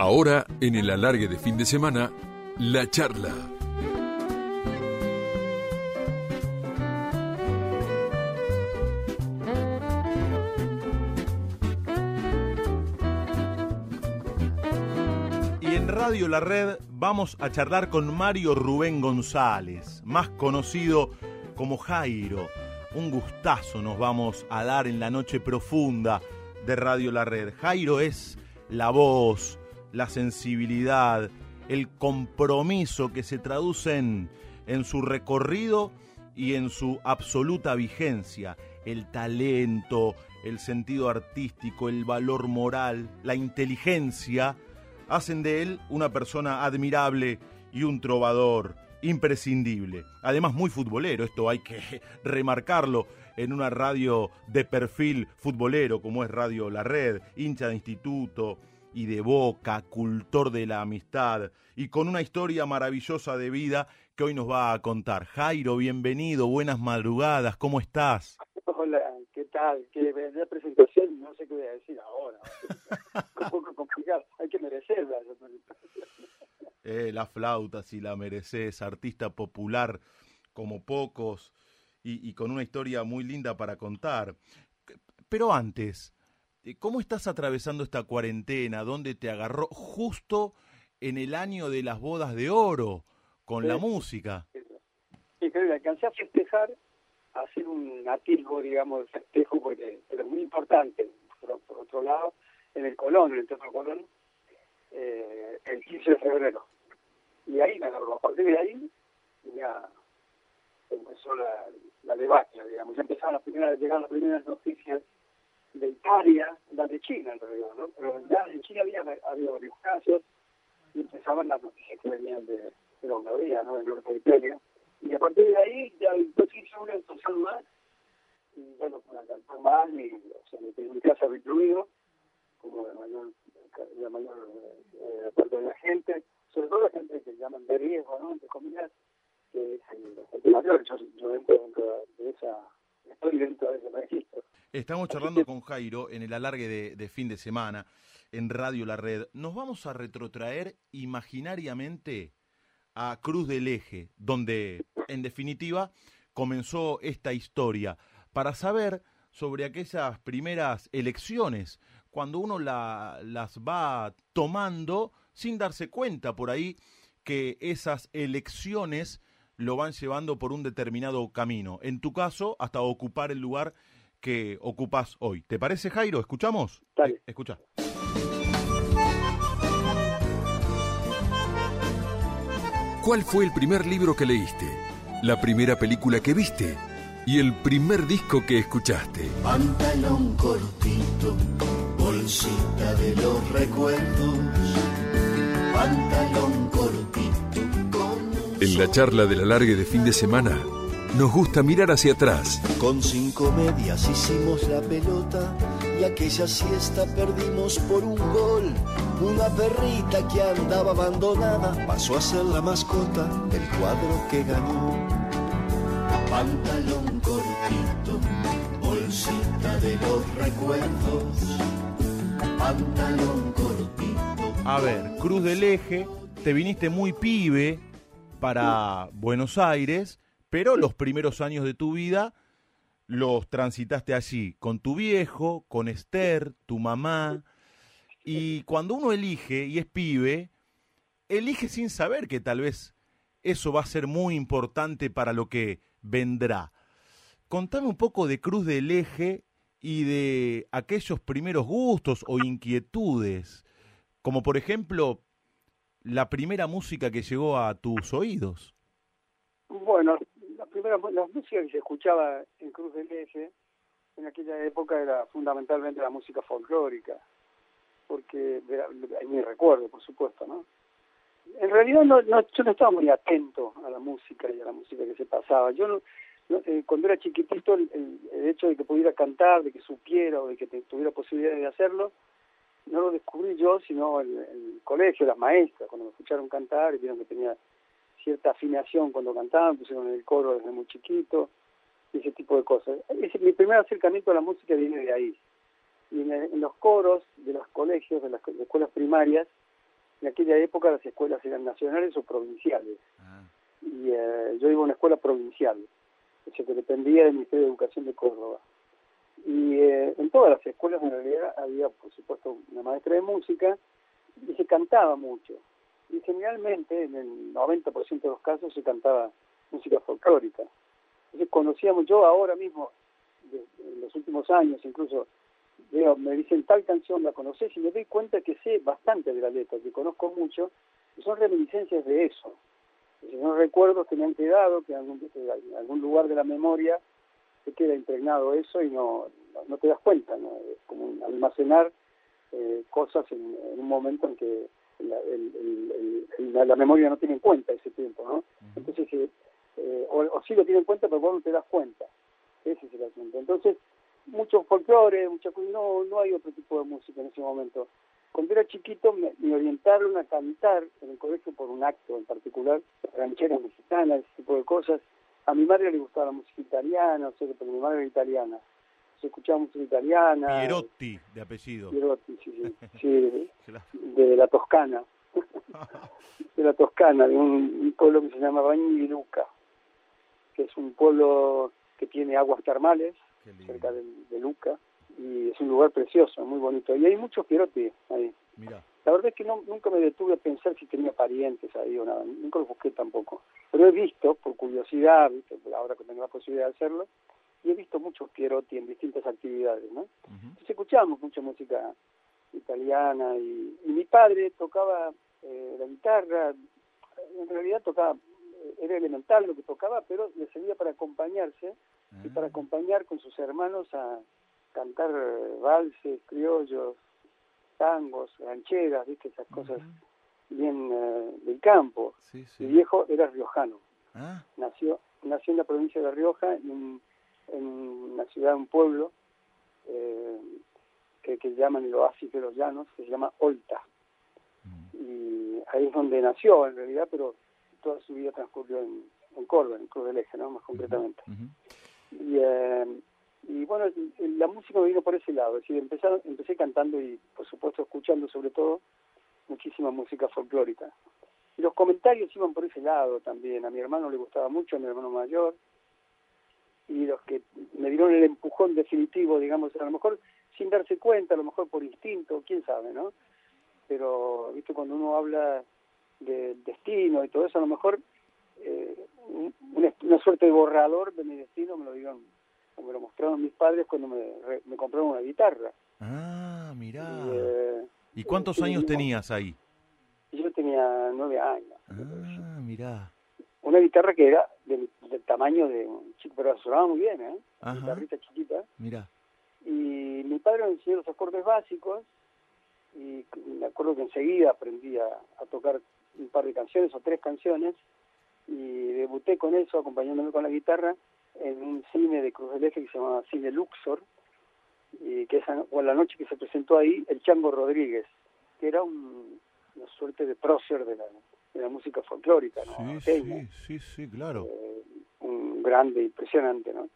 Ahora, en el alargue de fin de semana, la charla. Y en Radio La Red vamos a charlar con Mario Rubén González, más conocido como Jairo. Un gustazo nos vamos a dar en la noche profunda de Radio La Red. Jairo es la voz, la sensibilidad, el compromiso que se traduce en, en su recorrido y en su absoluta vigencia, el talento, el sentido artístico, el valor moral, la inteligencia, hacen de él una persona admirable y un trovador imprescindible. Además muy futbolero, esto hay que remarcarlo en una radio de perfil futbolero como es Radio La Red, hincha de instituto, y de boca, cultor de la amistad y con una historia maravillosa de vida que hoy nos va a contar. Jairo, bienvenido, buenas madrugadas, ¿cómo estás? Hola, ¿qué tal? ¿Qué la presentación? No sé qué voy a decir ahora. Un poco complicado, hay que merecerla. Eh, la flauta, si la mereces, artista popular como pocos y, y con una historia muy linda para contar. Pero antes, ¿Cómo estás atravesando esta cuarentena? ¿Dónde te agarró justo en el año de las bodas de oro con la música? Que alcancé a festejar, a hacer un atisbo, digamos, festejo, porque era muy importante, por, otro lado, en el Colón, en el Teatro Colón, eh, el 15 de febrero. Y ahí me agarró. A partir de ahí ya empezó la, la debacle, digamos. Ya empezaron las primeras, llegaron las primeras noticias de Italia, las de China en realidad, ¿no? Pero ya en China había, había varios casos y empezaban las noticias que venían de, de Hungría, ¿no? Del norte de Italia. Y a partir de ahí ya entonces hice una entusiasmo más y bueno, pues cantó más y o sea, mi casa recluido como la mayor, la mayor eh, parte de la gente, sobre todo la gente que llaman de riesgo, ¿no? Entre comillas, que es el, el mayor, yo, yo dentro, dentro de esa, estoy dentro de ese registro. Estamos charlando con Jairo en el alargue de, de, fin de semana en Radio La Red. Nos vamos a retrotraer imaginariamente a Cruz del Eje, donde en definitiva comenzó esta historia, para saber sobre aquellas primeras elecciones, cuando uno la, las va tomando sin darse cuenta por ahí que esas elecciones lo van llevando por un determinado camino. En tu caso, hasta ocupar el lugar que ocupas hoy. ¿Te parece, Jairo? ¿Escuchamos? Dale. Eh, escucha. ¿Cuál fue el primer libro que leíste? ¿La primera película que viste? ¿Y el primer disco que escuchaste? Pantalón cortito, bolsita de los recuerdos. Pantalón la charla del alargue de fin de semana nos gusta mirar hacia atrás. Con cinco medias hicimos la pelota y aquella siesta perdimos por un gol. Una perrita que andaba abandonada pasó a ser la mascota del cuadro que ganó. Pantalón cortito, bolsita de los recuerdos. Pantalón cortito. A ver, Cruz del Eje, te viniste muy pibe para Buenos Aires pero los primeros años de tu vida los transitaste allí, con tu viejo, con Esther, tu mamá, y cuando uno elige y es pibe, elige sin saber que tal vez eso va a ser muy importante para lo que vendrá. Contame un poco de Cruz del Eje y de aquellos primeros gustos o inquietudes, como por ejemplo la primera música que llegó a tus oídos. Bueno, la primera la música que se escuchaba en Cruz del Eje en aquella época era fundamentalmente la música folclórica, porque hay mi recuerdo, por supuesto, ¿no? En realidad no, no, yo no estaba muy atento a la música y a la música que se pasaba. Yo no, eh, cuando era chiquitito el, el, hecho de que pudiera cantar, de que supiera o de que tuviera posibilidad de hacerlo, no lo descubrí yo, sino el, el colegio, las maestras, cuando me escucharon cantar y vieron que tenía cierta afinación cuando cantaban, pusieron el coro desde muy chiquito, y ese tipo de cosas. Ese, mi primer acercamiento a la música viene de ahí. Y en, en los coros de los colegios, de las de escuelas primarias, en aquella época las escuelas eran nacionales o provinciales. Ah, Y eh, yo iba a una escuela provincial, o sea, que dependía del Ministerio de Educación de Córdoba. Y eh, en todas las escuelas en realidad había, por supuesto, una maestra de música y se cantaba mucho. Y generalmente, en el 90% de los casos, se cantaba música folclórica. Entonces conocíamos, yo ahora mismo, de- en los últimos años incluso, veo, me dicen tal canción, la conoces y me doy cuenta que sé bastante de la letra, que conozco mucho, y son reminiscencias de eso. Son recuerdos que me han quedado, que en algún lugar de la memoria se queda impregnado eso y no, no, te das cuenta, ¿no? Es como almacenar eh, cosas en, en un momento en que la, el- el- el- la, la memoria no tiene en cuenta ese tiempo, ¿no? Entonces, eh, eh, o, o sí lo tiene en cuenta, pero vos no te das cuenta. Ese es el asunto. Entonces, mucho folclore, mucha cu- no, no hay otro tipo de música en ese momento. Cuando era chiquito me, me orientaron a cantar en el colegio por un acto en particular, rancheras mexicanas, ese tipo de cosas. A mi madre le gustaba la música italiana, o sea, que porque mi madre era italiana. Se escuchaba música italiana. Pierotti, de apellido. Pierotti, sí, sí, sí, Claro. de la Toscana, de la Toscana, de un, un pueblo que se llama Bañi di Luca, que es un pueblo que tiene aguas termales cerca de, de Luca y es un lugar precioso, muy bonito. Y hay muchos pierotti ahí. Mira, La verdad es que no, nunca me detuve a pensar si tenía parientes ahí o nada, nunca los busqué tampoco. Pero he visto, por curiosidad, ¿viste? ahora que tengo la posibilidad de hacerlo, y he visto muchos pierotti en distintas actividades, ¿no? ujú, Entonces escuchábamos mucha música italiana y, y mi padre tocaba eh, la guitarra, en realidad tocaba, eh, era elemental lo que tocaba, pero le servía para acompañarse y para ah, acompañar con sus hermanos a cantar valses, criollos, tangos, rancheras, viste esas cosas bien eh, del campo. Sí, Mi viejo era riojano, Ah, nació nació en la provincia de Rioja, en, en una ciudad, un pueblo eh, que, que llaman el oasis de los llanos, que se llama Olta. mm, Y ahí es donde nació en realidad, pero toda su vida transcurrió en, en Córdoba, en Cruz del Eje, ¿no? más concretamente. Y, eh, y bueno, la música me vino por ese lado, es decir, empecé, empecé cantando y por supuesto escuchando sobre todo muchísima música folclórica. Y los comentarios iban por ese lado también, a mi hermano le gustaba mucho, a mi hermano mayor, y los que me dieron el empujón definitivo, digamos, a lo mejor sin darse cuenta, a lo mejor por instinto, quién sabe, ¿no? Pero, viste, cuando uno habla del destino y todo eso, a lo mejor eh, un- una, una suerte de borrador de mi destino me lo dieron, me lo mostraron mis padres cuando me, me compraron una guitarra. Ah, mirá. Y, eh, ¿Y cuántos años tenías ahí? yo tenía nueve años. Ah, mirá. Una guitarra que era del, del tamaño de un chico, pero sonaba muy bien, ¿eh? Una Ajá. guitarrita chiquita. Mirá. Y mi padre me enseñó los acordes básicos y me acuerdo que enseguida aprendí a, a tocar un par de canciones o tres canciones y debuté con eso, acompañándome con la guitarra en un cine de Cruz del Eje que se llamaba Cine Luxor y que esa, o la noche que se presentó ahí el Chango Rodríguez, que era un- una suerte de prócer de la, de la música folclórica, ¿no? Sí, sí, sí, claro. eh, un grande, impresionante, ¿no?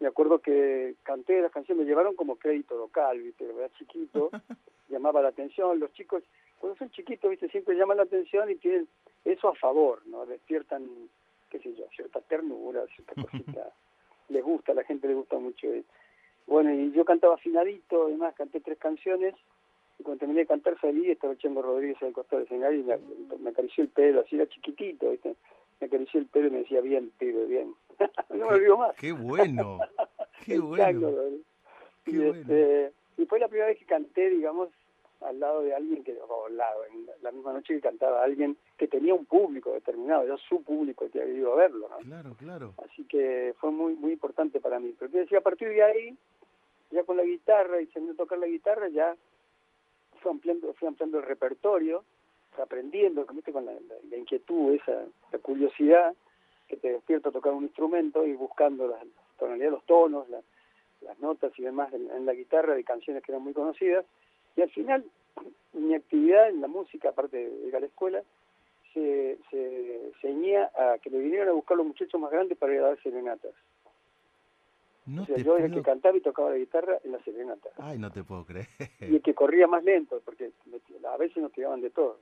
Me acuerdo que canté las canciones, me llevaron como crédito local, ¿viste? Era chiquito, llamaba la atención. Los chicos, cuando son chiquitos, ¿viste? Siempre llaman la atención y tienen eso a favor, ¿no? Despiertan, qué sé yo, cierta ternura, cierta cosita. les gusta, a la gente le gusta mucho. Bueno, y yo cantaba afinadito, además canté tres canciones, y cuando terminé de cantar salí, estaba el Chango Rodríguez al costado del escenario y me, me acarició el pelo, así era chiquitito, ¿viste? Me acarició el pelo y me decía, bien, pibe, bien. no me olvido más. Qué bueno. Qué bueno. Qué y, bueno. este, y fue la primera vez que canté, digamos, al lado de alguien que, o al lado, en la misma noche que cantaba alguien que tenía un público determinado, era su público que había ido a verlo, ¿no? Claro, claro. Así que fue muy muy importante para mí. Pero decía, a partir de ahí, ya con la guitarra y sabiendo tocar la guitarra, ya fui ampliando, fui ampliando el repertorio, aprendiendo, ¿viste? con la, la- la inquietud, esa la curiosidad que te despierta a tocar un instrumento y buscando las tonalidades, los tonos, la- las notas y demás en, en la guitarra de canciones que eran muy conocidas. Y al final, mi actividad en la música, aparte de ir a la escuela, se, se ceñía a que me vinieran a buscar los muchachos más grandes para ir a dar serenatas. No o sea, yo era el que cantaba y tocaba la guitarra en la serenata. Ay, no te puedo creer. Y el que corría más lento, porque a veces nos tiraban de todo.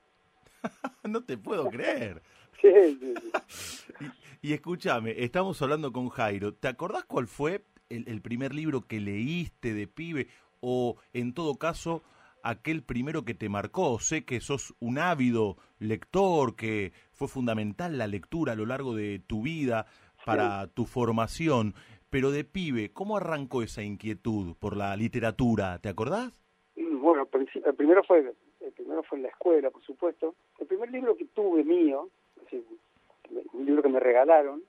no te puedo creer. Sí, sí, sí. Y, y escúchame, estamos hablando con Jairo. ¿Te acordás cuál fue el, el primer libro que leíste de pibe? O, en todo caso, aquel primero que te marcó. Sé que sos un ávido lector, que fue fundamental la lectura a lo largo de tu vida para tu formación. Pero de pibe, ¿cómo arrancó esa inquietud por la literatura? ¿Te acordás? Bueno, el primero fue el primero fue en la escuela, por supuesto. El primer libro que tuve mío, es decir, un libro que me regalaron,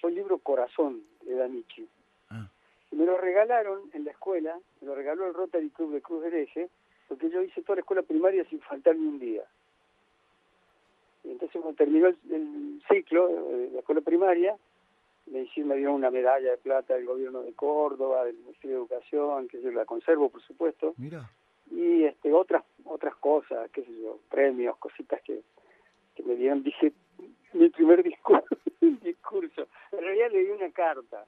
fue el libro Corazón de Danichi. Me lo regalaron en la escuela, me lo regaló el Rotary Club de Cruz del Eje, porque yo hice toda la escuela primaria sin faltar ni un día. Y entonces cuando terminó el, el ciclo de la escuela primaria, me, hicieron, me dieron una medalla de plata del gobierno de Córdoba, del Ministerio de Educación, que yo la conservo, por supuesto, Mira. y este otras otras cosas, qué sé yo, premios, cositas que, que me dieron. Dije, mi primer discurso, discurso. En realidad le di una carta,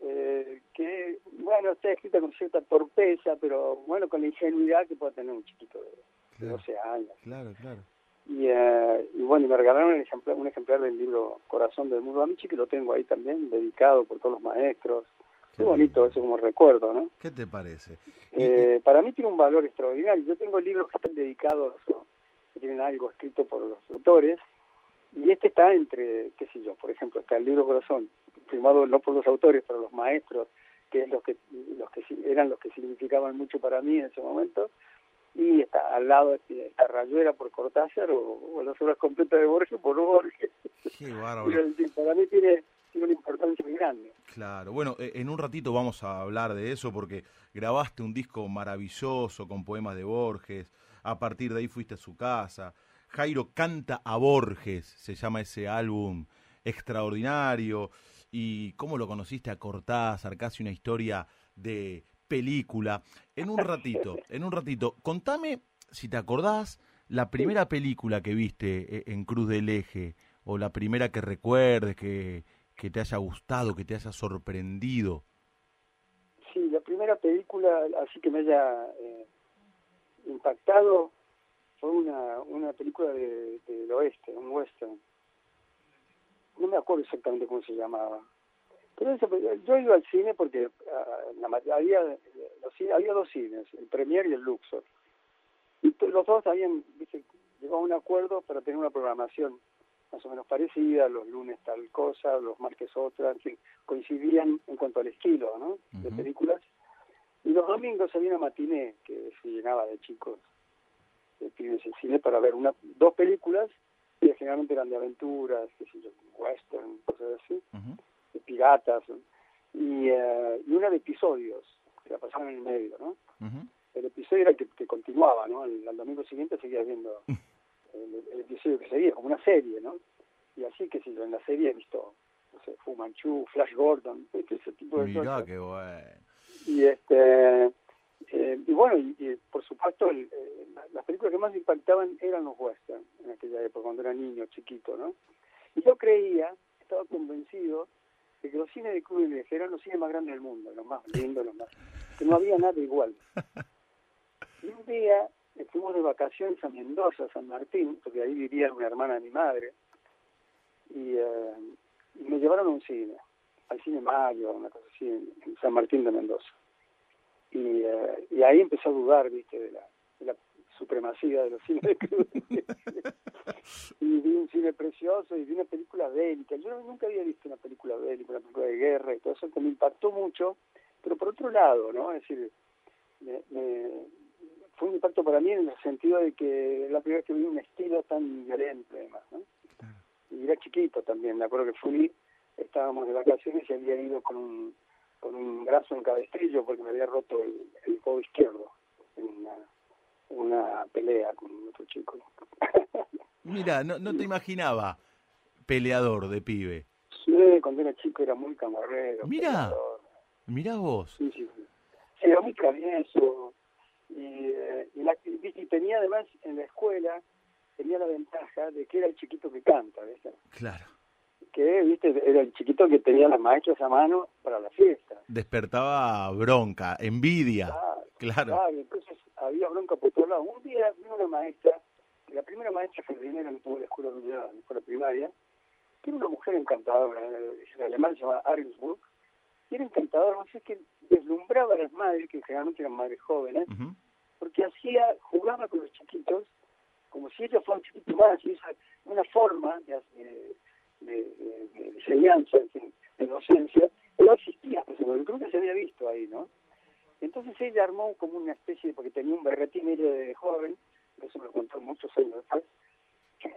eh, que, bueno, está escrita con cierta torpeza, pero bueno, con la ingenuidad que puede tener un chiquito de, Claro. 12 años. Claro, claro. Y, eh, y bueno, me regalaron un ejemplar, un ejemplar del libro Corazón del Mundo Amici, que lo tengo ahí también, dedicado por todos los maestros. Qué Qué bonito eso como recuerdo, ¿no? ¿Qué te parece? Y- Eh, para mí tiene un valor extraordinario. Yo tengo libros que están dedicados, o que tienen algo escrito por los autores, y este está entre, qué sé yo, por ejemplo, está el libro Corazón, firmado no por los autores, pero los maestros, que es los que, los que sí- eran los que significaban mucho para mí en ese momento, y está al lado este, está Rayuela por Cortázar o, o las obras completas de Borges por Borges. Qué bárbaro. Pero, es decir, para mí tiene, tiene una importancia muy grande. Claro, bueno, eh, en un ratito vamos a hablar de eso porque grabaste un disco maravilloso con poemas de Borges, a partir de ahí fuiste a su casa. Jairo canta a Borges, se llama ese álbum extraordinario. ¿Y cómo lo conociste a Cortázar? Casi una historia de película. En un ratito, en un ratito, contame si te acordás la primera película que viste eh, en Cruz del Eje o la primera que recuerdes que, que te haya gustado, que te haya sorprendido. Sí, la primera película así que me haya eh, impactado fue una, una película de, del oeste, un western. No me acuerdo exactamente cómo se llamaba. Pero esa yo iba al cine porque la ma- había, los había dos cines, el Premier y el Luxor. Y los dos habían llegado a un acuerdo para tener una programación más o menos parecida, los lunes tal cosa, los martes otra, en fin, coincidían en cuanto al estilo ¿no? de películas. Y los domingos había una matiné que se llenaba de chicos, pibes en cine para ver una, dos películas, y generalmente eran de aventuras, qué sé yo, western, cosas así, Ujú. de piratas, y, eh, y una de episodios, que la pasaban en el medio, ¿no? Ujú. El episodio era que, que continuaba, ¿no? El, al domingo siguiente seguía viendo el, el episodio que seguía, como una serie, ¿no? Y así, que sé yo, en la serie he visto, no sé, Fu Manchu, Flash Gordon, ¿viste? ese tipo de Mirá cosas. qué bueno. Y este eh, y bueno, y, por supuesto, el, eh, la- las películas que más impactaban eran los western en aquella época, cuando era niño, chiquito, ¿no? Y yo creía, estaba convencido de que los cines de del Eje eran los cines más grandes del mundo, los más lindos, los más... que no había nada igual. Y un día eh, fuimos de vacaciones a Mendoza, San Martín, porque ahí vivía una hermana de mi madre, y, eh, y me llevaron a un cine, al cine Mario, una cosa así, en San Martín de Mendoza. Y, eh, y ahí empezó a dudar, viste, de la, de la supremacía de los cines de y vi un cine precioso y vi una película bélica. Yo nunca había visto una película bélica, una película de guerra y todo eso, que me impactó mucho, pero por otro lado, ¿no? Es decir, me, me- fue un impacto para mí en el sentido de que es la primera vez que vi un estilo tan violento, además, ¿no? Y era chiquito también, me acuerdo que fui, estábamos de vacaciones y había ido con un, con un brazo en cabestrillo porque me había roto el, el codo izquierdo en una, una pelea con otro chico. Mira, no, no te imaginaba peleador de pibe. Sí, cuando era chico era muy camarero. Mira. Mirá vos. Sí, sí, era muy travieso. Y, eh, y, la- y tenía además en la escuela, tenía la ventaja de que era el chiquito que canta, ¿viste? Claro. Que, viste, era el chiquito que tenía las maestras a mano para la fiesta. Despertaba bronca, envidia. Claro, Claro. claro, entonces había bronca por todos lados. Un día vino una maestra, la primera maestra jardinera que tuvo la escuela la escuela primaria, que era una mujer encantadora, en alemán se llama Arisburg, y era encantadora, no sé, que deslumbraba a las madres, que generalmente eran madres jóvenes, porque hacía, jugaba con los chiquitos, como si ellos fueran chiquitos más, y esa, una forma de, de, enseñanza, de, docencia, no existía, pues, creo que se había visto ahí, ¿no? Entonces ella armó como una especie, de, porque tenía un berretín medio de joven, eso me lo contó muchos años después,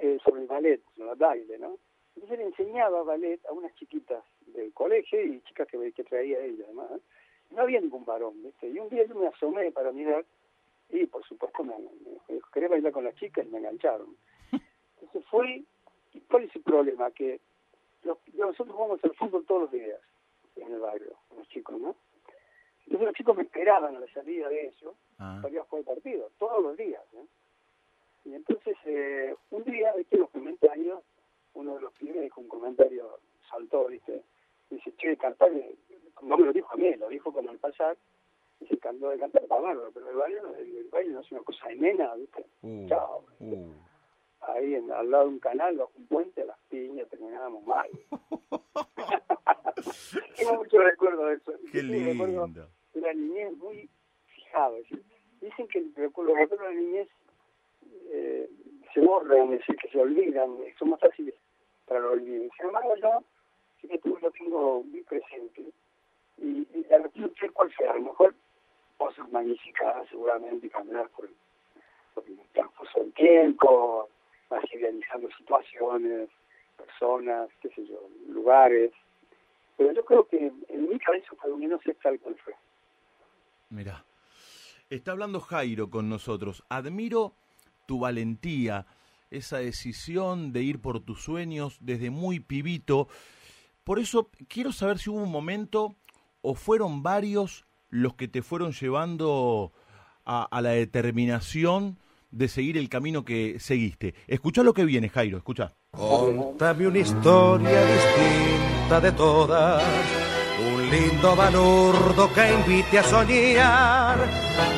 eh, sobre el ballet, sobre el baile, ¿no? Entonces le enseñaba ballet a unas chiquitas del colegio y chicas que, que traía ella, además. No había ningún varón, ¿viste? Y un día yo me asomé para mirar y, por supuesto, me, quería bailar con las chicas y me engancharon. Entonces fui, ¿y cuál es el problema? Que nosotros jugamos al fútbol todos los días en el barrio, los chicos, ¿no? Entonces los chicos me esperaban a la salida de eso ah. para ir a jugar el partido, todos los días. ¿eh? Y entonces, eh, un día, que los comentarios, uno de los pibes dijo un comentario, saltó, ¿viste? Dice, che, cantar, no me lo dijo a mí, lo dijo como al pasar, dice, cantó de cantar para bárbaro, pero el baile, el, baile no es una cosa de nena, ¿viste? Uh, Chao. Uh. Ahí en, al lado de un canal, bajo un puente, las piñas terminábamos mal. Tengo mucho recuerdo de eso. Qué lindo. de la niñez muy fijado. Dicen que los recuerdos de la niñez eh, se borran, es decir, que se olvidan, son más fáciles para lo olviden. Sin embargo, yo sí que tú lo tengo muy presente. Y, y la reflexión, ¿cuál sea? A lo mejor cosas magníficas, seguramente, cambiar por, por el transcurso del tiempo, idealizando situaciones, personas, qué sé yo, lugares. Pero yo creo que en mi cabeza por lo menos es tal cual fue. Mira, está hablando Jairo con nosotros. Admiro tu valentía, esa decisión de ir por tus sueños desde muy pibito. Por eso quiero saber si hubo un momento o fueron varios los que te fueron llevando a, la determinación de seguir el camino que seguiste. Escucha lo que viene, Jairo, escucha. Contame una historia distinta de todas, un lindo balurdo que invite a soñar.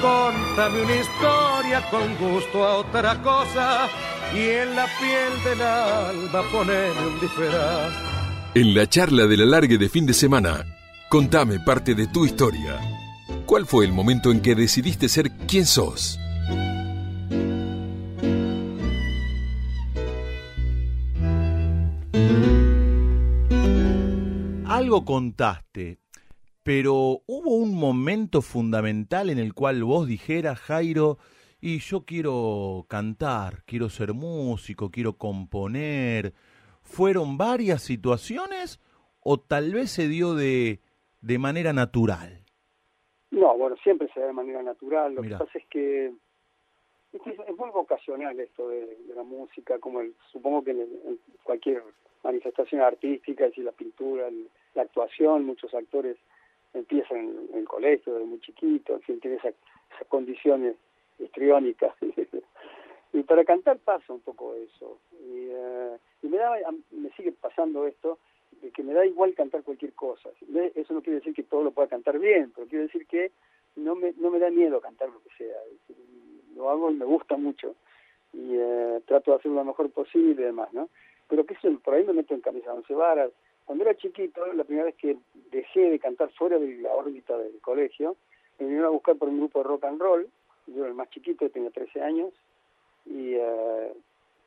Contame una historia con gusto a otra cosa y en la piel del alba poneme un disfraz. En la charla de la largue de fin de semana, contame parte de tu historia. ¿Cuál fue el momento en que decidiste ser quien sos? Algo contaste, pero hubo un momento fundamental en el cual vos dijeras, Jairo, y yo quiero cantar, quiero ser músico, quiero componer. ¿Fueron varias situaciones o tal vez se dio de, de manera natural? No, bueno, siempre se da de manera natural. Lo que pasa es que es, muy vocacional esto de, la música, como el, supongo que en, cualquier manifestación artística, es la pintura, la actuación, muchos actores empiezan en, el colegio desde muy chiquitos, en fin, esas condiciones histriónicas. y para cantar pasa un poco eso. Y, eh, y me, da, me sigue pasando esto, de que me da igual cantar cualquier cosa. Eso no quiere decir que todo lo pueda cantar bien, pero quiere decir que no me, no me da miedo cantar lo que sea. Lo hago y me gusta mucho. Y eh, trato de hacerlo lo mejor posible y demás, ¿no? Pero que por ahí me meto en camisa once varas. Cuando era chiquito, la primera vez que dejé de cantar fuera de la órbita del colegio, me vinieron a buscar por un grupo de rock and roll. Yo era el más chiquito, tenía 13 años. y eh,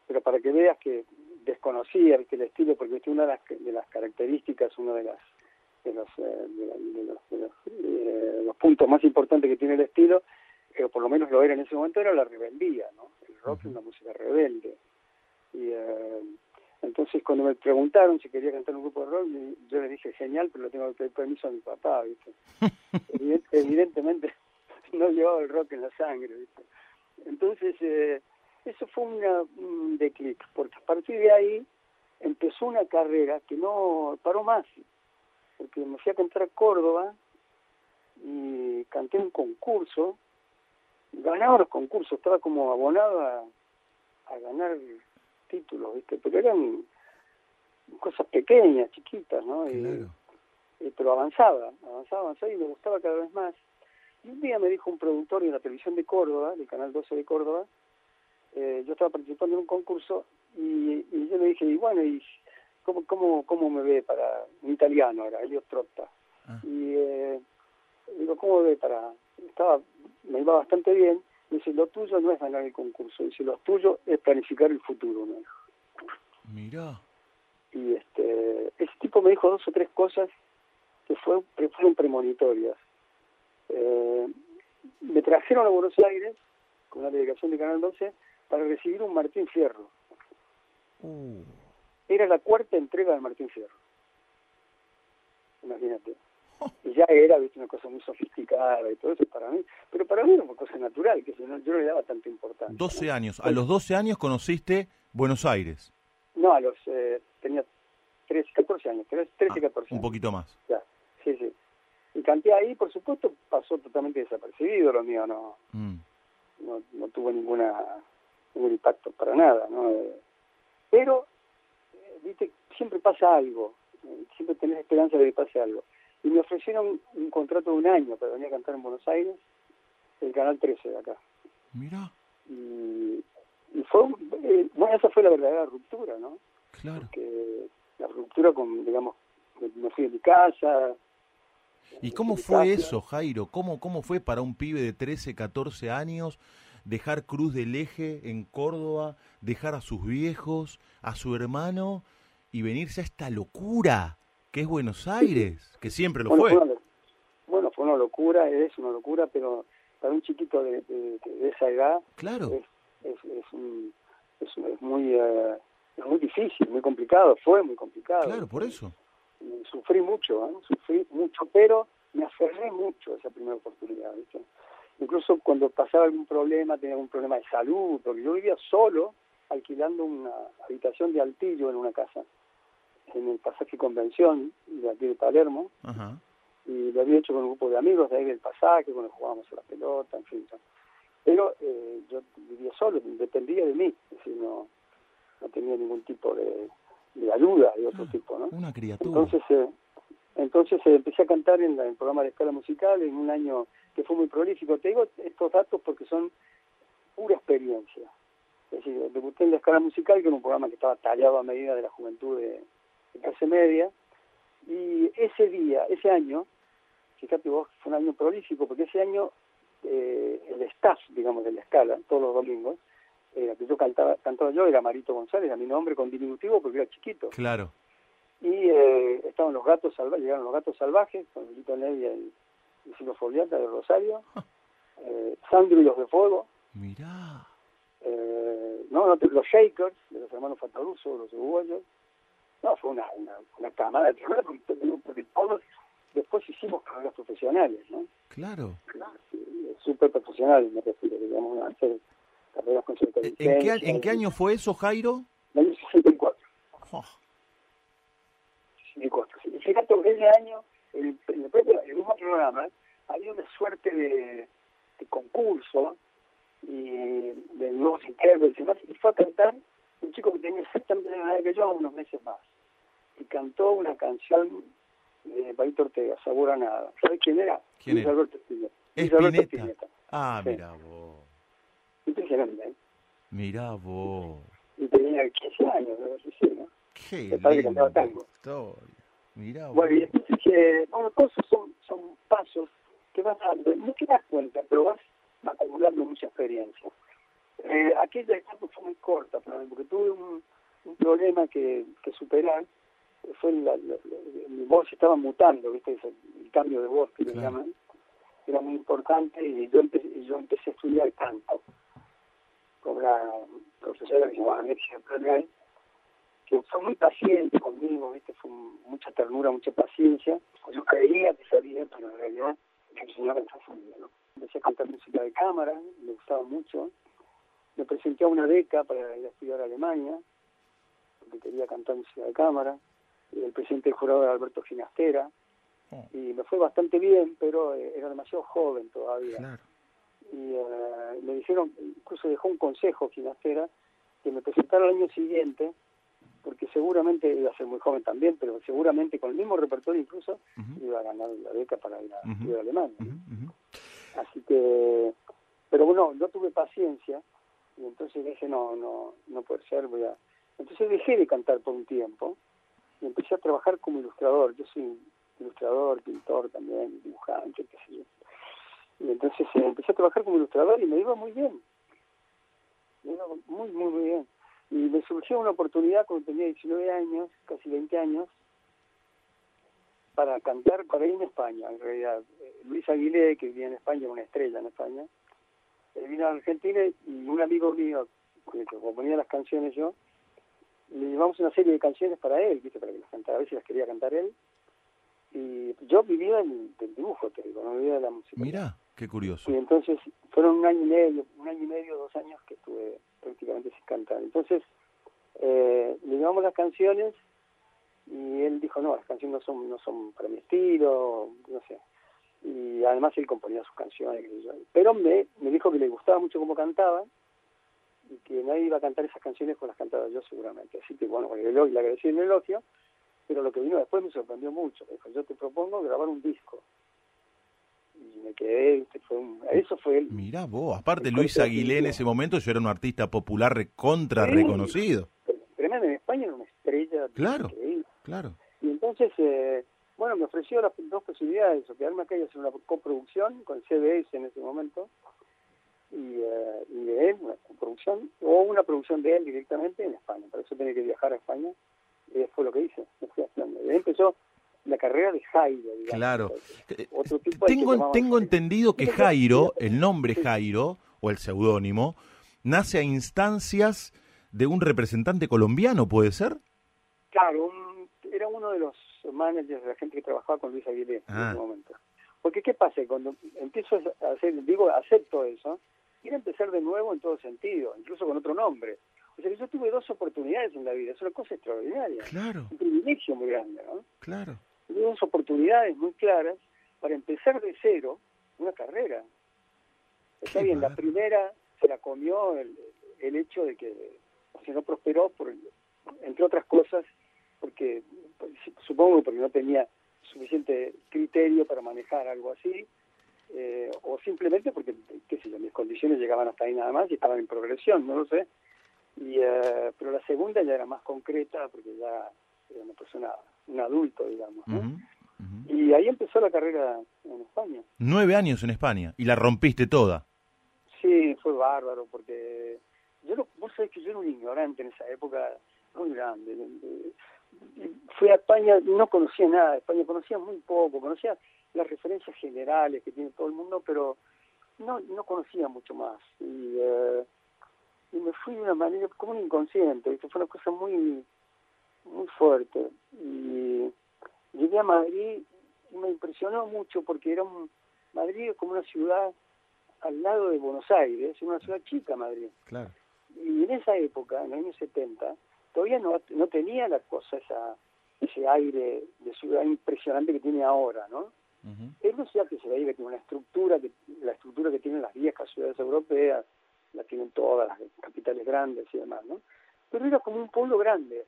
Pero para que veas que desconocía el estilo, porque es una de las, de las características, uno de las de los, eh, de, los, eh, los, puntos más importantes que tiene el estilo, que por lo menos lo era en ese momento, era la rebeldía, ¿no? El rock es una música rebelde. Y eh, entonces cuando me preguntaron si quería cantar un grupo de rock, yo les dije, genial, pero lo tengo que pedir permiso a mi papá, ¿viste? Evidentemente no llevaba el rock en la sangre, ¿viste? Entonces, eh, eso fue una, un declic, porque a partir de ahí empezó una carrera que no paró más, porque me fui a cantar a Córdoba y canté un concurso, ganaba los concursos, estaba como abonado a, ganar títulos, ¿viste? Pero eran cosas pequeñas, chiquitas, ¿no? pero avanzaba, avanzaba, avanzaba y me gustaba cada vez más. Y un día me dijo un productor de la televisión de Córdoba, del Canal 12 de Córdoba, eh, yo estaba participando en un concurso y, y yo le dije, y bueno, y ¿cómo, cómo, cómo me ve para un italiano era, Elio Trotta? Ah. Y eh, digo, ¿cómo me ve para...? Estaba, me iba bastante bien. Dice, lo tuyo no es ganar el concurso, dice, lo tuyo es planificar el futuro, me dijo. Mirá. Y este, ese tipo me dijo dos o tres cosas que, fue, fueron premonitorias. Eh, me trajeron a Buenos Aires con una delegación de Canal 12 para recibir un Martín Fierro. Uh, Era la cuarta entrega del Martín Fierro. Imagínate. Y ya era, viste, una cosa muy sofisticada y todo eso para mí. Pero para mí era una cosa natural, que yo no, yo no le daba tanta importancia. 12 años. A los 12 años conociste Buenos Aires. No, a los... Eh, tenía 13, 14 años, 13, 13 Ah, 14 un años. poquito más. Ya, sí, sí. Y canté ahí, por supuesto, pasó totalmente desapercibido lo mío, no, Mm. no, no tuvo ninguna ningún impacto para nada, ¿no? Eh, pero, eh, viste, siempre pasa algo, eh, siempre tenés esperanza de que pase algo. Y me ofrecieron un contrato de un año para venir a cantar en Buenos Aires, el Canal 13 de acá. Mirá, Y, y fue, eh, bueno, esa fue la verdadera ruptura, ¿no? claro. Que la ruptura con, digamos, me- fui de mi casa. ¿Y cómo fue eso, Jairo? ¿Cómo, ¿Cómo fue para un pibe de 13, 14 años dejar Cruz del Eje en Córdoba, dejar a sus viejos, a su hermano y venirse a esta locura que es Buenos Aires? Que siempre lo Bueno, fue. una bueno, fue una locura, es una locura, pero para un chiquito de, de- de esa edad Claro, es, es, es, un- es, es muy eh, es muy difícil, muy complicado, fue muy complicado. claro, por eso. Sufrí mucho, ¿eh? sufrí mucho, pero me aferré mucho a esa primera oportunidad. ¿viste? Incluso cuando pasaba algún problema, tenía algún problema de salud, porque yo vivía solo alquilando una habitación de altillo en una casa, en el pasaje Convención de aquí de Palermo, Ajá. y lo había hecho con un grupo de amigos de ahí del pasaje, cuando jugábamos a la pelota, en fin. Pero eh, yo vivía solo, dependía de mí, es decir, no, no tenía ningún tipo de, de ayuda de otro Ah, tipo, ¿no? Una criatura. Entonces, eh, entonces eh, empecé a cantar en, la- en el programa de escala musical en un año que fue muy prolífico. Te digo estos datos porque son pura experiencia. Es decir, debuté en la escala musical, que era un programa que estaba tallado a medida de la juventud de, de clase media, y ese día, ese año, fíjate vos, fue un año prolífico, porque ese año eh, el staff, digamos, de la escala, todos los domingos, era que yo cantaba, cantaba yo, era Marito González, era mi nombre con diminutivo porque era chiquito. Claro. Y eh, estaban los gatos salvajes, llegaron los gatos salvajes, con Lito Nevia y, y Silo Foliata de Rosario, eh, Sandro y los de Fuego, Mirá. eh, no, no, los Shakers, de los hermanos Fataruso, los uruguayos. No, fue una, una, una camada de tremenda, porque, todos después hicimos carreras profesionales, ¿no? Claro. Sí, Súper profesionales, me refiero, digamos, hacer carreras con ¿En qué. ¿En qué año fue eso, Jairo? En el año 64. Oh, 64. Y fíjate que ese año, en el, propio, el mismo programa, había una suerte de, de concurso y de nuevos intérpretes y demás, y fue a cantar un chico que tenía exactamente la edad que yo, unos meses más. Y cantó una canción de Paito Ortega, Sabor a Nada. ¿Sabes quién era? ¿Quién Luis era? Alberto Spinetta. Luis Alberto. Spinetta. Ah, Sí. mirá vos. Impresionante, ¿eh? Mirá vos. Y tenía 15 años, no sé si, ¿no? Qué linda cantaba tango. historia. Mirá vos. Bueno, y entonces, eh, bueno, todos esos son, son pasos que vas dando, no te das cuenta, pero vas acumulando mucha experiencia. Eh, aquella etapa fue muy corta para mí, porque tuve un, un problema que, que superar, fue la, mi voz estaba mutando, ¿viste? El cambio de voz que le Claro. llaman, era muy importante y yo empecé, yo empecé a estudiar canto con una profesora que se llamaba Alexia que fue muy paciente conmigo, ¿viste? Fue mucha ternura, mucha paciencia. Yo creía que sabía, pero en realidad me enseñó a cantar sonido, ¿no? Empecé a cantar música de cámara, me gustaba mucho. Me presenté a una beca para ir a estudiar a Alemania, porque quería cantar música de cámara. El presidente del jurado era Alberto Ginastera, Oh, y me fue bastante bien, pero eh, era demasiado joven todavía claro. y eh, me dijeron, incluso dejó un consejo Ginastera, que me presentara el año siguiente, porque seguramente iba a ser muy joven también, pero seguramente con el mismo repertorio incluso iba a ganar la beca para ir a Ujú. estudiar a Alemania. Así que, pero bueno, no tuve paciencia Y entonces dije, no, no, no puede ser, voy a... Entonces dejé de cantar por un tiempo y empecé a trabajar como ilustrador. Yo soy ilustrador, pintor también, dibujante, qué sé yo. Y entonces eh, empecé a trabajar como ilustrador y me iba muy bien. Me iba muy, muy, muy bien. Y me surgió una oportunidad cuando tenía 19 años, casi 20 años, para cantar para ir en España, en realidad. Eh, Luis Aguilé, que vivía en España, una estrella en España, eh, vino a Argentina y un amigo mío, que componía las canciones yo, le llevamos una serie de canciones para él, ¿viste? para que las cantara, a veces las quería cantar él. Y yo vivía del, dibujo, te digo, no vivía de la música. Mira, qué curioso. Y entonces fueron un año y medio, un año y medio, dos años que estuve prácticamente sin cantar. Entonces eh, le llevamos las canciones y él dijo, no, las canciones no son, no son para mi estilo, no sé. Y además él componía sus canciones. Pero me, me dijo que le gustaba mucho cómo cantaba y que nadie iba a cantar esas canciones como las cantaba yo seguramente. Así que bueno, le agradecí el elogio, pero lo que vino después me sorprendió mucho. Me dijo, yo te propongo grabar un disco. Y me quedé, fue eso fue él. Mirá vos, aparte Luis Aguilé en ese momento yo era un artista popular contra reconocido. Tremendo, en España era una estrella. Claro. Claro. Y entonces, eh, bueno, me ofreció las dos posibilidades, o quedarme acá y hacer una coproducción con CBS en ese momento, y, eh, y de él, una coproducción, o una producción de él directamente en España. Por eso tenía que viajar a España, y fue lo que hice. Empezó la carrera de Jairo, digamos. Claro. Eh, tengo tengo entendido que Jairo, el nombre Jairo, o el seudónimo, nace a instancias de un representante colombiano, ¿puede ser? Claro, un era uno de los managers de la gente que trabajaba con Luis Aguilé en ese ah. momento. Porque ¿qué pasa? Cuando empiezo a hacer, digo, acepto eso, quiero empezar de nuevo en todo sentido, incluso con otro nombre. O sea que yo tuve dos oportunidades en la vida, es una cosa extraordinaria. Claro. Un privilegio muy grande, ¿no? Claro. Tuve dos oportunidades muy claras para empezar de cero una carrera. Está bien, la primera se la comió el, el hecho de que o sea, no prosperó, por, entre otras cosas, porque pues, supongo porque no tenía suficiente criterio para manejar algo así, eh, o simplemente porque, qué sé yo, mis condiciones llegaban hasta ahí nada más y estaban en progresión, no lo sé. Y, eh, pero la segunda ya era más concreta porque ya era una persona, un adulto, digamos. Y ahí empezó la carrera en España. Nueve años en España y la rompiste toda. Sí, fue bárbaro porque yo no, vos sabés que yo era un ignorante en esa época muy grande fui a España, no conocía nada de España, conocía muy poco, conocía las referencias generales que tiene todo el mundo, pero no, no conocía mucho más. Y, eh, y me fui de una manera como un inconsciente, esto fue una cosa muy, muy fuerte. Y llegué a Madrid y me impresionó mucho porque era un, Madrid como una ciudad al lado de Buenos Aires, una ciudad chica Madrid. Claro. Y en esa época, en los años 70, todavía no, no tenía la cosa esa ese aire de ciudad impresionante que tiene ahora, ¿no? Es una ciudad que se ve que tiene una estructura, que la estructura que tienen las viejas ciudades europeas, la tienen todas las capitales grandes y demás, ¿no? Pero era como un pueblo grande.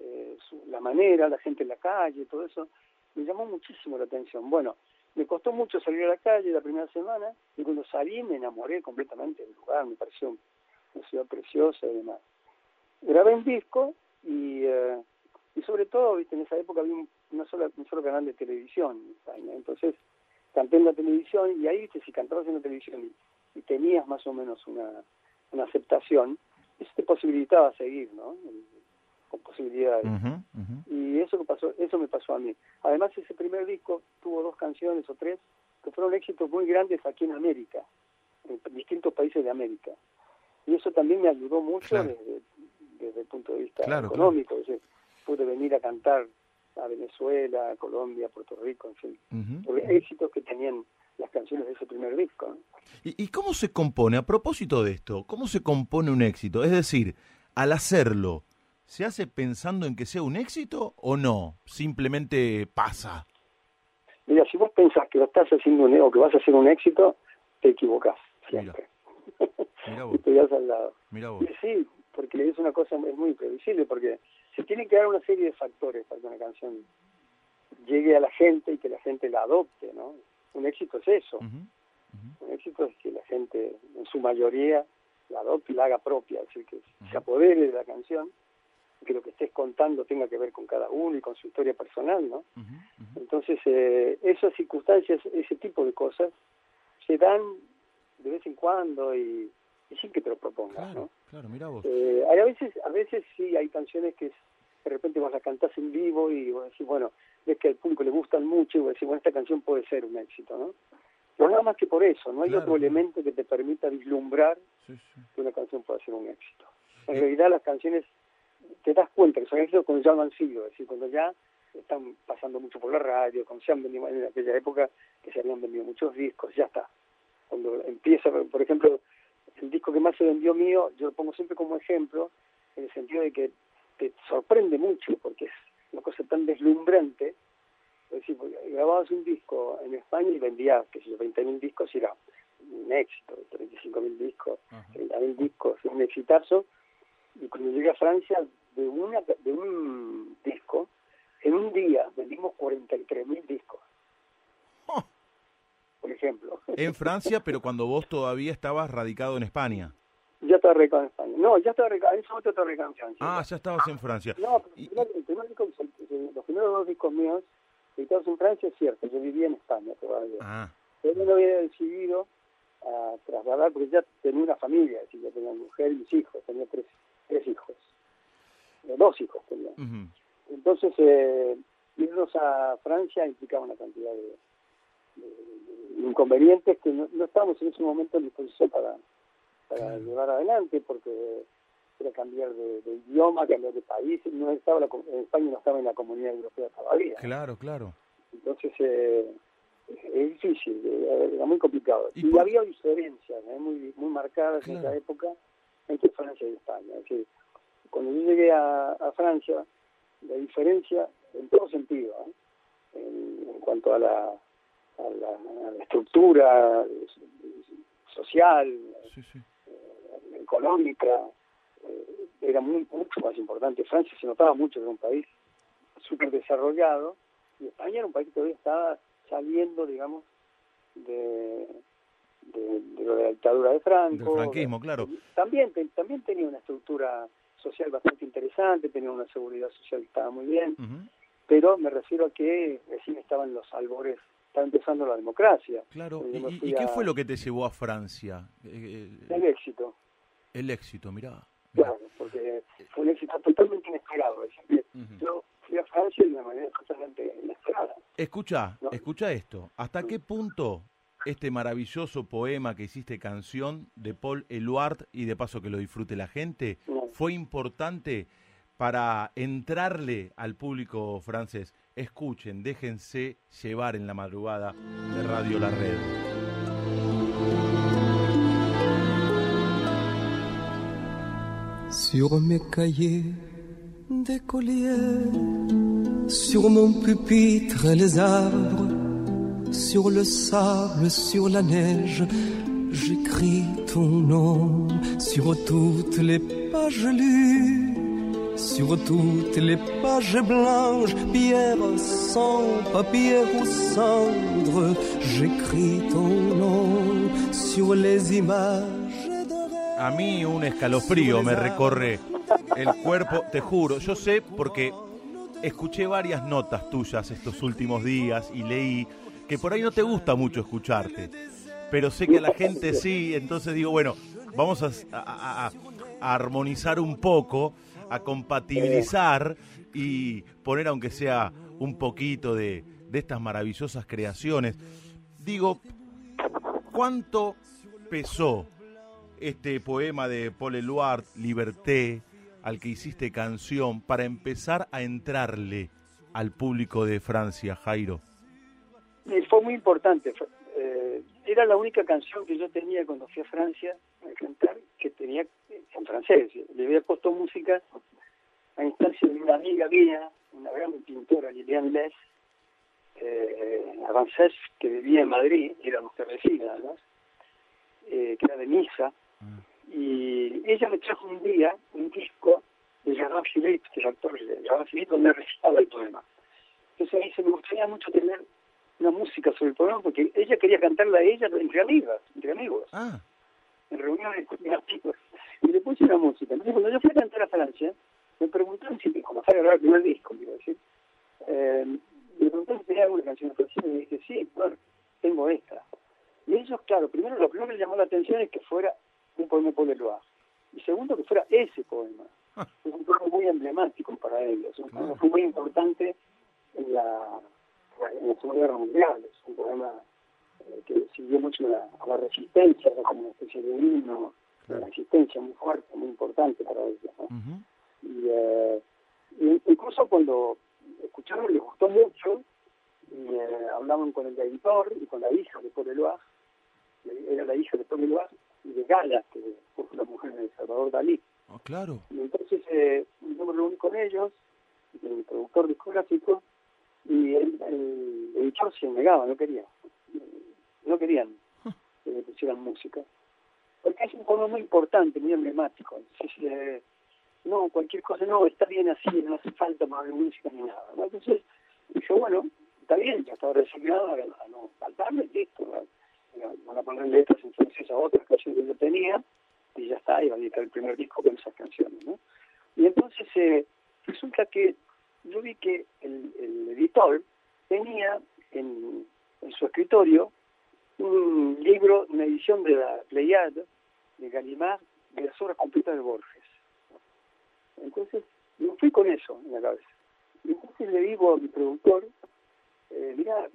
Eh, la manera, la gente en la calle, todo eso, me llamó muchísimo la atención. Bueno, me costó mucho salir a la calle la primera semana y cuando salí me enamoré completamente del lugar, me pareció una ciudad preciosa y demás grabé un disco y, eh, y sobre todo, viste, en esa época había un, una sola, un solo canal de televisión entonces canté en la televisión y ahí, si cantabas en la televisión y, tenías más o menos una, una aceptación, eso te posibilitaba seguir, ¿no? Con posibilidades. Y eso me pasó, eso me pasó a mí. Además, ese primer disco tuvo dos canciones o tres que fueron éxitos muy grandes aquí en América, en distintos países de América. Y eso también me ayudó mucho desde, desde el punto de vista económico. pude venir a cantar a Venezuela, a Colombia, a Puerto Rico, en fin, por éxitos que tenían las canciones de ese primer disco. ¿Y, cómo se compone, a propósito de esto, cómo se compone un éxito? Es decir, al hacerlo, ¿se hace pensando en que sea un éxito o no? Simplemente pasa. Mira, si vos pensás que lo estás haciendo un, o que vas a hacer un éxito, te equivocás siempre. Mira. vos. y te al lado. Mira vos. Y sí, porque es una cosa es muy previsible, porque se tiene que dar una serie de factores para que una canción llegue a la gente y que la gente la adopte, ¿no? Un éxito es eso. Un éxito es que la gente, en su mayoría, la adopte y la haga propia, es decir, que se apodere de la canción, que lo que estés contando tenga que ver con cada uno y con su historia personal, ¿no? Entonces, eh, esas circunstancias, ese tipo de cosas, se dan de vez en cuando y, sin que te lo propongas, ¿no? Claro, mira vos. Eh, hay a veces, a veces sí hay canciones que de repente vos las cantás en vivo y vos decís, bueno, ves que al público le gustan mucho y vos decís, bueno, esta canción puede ser un éxito, ¿no? Pero nada más que por eso, no hay otro elemento que te permita vislumbrar que una canción pueda ser un éxito. En eh. realidad las canciones, te das cuenta que son éxitos cuando ya lo han sido, es decir, cuando ya están pasando mucho por la radio, cuando se han vendido, en aquella época que se habían vendido muchos discos, ya está. Cuando empieza, por ejemplo, el disco que más se vendió mío, yo lo pongo siempre como ejemplo, en el sentido de que te sorprende mucho, porque es una cosa tan deslumbrante, es decir, grababas un disco en España y vendías, que yo, 20.000 discos y era un éxito, 35.000 discos, 30.000 discos, un exitazo. Y cuando llegué a Francia, de, una, de un disco, en un día vendimos 43.000 discos. Por ejemplo. En Francia, pero cuando vos todavía estabas radicado en España. Ya estaba radicado en España. No, ya estaba radicado, en ese momento estaba radicado en Francia. Ah, ya estabas en Francia. No, pero el primer disco, los primeros dos discos míos editados en Francia es cierto, yo vivía en España todavía. Ah. Pero no había decidido a trasladar, porque ya tenía una familia, decir, ya tenía mujer y mis hijos, tenía tres, tres hijos, eh, dos hijos tenía. Entonces, eh, irnos a Francia implicaba una cantidad de, inconvenientes que no, estábamos en ese momento en disposición para, para llevar adelante, porque era cambiar de, idioma, cambiar de país, no estaba en España no estaba en la comunidad europea todavía. Claro, claro. Entonces, eh, es difícil, eh, era muy complicado. Y, había diferencias ¿eh? muy, muy marcadas en esa época entre Francia y España. Es decir, cuando yo llegué a, Francia, la diferencia en todo sentido, en, cuanto a la, a la, estructura social, económica, era muy, mucho más importante. Francia se notaba mucho que era un país súper desarrollado y España era un país que todavía estaba saliendo, digamos, de, de, lo de la dictadura de Franco. Del franquismo, claro. También, también tenía una estructura social bastante interesante, tenía una seguridad social que estaba muy bien, pero me refiero a que recién estaban los albores, estaba empezando la democracia. Claro, ¿y, qué fue lo que te llevó a Francia? Eh, el éxito. El éxito, mirá. Claro, porque fue un éxito totalmente inesperado. Es decir, yo fui a Francia de una manera totalmente inesperada. Escucha, escucha esto. ¿Hasta qué punto este maravilloso poema que hiciste canción de Paul Eluard y de paso que lo disfrute la gente fue importante para entrarle al público francés? Escuchen, déjense llevar en la madrugada de Radio La Red. sur mes cahiers d'écoliers, sur mon pupitre les arbres, sur le sable, sur la neige, j'écris ton nom sur toutes les pages lues, a mí un escalofrío me recorre el cuerpo, te juro. Yo sé porque escuché varias notas tuyas estos últimos días y leí que por ahí no te gusta mucho escucharte, pero sé que a la gente sí, entonces digo, bueno, vamos a, armonizar un poco, a compatibilizar y poner aunque sea un poquito de, de estas maravillosas creaciones. Digo, ¿cuánto pesó este poema de Paul Eluard, Liberté, al que hiciste canción, para empezar a entrarle al público de Francia, Jairo? Fue muy importante. Eh, era la única canción que yo tenía cuando fui a Francia a cantar que tenía en francés. Le había puesto música a instancia de una amiga mía, una gran pintora, Liliane Les, eh, que vivía en Madrid, era nuestra vecina, eh, que era de Misa, y ella me trajo un día un disco de Gerard Philippe, que es actor de Gerard Philippe, donde recitaba el poema. Entonces ahí se me gustaría mucho tener una música sobre el poema, porque ella quería cantarla a ella entre amigas, entre amigos. Ah. En reuniones, en artículos. y le puse una música. Entonces, cuando yo fui a cantar a Francia, me preguntaron si, como fue a grabar el primer disco, quiero decir, eh, me preguntaron si tenía alguna canción francesa y me dije, sí, bueno, tengo esta. Y ellos, claro, primero lo primero que me llamó la atención es que fuera un poema Paul Eluard. Y segundo, que fuera ese poema. Es un poema muy emblemático para ellos. Un poema fue muy importante en la, la Segunda Guerra Mundial. Es un poema eh, que siguió mucho a la, a la resistencia, ¿no? como una especie de himno, de resistencia muy fuerte, muy importante para ellos. ¿no? Ujú. y, eh, incluso cuando escucharon les gustó mucho y eh, hablaban con el editor y con la hija de Paul Eluard era la hija de Paul Eluard y de Gala que fue la mujer de Salvador Dalí Ah, claro. y entonces eh, yo me reuní con ellos el productor discográfico y el, el editor se negaba, no quería no querían que le pusieran música porque es un poema muy importante, muy emblemático entonces eh, no, cualquier cosa, no, está bien así, no hace falta más música ni nada. ¿no? Entonces, dije, bueno, está bien, ya estaba resignado a, a no faltarme, listo. Van a poner letras en francés a otras canciones que yo tenía, y ya está, iba a editar el primer disco con esas canciones. ¿no? Y entonces eh, resulta que yo vi que el, el editor tenía en, su escritorio un libro, una edición de la Pleiade, de Gallimard, de las obras completas de Borges. Entonces, yo fui con eso en la cabeza. Y entonces le digo a mi productor, eh, mira,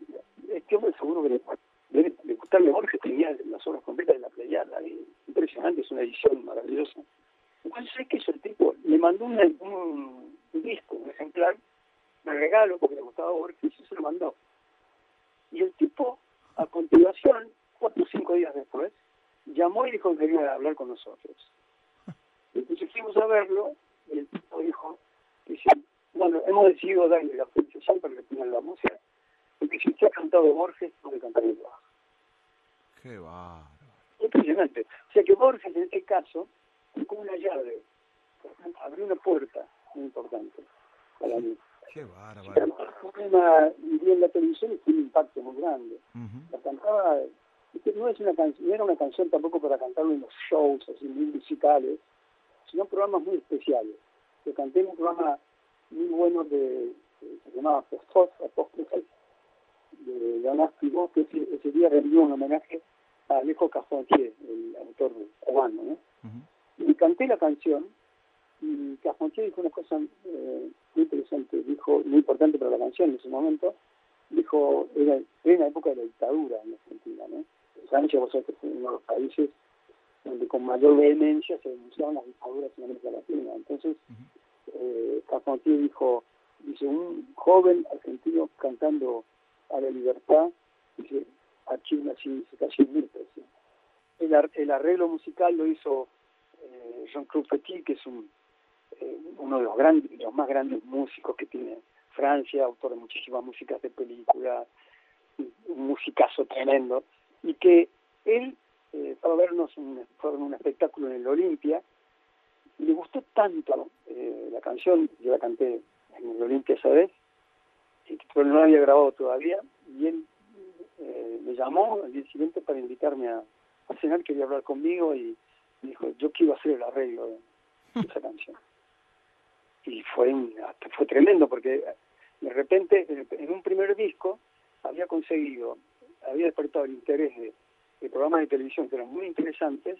este hombre seguro que le, debe de gustarle Borges, tenía las obras completas de la Pleiada, impresionante, es una edición maravillosa. Entonces, ¿sabes qué hizo el tipo? Le mandó un, un, un disco, un ejemplar, me regalo porque le gustaba Borges, y se lo mandó. Y el tipo, a continuación, cuatro o cinco días después, llamó y dijo que quería hablar con nosotros. Entonces fuimos a verlo y el tipo dijo, dice, bueno, hemos decidido darle la autorización para que pongan la música, porque si usted ha cantado Borges, puede cantar el bajo. Qué bárbaro. Impresionante. O sea que Borges en este caso fue como una llave, abrió una puerta muy importante para mí. Qué bárbaro. el problema vi en la televisión y tiene un impacto muy grande. La cantaba, no es una no era una canción tampoco para cantarlo en los shows así muy musicales, sino programas muy especiales. Yo canté en un programa muy bueno de, que se llamaba Apóstrofe, de Leonard Pivot, que ese, ese día rendió un homenaje a Alejo Carpentier, el autor cubano, ¿no? Y canté la canción y Carpentier dijo una cosa eh, muy interesante, dijo, muy importante para la canción en ese momento, dijo, era, era en la época de la dictadura en Argentina, ¿no? Francia, vos sabés que fue uno de los países donde con mayor vehemencia se denunciaban las dictaduras en América Latina. Entonces, eh, Carpentier dijo, dice, un joven argentino cantando a la libertad, dice, aquí nací, se cayó mil pesos. El, ar- el arreglo musical lo hizo eh, Jean-Claude Petit, que es un, eh, uno de los grandes, de los más grandes músicos que tiene Francia, autor de muchísimas músicas de películas, un musicazo tremendo, y que él eh, fue a vernos un, un espectáculo en el Olimpia, le gustó tanto eh, la canción, yo la canté en el Olimpia esa vez, pero no la había grabado todavía, y él eh, me llamó al día siguiente para invitarme a, a cenar, quería hablar conmigo y me dijo, yo quiero hacer el arreglo de esa canción. Y fue, fue tremendo porque de repente en, un primer disco había conseguido, había despertado el interés de, programas de televisión que eran muy interesantes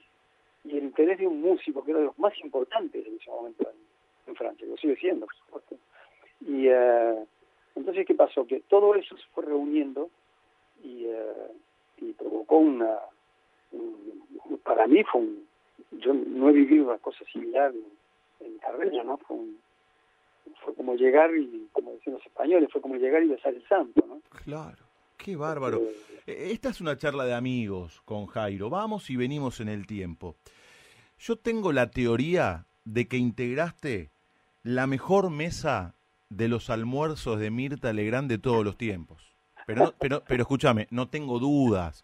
y el interés de un músico que era de los más importantes en ese momento en, en Francia, lo sigue siendo, por supuesto. Y eh, entonces, ¿qué pasó? Que todo eso se fue reuniendo y, eh, y provocó una... un- para mí fue un... Yo no he vivido una cosa similar en, en mi carrera, ¿no? Fue, un- fue como llegar y, como decían los españoles, fue como llegar y besar el santo, ¿no? Claro. Qué bárbaro. Eh, Esta es una charla de amigos con Jairo. Vamos y venimos en el tiempo. Yo tengo la teoría de que integraste la mejor mesa de los almuerzos de Mirta Legrand de todos los tiempos. Pero, no- pero, pero escúchame, no tengo dudas.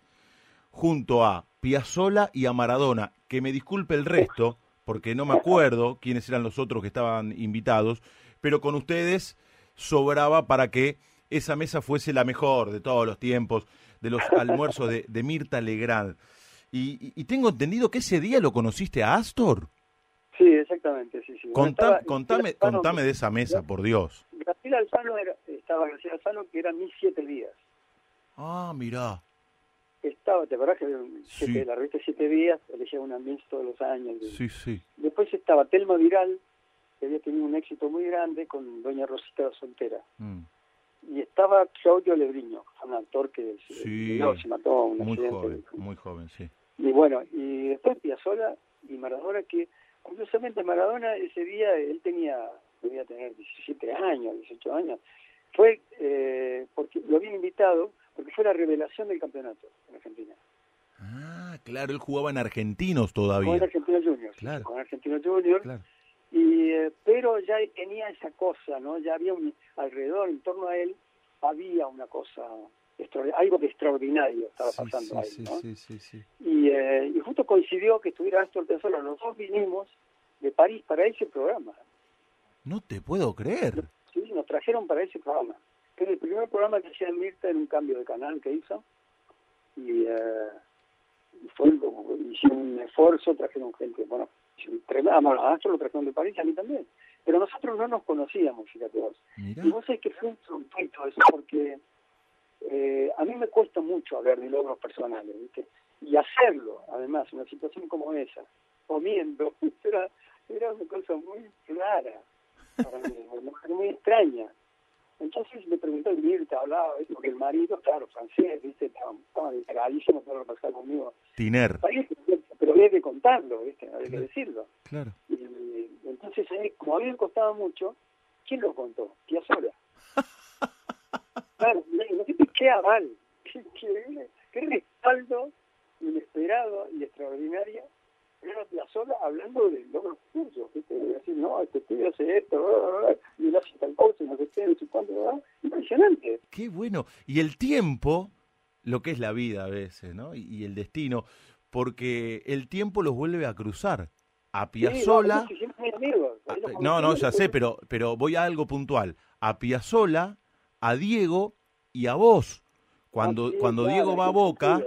Junto a Piazzola y a Maradona, que me disculpe el resto, porque no me acuerdo quiénes eran los otros que estaban invitados, pero con ustedes sobraba para que esa mesa fuese la mejor de todos los tiempos, de los almuerzos de, de Mirta Legrand. Y, tengo entendido que ese día lo conociste a Astor. exactamente, sí, sí. Contá- Estaba- contame, Alfano- contame de esa mesa, por Dios. Graciela Alfano era, estaba Graciela Alfano que eran mis siete días. Ah, mirá. Estaba, ¿te acordás que Sí. siete- la revista Siete Días elegía una Miss todos los años? Sí, sí. Después estaba Telma Viral, que había tenido un éxito muy grande con Doña Rosita Soltera. Mm. Y estaba Claudio Lebriño, un actor que se, Sí. no, se mató en un Muy accidente. joven, muy joven, sí. Y bueno, y después Piazzolla y Maradona, que curiosamente Maradona ese día, él tenía, debía tener 17 años, 18 años, fue eh, porque lo habían invitado, porque fue la revelación del campeonato en Argentina. Ah, claro, él jugaba en Argentinos Con todavía. Argentino Juniors. Claro. Con Argentino Juniors. Claro. Y, eh, pero ya tenía esa cosa, ¿no? Ya había un, alrededor, en torno a él, había una cosa, algo de extraordinario estaba pasando sí, ahí, sí, ¿no? Y, eh, y justo coincidió que estuviera Astor Piazzolla, los dos vinimos de París para ese programa. No te puedo creer. Sí, nos trajeron para ese programa. Que era el primer programa que hacía Mirta en un cambio de canal que hizo. Y, eh, fue, como- hicieron un esfuerzo, trajeron gente, bueno, bueno, a Astor lo trajeron de París, a mí también. Pero nosotros no nos conocíamos, fíjate vos. Mirá. Y vos sabés que fue un truquito eso, porque eh, a mí me cuesta mucho hablar de logros personales, ¿viste? Y hacerlo, además, una situación como esa, comiendo, era, era una cosa muy rara para mí, muy extraña. Entonces me preguntó, y Mirta hablaba, ¿viste? porque el marido, claro, francés, ¿viste? Estaba, estaba enteradísimo que pasaba conmigo. Tiner. Pero había que contarlo, ¿viste? Había que decirlo. Claro. Y, entonces, ahí, como a mí me costaba mucho, ¿quién lo contó? Tía Sola. claro, no sé qué aval, qué, qué, qué respaldo inesperado y extraordinario. Era Tía Sola hablando de logros suyos, ¿viste? De decir, no, este estudio hace esto, y él hace tal cosa, y no sé qué, no sé. Impresionante. Qué bueno. Y el tiempo, lo que es la vida a veces, ¿no? Y, y el destino, porque el tiempo los vuelve a cruzar. A Piazzola. Sí, no, no, no, ya sé, pero, pero voy a algo puntual. A Piazzola, a Diego y a vos. Cuando, Ah, sí, cuando claro, Diego va a Boca,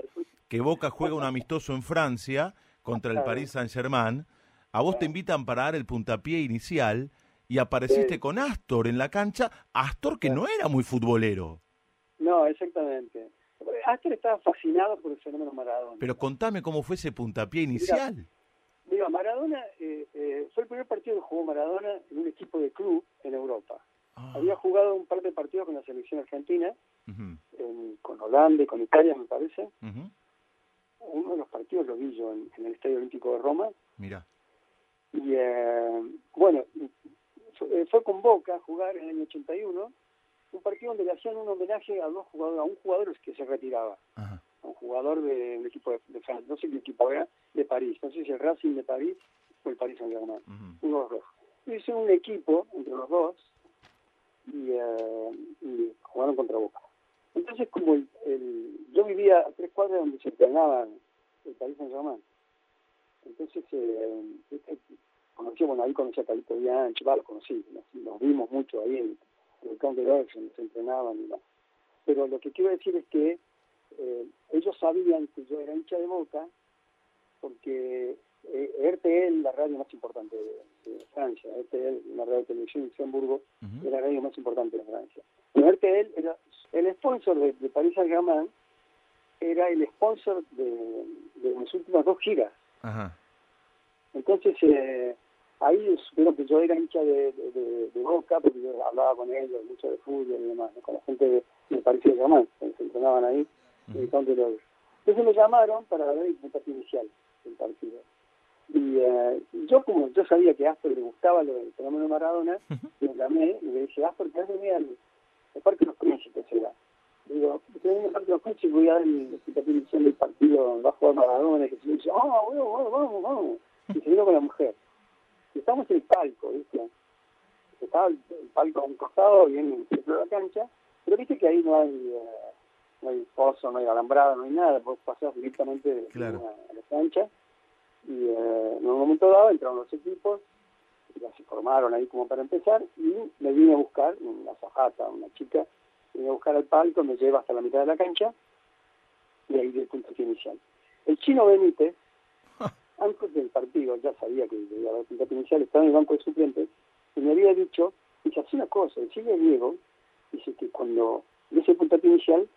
que Boca juega un amistoso en Francia contra el. Paris Saint-Germain, a vos te invitan para dar el puntapié inicial y apareciste Sí. con Astor en la cancha, Astor que no era muy futbolero. No, exactamente. Astor estaba fascinado por el fenómeno Maradona. Pero contame cómo fue ese puntapié inicial. Digo, Maradona eh, eh, fue el primer partido que jugó Maradona en un equipo de club en Europa. Ah, Había jugado un par de partidos con la selección argentina, en- con Holanda y con Italia, me parece. Uno de los partidos lo vi yo en, en el Estadio Olímpico de Roma. Mira. Y eh, bueno, fue, eh, fue con Boca a jugar en el año 81, un partido donde le hacían un homenaje a dos jugadores, a un jugador que se retiraba. Ajá. un jugador de un equipo de, de Francia, no sé qué equipo era, de París, no sé si el Racing de París o el Paris Saint-Germain, ujú. uno de los dos. Hizo un equipo entre los dos y, eh, y jugaron contra Boca. Entonces, como el, el- yo vivía a tres cuadras donde se entrenaba el Paris Saint-Germain, entonces eh, este, conocí, bueno, ahí conocí a Calito Bianchi, va, lo conocí, nos, nos vimos mucho ahí en, en el campo de se entrenaban y demás. Pero lo que quiero decir es que eh, ellos sabían que yo era hincha de Boca porque eh, RTL, la radio más importante de, de Francia, RTL, una radio de televisión en Luxemburgo, es la radio más importante de Francia. Pero RTL era el sponsor de, de Paris Saint-Germain, era el sponsor de, de mis últimas dos giras. Ajá. Entonces, eh, ahí supieron que yo era hincha de, de, de- de Boca, porque yo hablaba con ellos mucho de fútbol y demás, ¿no? con la gente de, de Paris Saint-Germain, que se entrenaban ahí. en el campo de los- Entonces me llamaron para ver el puntapié inicial del partido. Y eh, yo, como yo sabía que a Astor le gustaba lo del fenómeno Maradona, le llamé y le dije, Astor, que hace al, al Parque de los Príncipes, era. Digo, de los Príncipes voy a dar el puntapié inicial del partido va a jugar Maradona, y que se dice, ah, bueno, bueno, vamos, vamos. Y se vino con la mujer. Y estamos en el palco, ¿viste? Estaba el, el palco a un costado, bien en el centro de la cancha, pero viste que ahí no hay, eh, no hay pozo, no hay alambrada, no hay nada, vos pasás directamente de Claro. la, a la cancha. Y eh, en un momento dado entraron los equipos, ya se formaron ahí como para empezar, y me vine a buscar, una zafata, una chica, vine a buscar al palco, me lleva hasta la mitad de la cancha, y ahí del punto inicial. El chino Benítez, antes del partido, ya sabía que iba a haber puntapié inicial, estaba en el banco de suplentes, y me había dicho, dice, hace una cosa, decirle a Diego, dice que cuando ese puntapié inicial,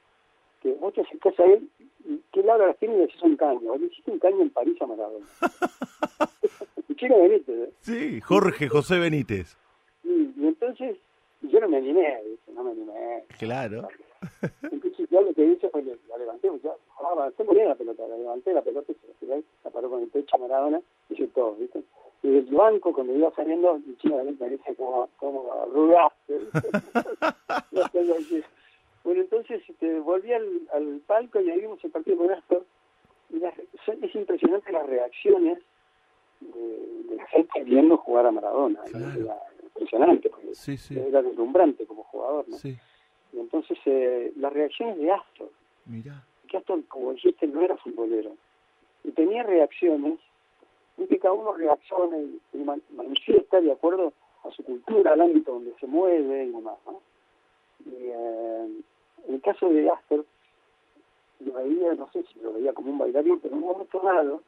que vos te acercás a él, y que él abra las piernas y le haces un caño. Le hiciste un caño en París a Maradona. y quiero Benítez, ¿eh? Sí, Jorge José Benítez. Y, y entonces yo no me animé, ¿viste? no me animé. Claro. Entonces yo lo que hice fue que la levanté, pues, yo jugaba, se moría la pelota, la levanté la pelota y se la paró con el pecho a Maradona, hice todo, ¿viste? Y del banco, cuando iba saliendo, el chino de me dice como, como arrugaste. Bueno, entonces este, volví al, al palco y ahí vimos el partido con Astor. Y las- son- es impresionante las reacciones de, de la gente viendo jugar a Maradona. Claro. Impresionante, porque Sí, sí, era deslumbrante como jugador. ¿no? sí. Y entonces eh, las reacciones de Astor, Mirá. que Astor, como dijiste, no era futbolero. Y tenía reacciones, y que cada uno reacciona y, y man- manifiesta de acuerdo a su cultura, al ámbito donde se mueve y demás. ¿no? Y eh, en el caso de Astor, lo veía, no sé si lo veía como un bailarín, pero en un momento dado,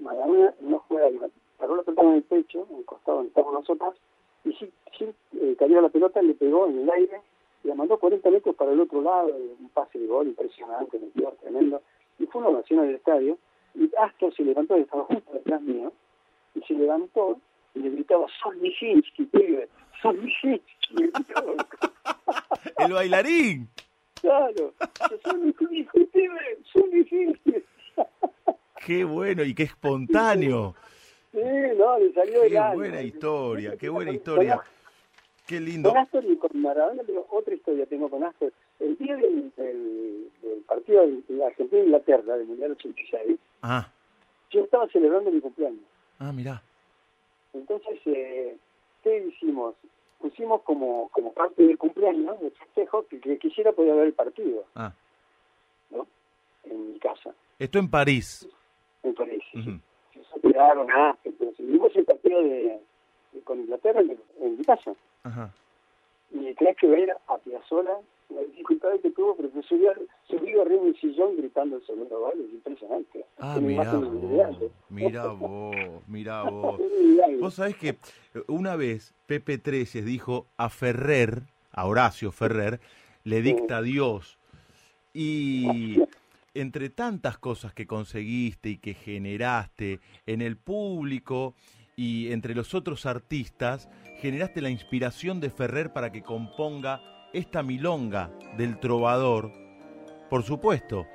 Maradona no juega, paró la pelota en el pecho, en el costado donde estábamos nosotros, y sí, sí eh, cayó la pelota, le pegó en el aire, y la mandó 40 metros para el otro lado, un pase de gol impresionante, metió tremendo, y fue una ovación en el estadio, y Astor se levantó, estaba justo detrás mío, y se levantó y le gritaba, sos Nijinsky, pibe, sos Nijinsky. El bailarín. Claro, sos Nijinsky, pibe, sos Nijinsky. Qué bueno y qué espontáneo. Sí, no, le salió el Qué alma. buena historia, qué buena historia. Qué lindo. Con Astor y con Maradona, pero otra historia tengo con Astor. El día del, del, del partido de Argentina-Inglaterra, del Mundial 86, Ah, yo estaba celebrando mi cumpleaños. ah, mirá. Entonces, eh, ¿qué hicimos? Pusimos como, como parte del cumpleaños, del festejo, que, que quisiera poder ver el partido, Ah. ¿no? En mi casa, Esto en París. en París. Se quedaron, ah, entonces vimos el partido de, de- con Inglaterra en, en mi casa. Ajá. Y tenés que ver a Piazzolla la dificultad que tuvo, pero que subió, subió arriba en un sillón gritando el segundo gol, es impresionante. Ah, imagen vos, inolvidable. mirá vos, mirá vos. Vos sabés que una vez Pepe Treyes dijo a Ferrer, a Horacio Ferrer, le dicta Dios. Y entre tantas cosas que conseguiste y que generaste en el público y entre los otros artistas, generaste la inspiración de Ferrer para que componga esta milonga del trovador, por supuesto,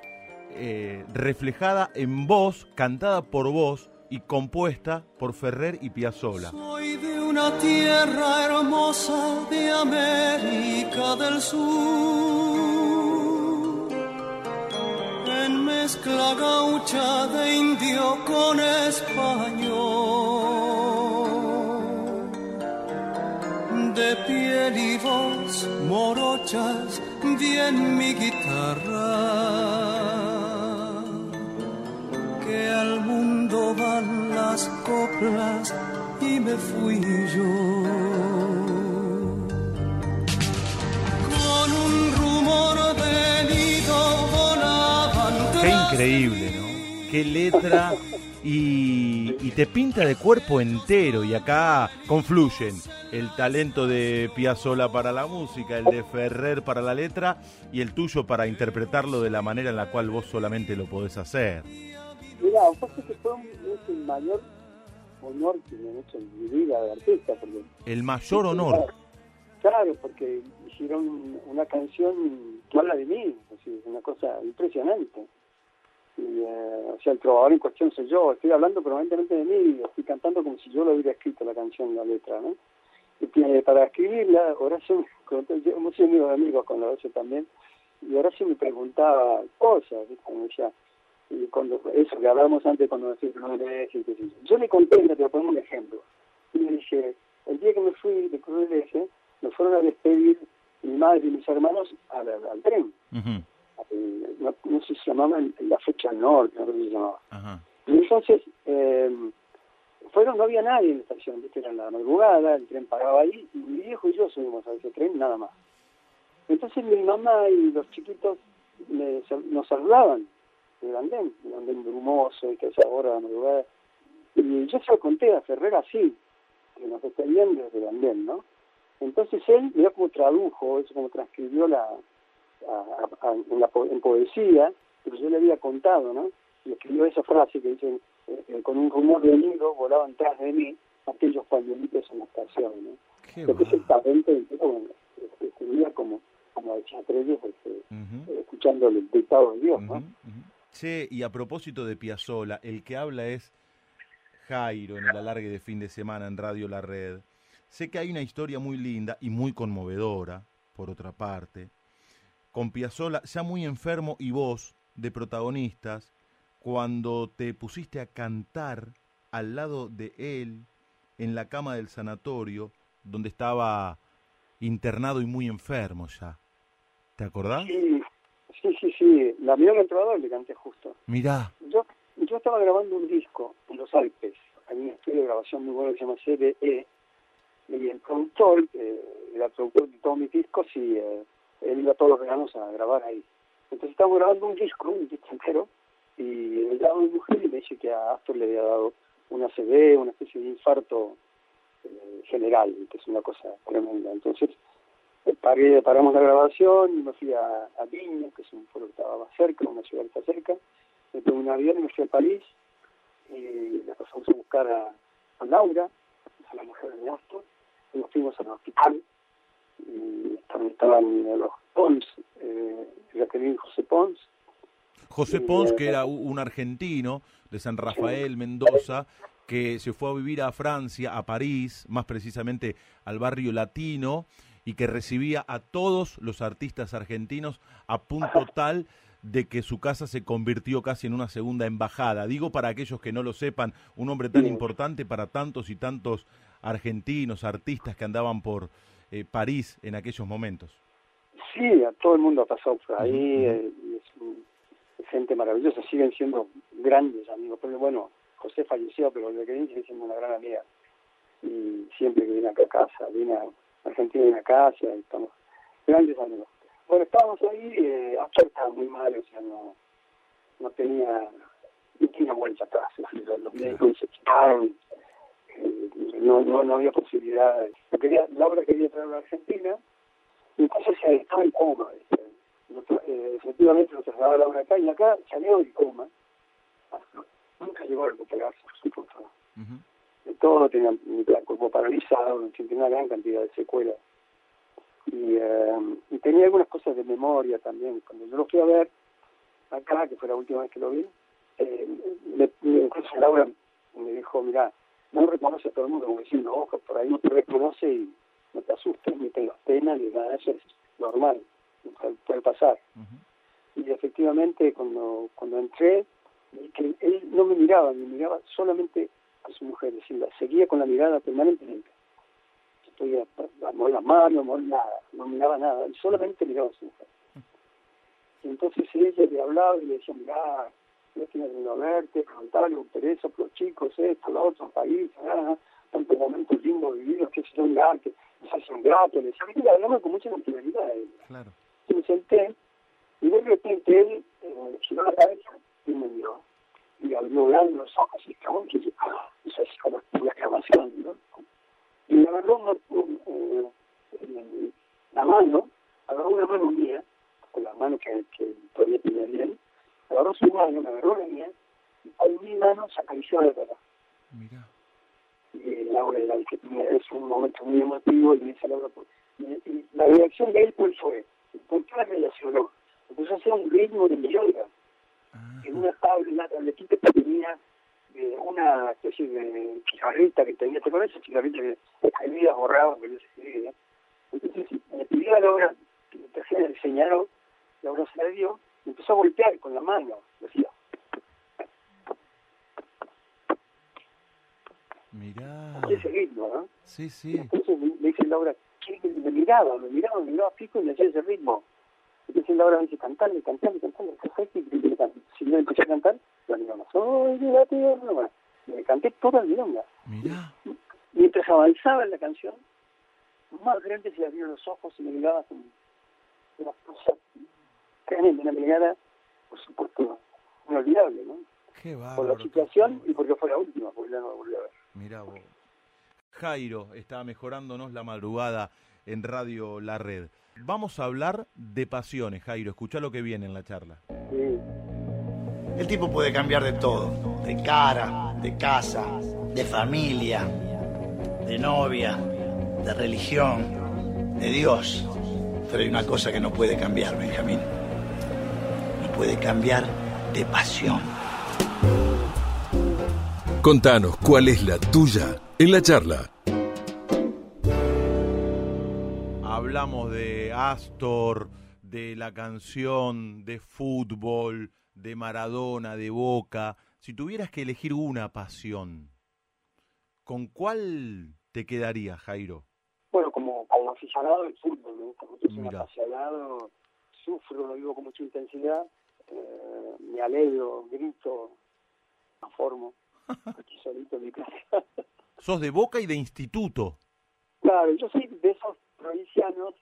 eh, reflejada en voz, cantada por vos y compuesta por Ferrer y Piazzolla. Soy de una tierra hermosa de América del Sur, mezcla gaucha de indio con español, de piel y voz morochas di en mi guitarra que al mundo van las coplas y me fui yo. Increíble, ¿no? Qué letra y, y te pinta de cuerpo entero y acá confluyen el talento de Piazzolla para la música, el de Ferrer para la letra y el tuyo para interpretarlo de la manera en la cual vos solamente lo podés hacer. Mira, sabés que fue un, es el mayor honor que me han hecho en mi vida de artista, porque El mayor honor. Claro, porque hicieron una canción que habla de mí, es una cosa impresionante. Y, eh, o sea, el trovador en cuestión soy yo, estoy hablando permanentemente de mí, estoy cantando como si yo lo hubiera escrito la canción, la letra, ¿no? Y que para escribirla, Horacio, yo hemos sido amigos, amigos con Horacio también, y Horacio me preguntaba cosas. Me decía, y cuando eso que hablábamos antes cuando decía no eres, y yo. le conté, te poner un ejemplo. Y le dije, el día que me fui de Cruz del Eje, me fueron a despedir mi madre y mis hermanos al, tren. Eh, No, no sé si se llamaba en- en la fecha norte, no sé si se llamaba. Ajá. Y entonces, eh, fueron, no había nadie en la estación, ¿viste? era la madrugada, el tren paraba ahí, y mi viejo y yo subimos a ese tren, nada más. Entonces mi mamá y los chiquitos me nos saludaban del andén, el andén brumoso, y que esa hora de la madrugada. Y yo se lo conté a Ferrer así, que nos despedían desde el andén, ¿no? Entonces él, mira cómo tradujo, eso como transcribió la, a- a- en, la en poesía, pero yo le había contado, ¿no? Y escribió esa frase que dice, eh, eh, con un rumor de nido volaban tras de mí aquellos pañuelitos en la estación, ¿no? Qué Lo que es el va. talento, bueno, este, escribía como, como Trelles, este, Ujú, eh, escuchando el dictado de Dios, ¿no? Che, y a propósito de Piazzola, el que habla es Jairo en el alargue de fin de semana en Radio La Red. Sé que hay una historia muy linda y muy conmovedora, por otra parte, con Piazzola ya muy enfermo y vos de protagonistas, cuando te pusiste a cantar al lado de él en la cama del sanatorio, donde estaba internado y muy enfermo ya. ¿Te acordás? Sí, sí, sí, sí, la Millón Entrador le canté justo. Mirá. Yo, yo estaba grabando un disco en los Alpes, hay un estudio de grabación muy bueno que se llama CDE, y el productor, eh, era el productor de todos mis discos, y eh, él iba todos los veranos a grabar ahí. Entonces estábamos grabando un disco, un disco entero, y me llama mi mujer y me dice que a Astor le había dado una CD, una especie de infarto eh, general, que es una cosa tremenda. Entonces eh, paramos la grabación y me fui a, a Viña, que es un pueblo que estaba más cerca, una ciudad que está cerca, me tomé un avión y me fui a París y la pasamos a buscar a, a Laura, a la mujer de Astor, y nos fuimos al hospital también estaban los Pons, eh, Jacqueline José Pons, José Pons, eh, que era u- un argentino de San Rafael, Mendoza, que se fue a vivir a Francia, a París, más precisamente al barrio latino, y que recibía a todos los artistas argentinos a punto tal de que su casa se convirtió casi en una segunda embajada. Digo para aquellos que no lo sepan, un hombre tan importante para tantos y tantos argentinos, artistas que andaban por eh, París en aquellos momentos. Sí, a todo el mundo ha pasado por ahí, eh, es, un- es gente maravillosa, siguen siendo grandes amigos. Pero bueno, José falleció, pero el que sigue siendo una gran amiga. Y siempre que viene acá a casa, viene a Argentina, viene a casa, y estamos grandes amigos. Bueno, estábamos ahí, eh, estaba muy mal, o sea, no, no tenía, no tenía vuelta atrás. Los, médicos se quitaron, no, no, no había posibilidad. Yo quería, Laura quería traerlo a Argentina, y entonces se estaba en coma. ¿viste? Lo eh, efectivamente lo trasladaba Laura acá, y acá salió del coma. Nunca llegó a recuperarse, por supuesto. Ujú. De todo, tenía el cuerpo paralizado, tenía una gran cantidad de secuelas. Y, eh, y tenía algunas cosas de memoria también. Cuando yo lo fui a ver acá, que fue la última vez que lo vi, eh, me, me- incluso Laura me dijo, mira, no reconoce a todo el mundo, como diciendo, ojo, por ahí no te reconoce y no te asustes, ni tengas pena, ni nada, eso es normal, puede, pasar. Y efectivamente, cuando, cuando entré, que él no me miraba, me miraba solamente a su mujer, es decir, la seguía con la mirada permanentemente. Estoy a, a mover las manos, mover nada, no miraba nada, él solamente miraba a su mujer. Y entonces ella le hablaba y le decía, mirá, yo estoy a verte, preguntarle, interesa por los chicos, esto, lo otro, país, ah, tantos momentos lindos vividos, que se un que se hace un gato, le decía, mira, hablaba con mucha naturalidad. a él. Claro. Y me senté y de repente él eh, giró la cabeza y me miró. Y abrió grandes los ojos y cagó que ¡ah! eso es como una exclamación, ¿no? Y me agarró una, un- eh, eh, la mano, agarró una mano mía, con la mano que, que todavía tenía bien, agarró su mano, me agarró la mía, y con mi mano se acarició la cara. Mira. Y Laura era el que tenía, es un momento muy emotivo y me dice Laura, pues, y, y la reacción de él cuál fue, ¿por qué la relacionó? Empezó a hacer un ritmo de yoga Ah, en una tabla, una tabletita que tenía de una especie de cigarrita que tenía, ¿te acuerdas esa cigarrita que escribía, borraba, pero no? Entonces me pidió a Laura que me trajera el señaló, Laura se la dio, empezó a golpear con la mano, decía, Mirá. ese ritmo, ¿no? Sí, sí. Entonces me, me dice Laura, ¿qué? me miraba, me miraba, me miraba fijo y me hacía ese ritmo. Entonces Laura me dice, cantale, cantale, cantale. Si yo empecé a cantar, la milonga, soy de la tierra. Me canté toda la milonga. Mirá. Mientras avanzaba en la canción, más grande se le abrieron los ojos y me miraba con una cosa tremenda, una mirada, por supuesto, inolvidable, ¿no? Qué por la situación y porque fue la última, porque ya no la volví a ver. Mirá vos. Jairo está mejorándonos la madrugada en Radio La Red. Vamos a hablar de pasiones, Jairo. Escucha lo que viene en la charla. Sí. El tipo puede cambiar de todo, de cara, de casa, de familia, de novia, de religión, de Dios. Pero hay una cosa que no puede cambiar, Benjamín. No puede cambiar de pasión. Contanos cuál es la tuya en la charla. Hablamos de Astor, de la canción, de fútbol, de Maradona, de Boca. Si tuvieras que elegir una pasión, ¿con cuál te quedaría, Jairo? Bueno, como, como aficionado del fútbol, me gusta mucho, soy un Mira. apasionado, sufro, lo vivo con mucha intensidad, eh, me alegro, grito, me formo, aquí solito en mi casa. Sos de Boca y de Instituto. Claro, yo soy de esos provincianos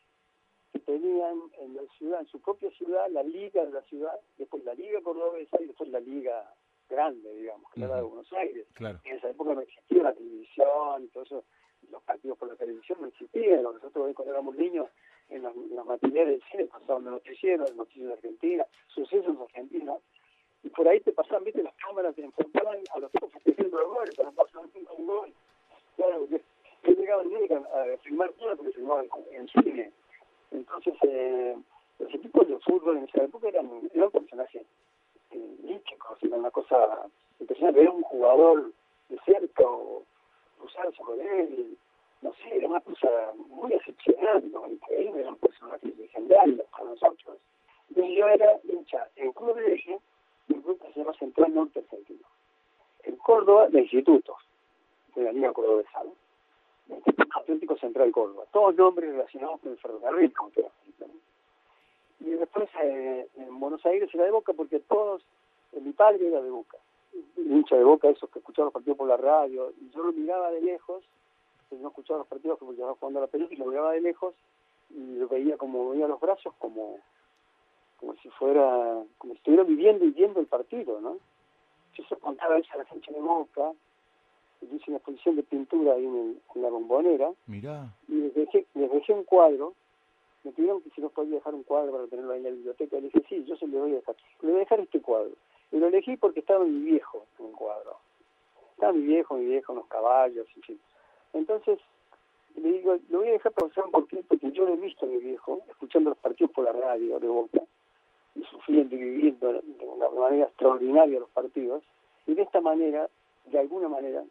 que tenían en la ciudad, en su propia ciudad, la liga de la ciudad, después la liga cordobesa y después la liga grande, digamos, que era la de Ujú. Buenos Aires. Claro. En esa época no existía la televisión y todo eso, los partidos por la televisión no existían. Nosotros cuando éramos niños, en las, en matinés del cine pasaban los noticieros, los noticieros de Argentina, sucesos argentinos, y por ahí te pasaban, viste, las cámaras te enfocaban a los tipos festejando el gol, pasaban nunca un gol. Claro, yo, yo llegaba el día a, a filmar todo porque filmaban en, en cine. Entonces, eh, los equipos de fútbol en esa época eran, eran personajes eh, míticos, era una cosa impresionante. Ver un jugador de cerca o cruzarse con él, no sé, era una cosa muy excepcional, ¿no? increíble, eran personajes legendarios para nosotros. Y yo era hincha en Club de Eje, un club que se llama Central Norte Argentino. En Córdoba, de institutos, de la Liga Cordobesa, ¿no? El Instituto Atlético Central Córdoba. Todos nombres relacionados con el ferrocarril, como te. Y después eh, en Buenos Aires era de Boca porque todos, eh, mi padre era de Boca, hincha de Boca, esos que escuchaban los partidos por la radio, y yo lo miraba de lejos, no escuchaba los partidos porque estaba jugando a la pelota y lo miraba de lejos y lo veía como veía los brazos como como si fuera, como si estuviera viviendo y viendo el partido, ¿no? Yo se contaba a la gente de Boca, y hice una exposición de pintura ahí en, el- en la bombonera, Mirá. y les dejé, les dejé un cuadro, me pidieron que si nos podía dejar un cuadro para tenerlo ahí en la biblioteca, le dije, sí, yo se lo voy a dejar, le voy a dejar este cuadro. Y lo elegí porque estaba mi viejo en el cuadro. Estaba mi viejo, mi viejo, unos caballos, en fin. Entonces, le digo, lo voy a dejar para saber por qué, porque yo lo he visto a mi viejo, escuchando los partidos por la radio de Boca, y sufriendo y viviendo de una manera extraordinaria los partidos, y de esta manera, de alguna manera,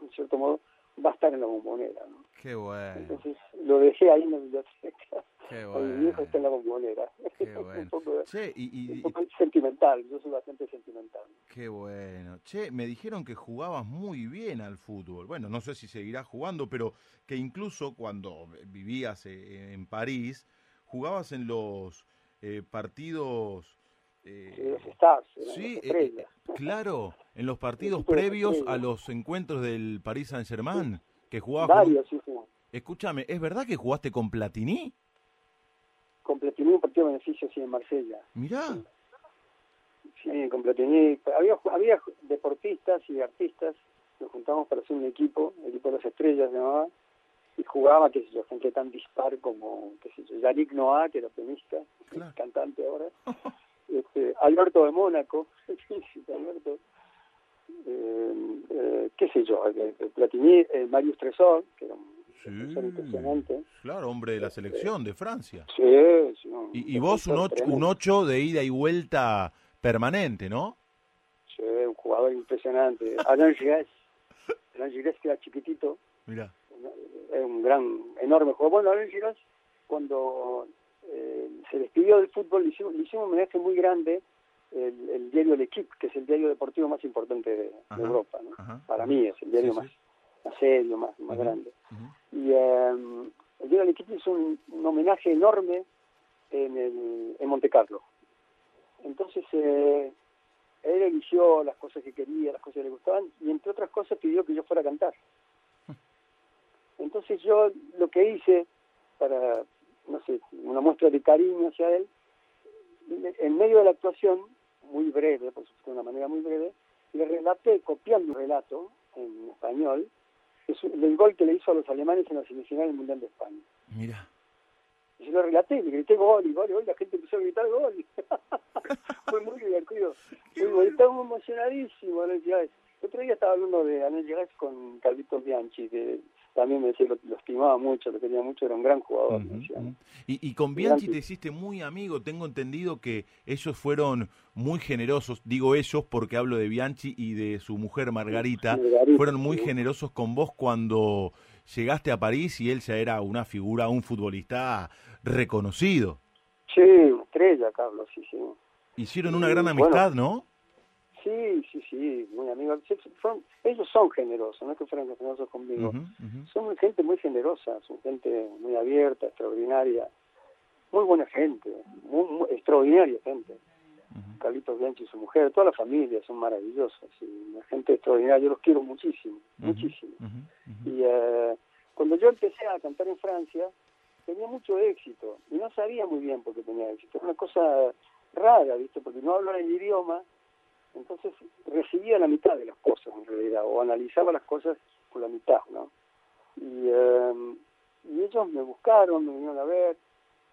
en cierto modo, va a estar en la bombonera, ¿no? Qué bueno. Entonces lo dejé ahí en la biblioteca. Qué Mi viejo bueno. está en la bombonera. Qué un bueno. poco, Che, y, y- un y- poco sentimental, yo soy bastante sentimental. qué bueno. Che, me dijeron que jugabas muy bien al fútbol. Bueno, no sé si seguirás jugando, pero que incluso cuando vivías eh, en París, jugabas en los eh, partidos... eh, Eh, los stars, Sí, las eh, estrellas. eh, claro, en los partidos previos a los encuentros del Paris Saint Germain, que jugabas con... Varios, sí, sí. Escúchame, ¿es verdad que jugaste con Platini? Con Platini un partido de beneficio sí en Marsella. Mirá, Sí, con Platini. Había, había deportistas y artistas, nos juntamos para hacer un equipo, el equipo de las estrellas llamaba, y jugaba, qué sé yo, gente tan dispar como, qué sé yo, Yannick Noah, que era pianista, Claro. cantante ahora, este, Alberto de Mónaco, Alberto, eh, eh, qué sé yo, eh, eh, Platini, eh, Marius Tresor, que era un sí, impresionante. claro, hombre de la selección de Francia. Sí, Y, y vos un defensor ocho, tremendo. un ocho de ida y vuelta permanente, ¿no? Sí, un jugador impresionante. Alain Giresse, Alain Giresse que era chiquitito, Mirá, es un gran, enorme jugador. Bueno, Alain Giresse, cuando eh, se despidió del fútbol, le hicimos, le hicimos un homenaje muy grande el, el diario L'Equipe, que es el diario deportivo más importante de, Europa. ¿no? ajá, Para mí es el diario Sí, más, sí. más serio, más, más grande. Y eh, el diario L'Equipe hizo un, un homenaje enorme en, el, en Monte Carlo. Entonces, eh, él eligió las cosas que quería, las cosas que le gustaban, y entre otras cosas pidió que yo fuera a cantar. Entonces yo lo que hice para, no sé, una muestra de cariño hacia él, en medio de la actuación, muy breve, por supuesto de una manera muy breve, le relaté, copiando un relato en español, es un- el gol que le hizo a los alemanes en la semifinal del Mundial de España. Mira. Y yo lo relaté, le grité gol y gol y gol, la gente empezó a gritar gol. Fue muy divertido. Muy estaba emocionadísimo. Otro día estaba hablando de Anel Girais con Carlitos Bianchi, que también me decía, lo, lo estimaba mucho, lo quería mucho, era un gran jugador. Y, y con Bianchi te hiciste muy amigo. Tengo entendido que ellos fueron muy generosos. Digo ellos porque hablo de Bianchi y de su mujer Margarita. Margarita, Fueron muy sí. generosos con vos cuando llegaste a París y él ya era una figura, un futbolista reconocido. Sí, estrella, Carlos, sí, sí. Hicieron una gran bueno. amistad, ¿no? Sí, sí, sí, muy amigos. Fueron- ellos son generosos, no es que fueran generosos conmigo. Son gente muy generosa, son gente muy abierta, extraordinaria, muy buena gente, muy, muy- extraordinaria gente. Carlitos Bianchi y su mujer, toda la familia son maravillosos, y una gente extraordinaria, yo los quiero muchísimo, muchísimo. Y eh, cuando yo empecé a cantar en Francia, tenía mucho éxito, y no sabía muy bien por qué tenía éxito, era una cosa rara, ¿viste? Porque no hablo el idioma, entonces recibía la mitad de las cosas en realidad, o analizaba las cosas por la mitad, ¿no? Y, eh, y ellos me buscaron, me vinieron a ver,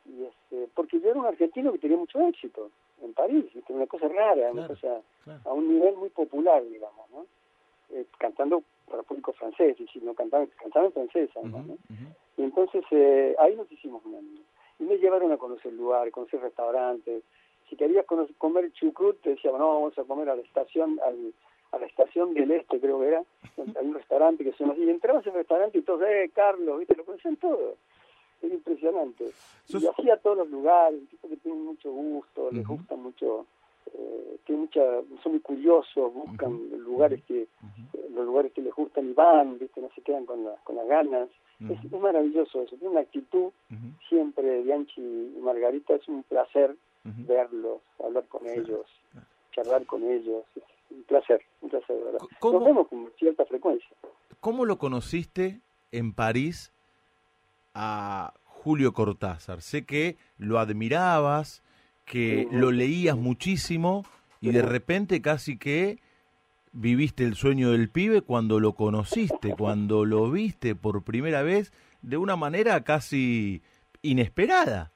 y este, porque yo era un argentino que tenía mucho éxito en París, ¿viste? una cosa rara, una Claro, cosa claro. a un nivel muy popular, digamos, ¿no? Eh, cantando para público francés, y si no cantaba, cantaba en francés, ¿no? Y entonces eh, ahí nos hicimos un amigo. Y me llevaron a conocer lugares, conocer restaurantes. Si querías comer chucrut, te decían, no, vamos a comer a la estación, al- a la estación del este, creo que era. Hay un restaurante que se llama así. Y entrabas en el restaurante y todos, eh, Carlos, ¿viste? Lo conocían todo. Era impresionante. Sos- Y así a todos los lugares, un tipo que tiene mucho gusto, les gusta mucho, eh, tiene mucha, son muy curiosos, buscan lugares que eh, los lugares que les gustan y van, ¿viste? No se quedan con, la- con las ganas. Es, es maravilloso eso, tiene una actitud siempre Bianchi y Margarita es un placer verlos, hablar con ellos, charlar con ellos, es un placer, un placer de verdad. ¿Cómo? Nos vemos con cierta frecuencia. ¿Cómo lo conociste en París a Julio Cortázar? Sé que lo admirabas, que lo leías muchísimo y de repente casi que viviste el sueño del pibe cuando lo conociste, cuando lo viste por primera vez de una manera casi inesperada.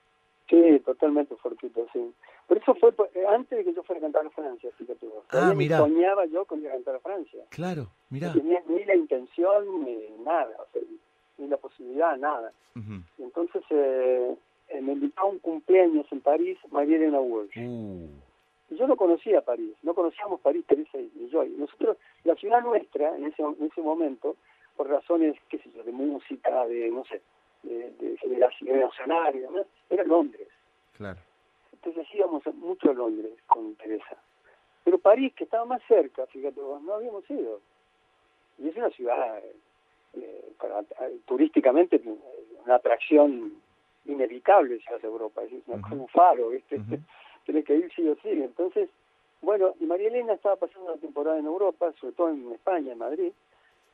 Sí, totalmente fortuito, sí. Pero eso fue eh, antes de que yo fuera a cantar a Francia, fíjate vos. Ah, mirá. soñaba yo con ir a cantar a Francia. Claro, mirá. No tenía ni la intención, ni nada, o sea, ni la posibilidad, nada. Y entonces eh, eh, me invitó a un cumpleaños en París, María Elena Walsh. Uh, Y yo no conocía París, no conocíamos París, Teresa y y yo. Y nosotros, la ciudad nuestra, en ese, en ese momento, por razones, qué sé yo, de música, de, no sé, de, de generación nacional y demás, era Londres. claro. Entonces íbamos mucho a Londres con Teresa. Pero París, que estaba más cerca, fíjate vos, no habíamos ido. Y es una ciudad, eh, para- eh, turísticamente, eh, una atracción inevitable si vas a Europa. Es una- como un faro, ¿viste? Ujú. Tienes que ir sí o sí. Entonces, bueno, y María Elena estaba pasando una temporada en Europa, sobre todo en España, en Madrid.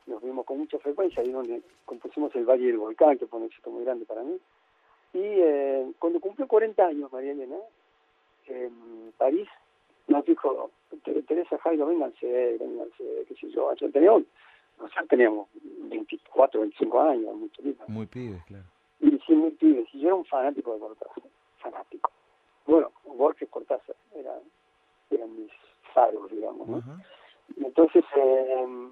Nos vimos con mucha frecuencia, ahí donde compusimos el Valle del Volcán, que fue un éxito muy grande para mí. Y eh, cuando cumplió 40 años María Elena, en París, nos dijo, "Te- Teresa Jairo, vénganse, vénganse, qué sé yo. Yo teníamos, nosotros teníamos 24, 25 años, muy chiquitos. Muy pibes, claro. Y sí, muy pibes. Y yo era un fanático de Cortázar, fanático. Bueno, Borges Cortázar, era, eran mis faros, digamos, ¿no? Ajá. Y entonces, eh,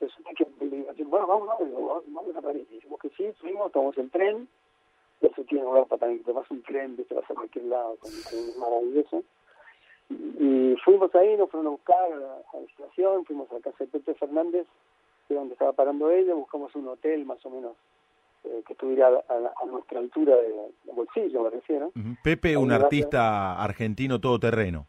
resulta que le digo, bueno, vamos, vamos, vamos, a París. Y dijimos que sí, fuimos, tomamos el tren. Eso tiene Europa también, que tomas un tren, te vas a cualquier lado, con, es maravilloso. Y fuimos ahí, nos fueron a buscar a la, la estación, fuimos a la casa de Pepe Fernández, que donde estaba parando ella, buscamos un hotel más o menos eh, que estuviera a, a- a nuestra altura de, de bolsillo, me refiero. Pepe, un Gracias. artista argentino todoterreno.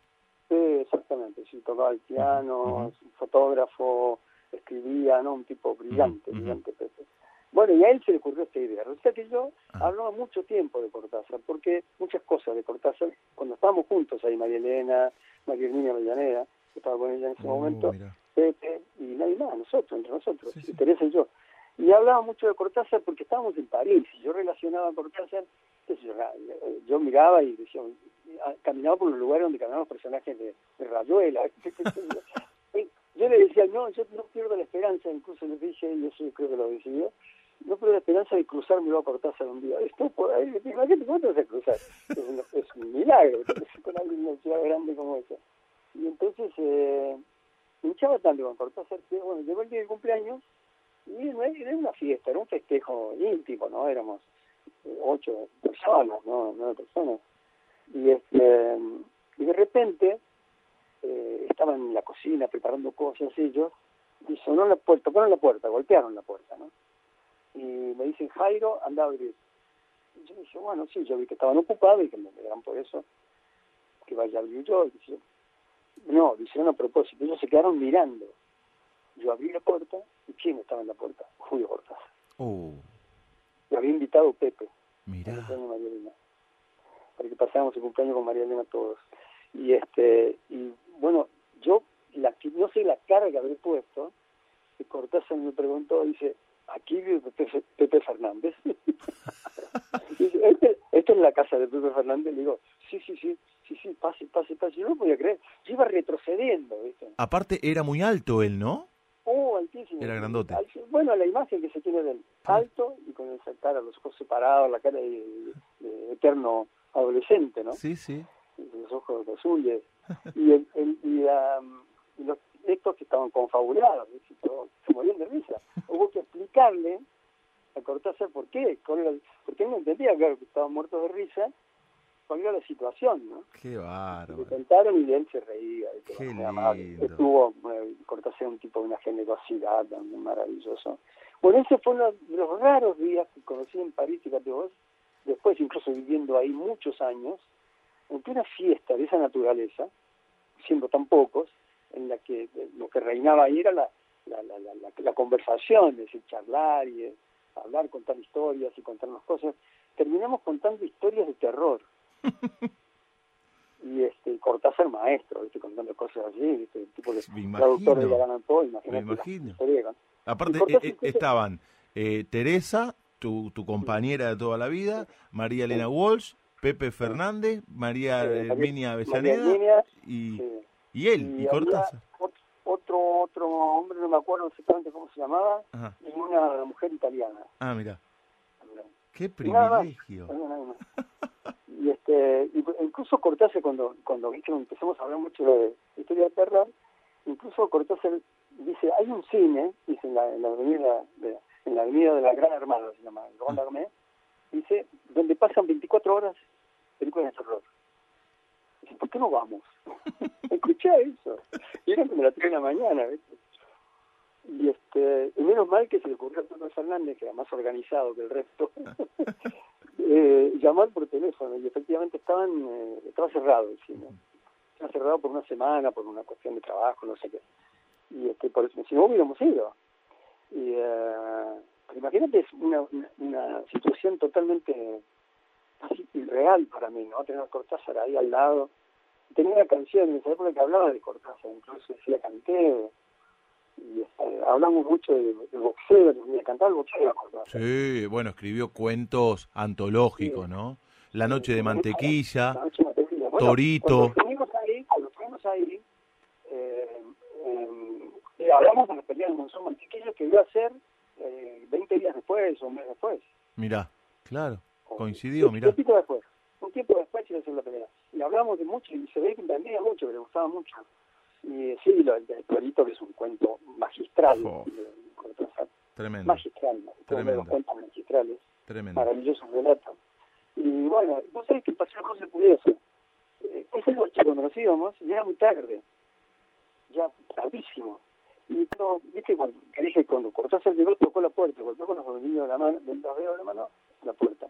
Sí, exactamente, sí, tocaba el piano, es un fotógrafo, escribía, ¿no? Un tipo brillante, brillante Pepe. Bueno, y a él se le ocurrió esta idea. Resulta que yo Ah. hablaba mucho tiempo de Cortázar, porque muchas cosas de Cortázar, cuando estábamos juntos ahí, María Elena, María Herminia Avellaneda, que estaba con ella en ese Uh, momento. Pepe y nadie más, nosotros, entre nosotros, Sí, sí. Teresa y yo. Y hablaba mucho de Cortázar porque estábamos en París y yo relacionaba a Cortázar, sé yo, yo miraba y decía, ah, caminaba por los lugares donde caminaban los personajes de, de Rayuela. yo. Y yo le decía, no, yo no pierdo la esperanza, incluso le dije, y eso creo que lo decidió, no pierdo la esperanza de cruzarme a Cortázar un día. Esto por ahí, imagínate, ¿cómo te vas a cruzar? Es un, es un milagro, con una ciudad grande como esa. Y entonces, eh, hinchaba tanto con Cortázar que, bueno, llegó el día del cumpleaños y era una fiesta, era un festejo íntimo, ¿no? Éramos eh, ocho personas, ¿no? Nueve personas. Y, este, y de repente eh, estaban en la cocina preparando cosas ellos y sonó la puerta, tocaron la puerta, golpearon la puerta, ¿no? Y me dicen, Jairo, anda a abrir. Y yo dije, bueno, sí, yo vi que estaban ocupados y que me dan por eso que vaya a abrir yo. Y dije, no, lo hicieron a propósito, ellos se quedaron mirando. Yo abrí la puerta y ¿quién estaba en la puerta? Julio Cortázar. Oh, Lo había invitado Pepe, mirá. para que pasáramos el cumpleaños con María Elena todos. Y este y bueno, yo la no sé la cara que habré puesto, que Cortázar me preguntó, dice, aquí vive Pepe, Pepe Fernández. dice, este, esta es la casa de Pepe Fernández, le digo, sí, sí, sí, sí, sí, pase, pase, pase. Yo no podía creer, yo iba retrocediendo, ¿viste? Aparte era muy alto él, ¿no? Oh, altísimo. Era grandote. Bueno, la imagen que se tiene del alto y con esa cara, los ojos separados, la cara de, de eterno adolescente, ¿no? Sí, sí. Los ojos azules. Y, el, el- y, la- y los, que estaban confabulados, ¿viste? Todos se morían de risa. Hubo que explicarle a Cortázar por qué, porque él no entendía, claro, que estaban muertos de risa, cuál era la situación, ¿no? Qué Le bárbaro. contaron y él se reía. y todo, Qué lindo. Estuvo eh, Cortázar un tipo de una generosidad también maravilloso. Bueno, ese fue uno de los raros días que conocí en París, fíjate vos, después incluso viviendo ahí muchos años, en plena fiesta de esa naturaleza, siendo tan pocos, en la que eh, lo que reinaba ahí era la, la, la, la, la- la conversación, es decir, charlar y eh, hablar, contar historias y contarnos cosas. Terminamos contando historias de terror y este Cortázar maestro, ¿viste? contando cosas así, ¿viste? el tipo de imagino. La Gran Poe, imagínate. Me imagino. la historia, Aparte eh, eh, estaban eh, Teresa, tu, tu compañera de toda la vida, María Elena Walsh, Pepe Fernández, María Eh, eh, María- Avellaneda y, sí. y él, y, había Cortázar. ot- Otro, otro hombre, no me acuerdo exactamente cómo se llamaba, Ajá. y una mujer italiana. Ah, mira, qué Y nada más, privilegio. más. Y este, y incluso Cortázar cuando cuando empezamos a hablar mucho de historia de terror, incluso Cortázar dice, hay un cine, dice en la, en la avenida de, en la avenida de la Gran Armada, se llama, Grand Armée, dice, donde pasan 24 horas películas de terror. Dice, ¿por qué no vamos? Escuché eso. Y era como las 3 de la mañana. Y este, menos mal que se le ocurrió a Pedro Fernández, que era más organizado que el resto, eh, llamar por teléfono y efectivamente estaban eh, estaba cerrado el cine. Estaba cerrado por una semana, por una cuestión de trabajo, no sé qué. Y este, por eso, si no hubiéramos ido. Y pero imagínate, es una, una, situación totalmente casi irreal para mí, ¿no? Tener a Cortázar ahí al lado. Tenía una canción en esa época que hablaba de Cortázar, incluso decía canté. Y este, hablamos mucho de, de boxeo, de cantar el boxeo Cortázar. Sí, bueno, escribió cuentos antológicos, ¿no? La noche de mantequilla, La noche de mantequilla. Bueno, Torito. Cuando estuvimos ahí, cuando estuvimos ahí, eh, eh, hablamos de la pelea de Monzón Mantequilla que iba a ser eh, 20 días después o un mes después. mirá, claro, coincidió, un mirá. tiempo después. Un tiempo después iba a ser la pelea. Y hablamos de mucho y se ve que entendía mucho, que le gustaba mucho. Y eh, sí, lo del del Torito, que es un cuento magistral. De Cortázar. Tremendo, Magistral, Tremendo. cuentos magistrales. tremendo. maravilloso relato. Y bueno, vos sabés que pasó una cosa curiosa. Eh, esa noche cuando nos íbamos, ya era muy tarde, ya tardísimo. Y no, viste, cuando, dije, cuando Cortázar llegó, tocó la puerta, golpeó con los dedillos de la mano, del dedo de la mano, la puerta.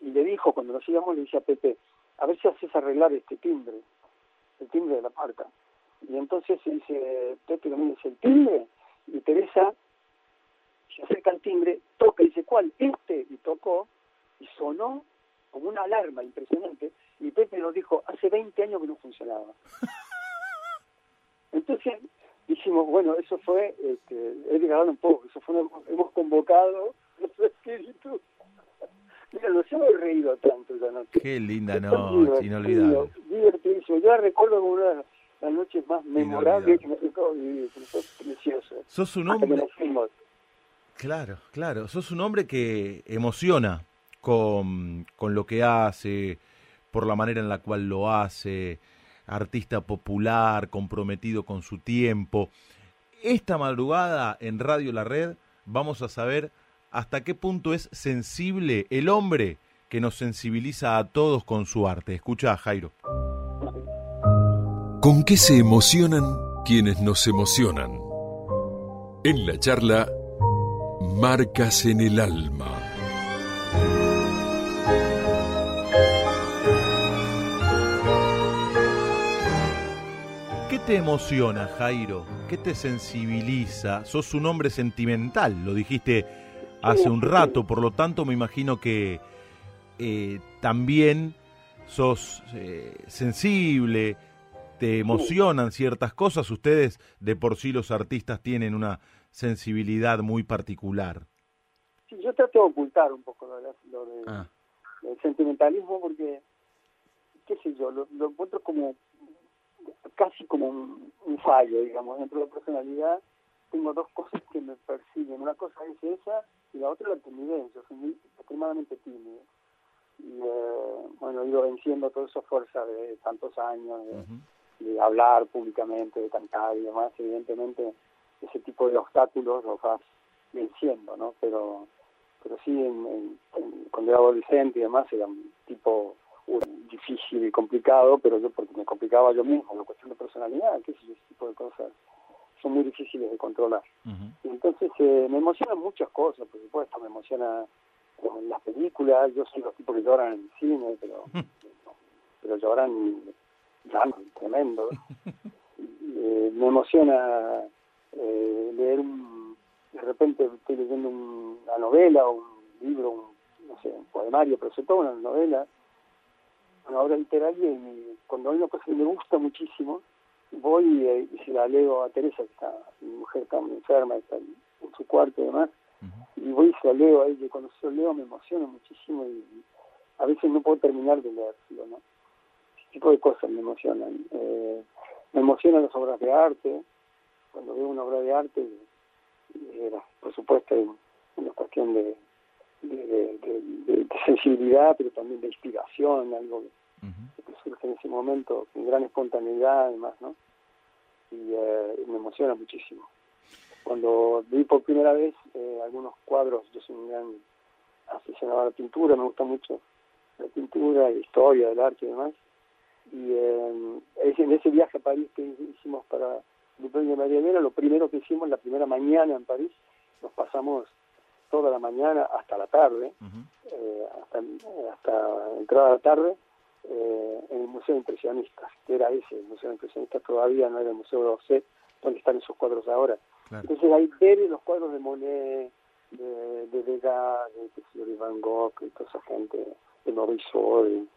Y le dijo, cuando nos íbamos, le dice a Pepe, a ver si haces arreglar este timbre, el timbre de la puerta. Y entonces dice, Pepe lo dice, ¿el timbre? Y Teresa se acerca al timbre, toca y dice, ¿cuál? Este, y tocó, y sonó como una alarma impresionante, y Pepe nos dijo, hace 20 años que no funcionaba. Entonces dijimos, bueno, eso fue, este, Edgar Allan Poe, eso fue, una- hemos convocado los espíritus. Mira, nos hemos reído tanto esa noche. Qué linda noche, inolvidable. Divertidísimo. Yo la recuerdo como una de las noches más memorables que me tocó vivir. Precioso. Sos un hombre... Claro, claro. Sos un hombre que emociona con, con lo que hace, por la manera en la cual lo hace, artista popular, comprometido con su tiempo. Esta madrugada en Radio La Red vamos a saber hasta qué punto es sensible el hombre que nos sensibiliza a todos con su arte. Escucha, Jairo. ¿Con qué se emocionan quienes nos emocionan? En la charla Marcas en el alma. Te emociona, Jairo? ¿Qué te sensibiliza? Sos un hombre sentimental, lo dijiste hace un rato, por lo tanto me imagino que eh, también sos eh, sensible, te emocionan ciertas cosas. Ustedes, de por sí los artistas, tienen una sensibilidad muy particular. Sí, yo trato de ocultar un poco lo, de- lo de- Ah. el sentimentalismo porque, qué sé yo, lo, lo encuentro como casi como un, un fallo, digamos, dentro de la personalidad. Tengo dos cosas que me persiguen. Una cosa es esa y la otra la timidez. Yo soy muy extremadamente tímido. Y eh, bueno, he ido venciendo toda esa fuerza de tantos años, de, de hablar públicamente, de cantar y demás. Evidentemente, ese tipo de obstáculos los vas venciendo, ¿no? Pero pero sí, en, en- en- cuando era adolescente y demás, era un tipo uh, difícil y complicado, pero yo porque me complicaba yo mismo, una cuestión de personalidad, qué sé yo, ese tipo de cosas son muy difíciles de controlar. Y entonces eh, me emocionan muchas cosas, por supuesto, me emociona eh, las películas, yo soy los tipos que lloran en el cine, pero, pero lloran, lloran tremendo. Eh, me emociona eh, leer un, de repente estoy leyendo un- una novela o un libro, un, no sé, un poemario, pero sobre todo una novela, una obra literaria y cuando hay una cosa que me gusta muchísimo, voy y, eh, y se la leo a Teresa, que está, mi mujer está muy enferma, está en, en su cuarto y demás, y voy y se la leo a ella, y cuando se lo leo me emociona muchísimo y a veces no puedo terminar de leerlo, ¿no? Ese tipo de cosas me emocionan. Eh, me emocionan las obras de arte, cuando veo una obra de arte, y, era, por supuesto, una cuestión de, de, de- de- de- de sensibilidad, pero también de inspiración, algo que, que surge en ese momento, con gran espontaneidad, además, ¿no? Y eh, me emociona muchísimo. Cuando vi por primera vez eh, algunos cuadros, yo soy un gran aficionado a la pintura, me gusta mucho la pintura, la historia del arte y demás. Y eh, en ese viaje a París que hicimos para el premio de María Elena, lo primero que hicimos la primera mañana en París, nos pasamos toda la mañana hasta la tarde, eh, hasta, hasta entrada a la tarde, eh, en el Museo de Impresionistas, que era ese, el Museo de Impresionistas. Todavía no era el Museo de Orsay, donde están esos cuadros ahora. Entonces ahí ver los cuadros de Monet, de, de Degas, de, de Van Gogh, y toda esa gente, de Morisot, y-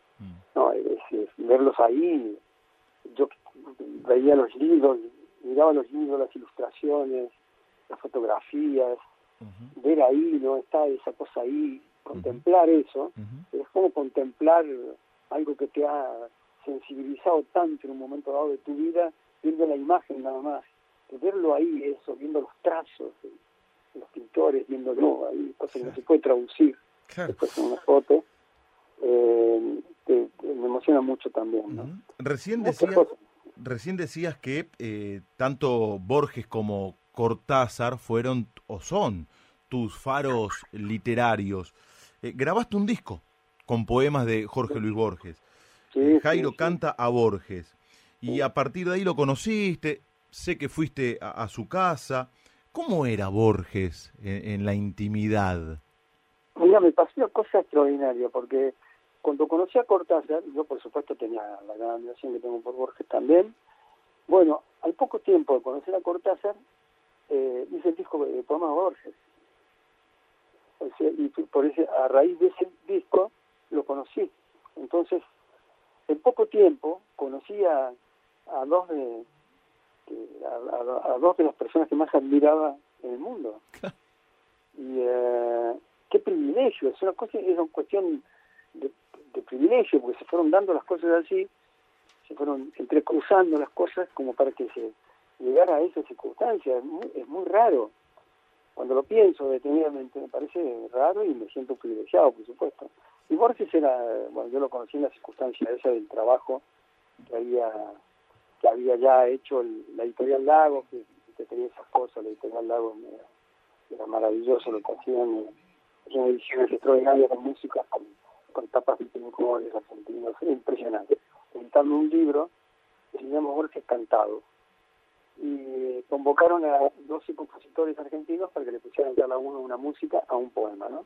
no, es, es- verlos ahí, yo veía los libros, miraba los libros, las ilustraciones, las fotografías, ver ahí, no está esa cosa ahí, contemplar eso, es como contemplar algo que te ha sensibilizado tanto en un momento dado de tu vida, viendo la imagen nada más, de verlo ahí, eso, viendo los trazos de, los pintores, viéndolo ahí, cosa que no se puede traducir después en una foto, eh, me emociona mucho también, ¿no? Recién decías, cosas. recién decías que eh, tanto Borges como Cortázar fueron o son tus faros literarios. Eh, grabaste un disco con poemas de Jorge Luis Borges. Sí, Eh, sí, Jairo sí. canta a Borges. Y a partir de ahí lo conociste, sé que fuiste a, a su casa. ¿Cómo era Borges en, en la intimidad? Mira, me pasó una cosa extraordinaria, porque cuando conocí a Cortázar, yo por supuesto tenía la gran admiración que tengo por Borges también. Bueno, al poco tiempo de conocer a Cortázar, eh, hice el disco de poemas Borges. O sea, y por ese, a raíz de ese disco lo conocí. Entonces, en poco tiempo conocí a, a dos de que- a, a- a dos de las personas que más admiraba en el mundo. Y eh, qué privilegio, es una cosa, es una cuestión de, de privilegio, porque se fueron dando las cosas así, se fueron entrecruzando las cosas como para que se llegara a esa circunstancia. Es muy, es muy raro. Cuando lo pienso detenidamente me parece raro y me siento privilegiado, por supuesto. Y Borges era, bueno, yo lo conocí en la circunstancia esa del trabajo que había que había ya hecho el- la editorial Lago, que, tenía esas cosas, la editorial Lago era, era maravilloso lo que hacían, hacían ediciones extraordinarias con música, con, con tapas de colores argentinos, impresionante. Editaron un libro que se llama Borges Cantado, y convocaron a 12 compositores argentinos para que le pusieran cada uno una música a un poema, ¿no?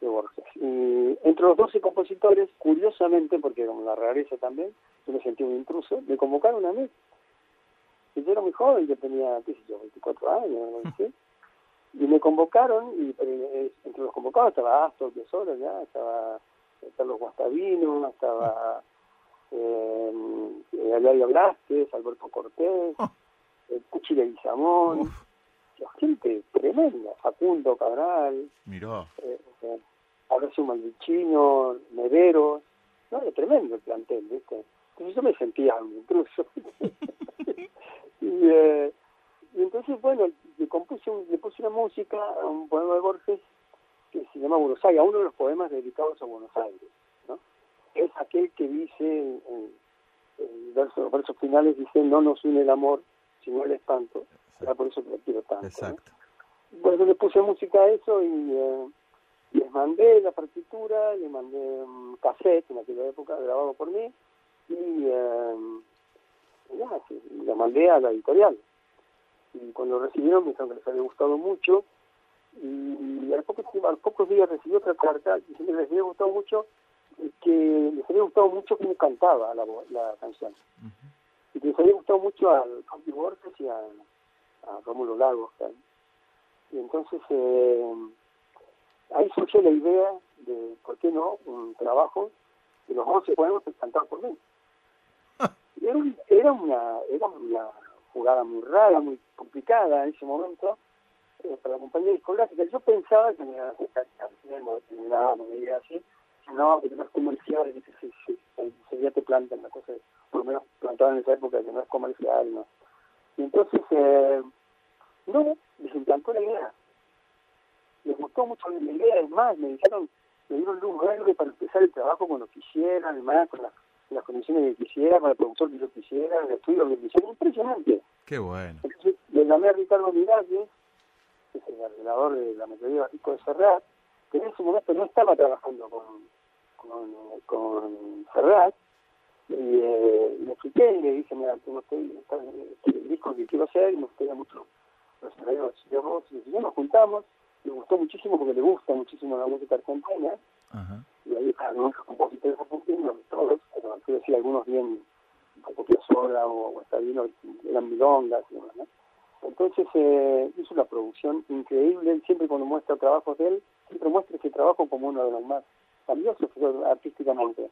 De Borges. Y entre los 12 compositores, curiosamente, porque como la rareza también, yo me sentí un intruso, me convocaron a mí. Y yo era muy joven, yo tenía, qué sé yo, 24 años, así. Y me convocaron, y eh, entre los convocados estaba Astor Piazzolla, ya, estaba eh, Carlos Guastavino, estaba eh, eh, Alaria Blázquez, Alberto Cortés, Eh, Cuchi de Guizamón, gente tremenda, Facundo Cabral, Mirá. eh, eh, Horacio Malvicino, Nevero, no, era tremendo el plantel, ¿viste? Entonces yo me sentía un intruso. y, eh, y entonces, bueno, le compuse, un- le puse una música a un poema de Borges que se llama Buenos Aires, a uno de los poemas dedicados a Buenos Aires, ¿no? Es aquel que dice, en, en- en verso- versos finales dice, no nos une el amor, sino el espanto, será por eso que lo quiero tanto, ¿no? Exacto. Bueno, le puse música a eso y eh, les mandé la partitura, le mandé un cassette en aquella época grabado por mí y eh, ya, la mandé a la editorial. Y cuando lo recibieron me dijeron que les había gustado mucho y, al poco tiempo- a los pocos días recibí otra carta diciendo que les había gustado mucho que les había gustado mucho cómo cantaba la, la canción y que les había gustado mucho al Campi Borges y a, a Rómulo Lagos también. Y entonces eh, ahí surgió la idea de, ¿por qué no?, un trabajo de los 11 poemas cantados por mí. Y Era, era, una, era una jugada muy rara, muy complicada en ese momento eh, para la compañía discográfica. Yo pensaba que me iban a sacar no determinada, no me así, no, porque no es comercial, ¿viste? Si, si, si ya te plantan la cosa, por lo menos plantaban en esa época que no es comercial, ¿no? Y entonces, eh, no, les implantó la idea. Les gustó mucho la idea, es más, me dijeron, me dieron luz verde para empezar el trabajo cuando quisiera, además, con las, con las condiciones que quisiera, con el productor que yo quisiera, el estudio que quisiera, impresionante. Qué bueno. Entonces, le llamé a Ricardo Miralles, que es el arreglador de la melodía Rico de Serrat, que en ese momento no estaba trabajando con, con, con Serrat, y eh, le expliqué y le dije, mira, tengo este, este disco que quiero hacer y me gustaría mucho los arreglos de vos. Y nos juntamos, le gustó muchísimo porque le gusta muchísimo la música argentina, Ajá. y ahí están muchos compositores argentinos, todos, pero quiero decir, algunos bien, como Piazzolla o Guastavino, eran milongas y demás, ¿no? Entonces eh, hizo una producción increíble, él siempre cuando muestra trabajos de él, siempre muestra ese trabajo como uno de los más valiosos artísticamente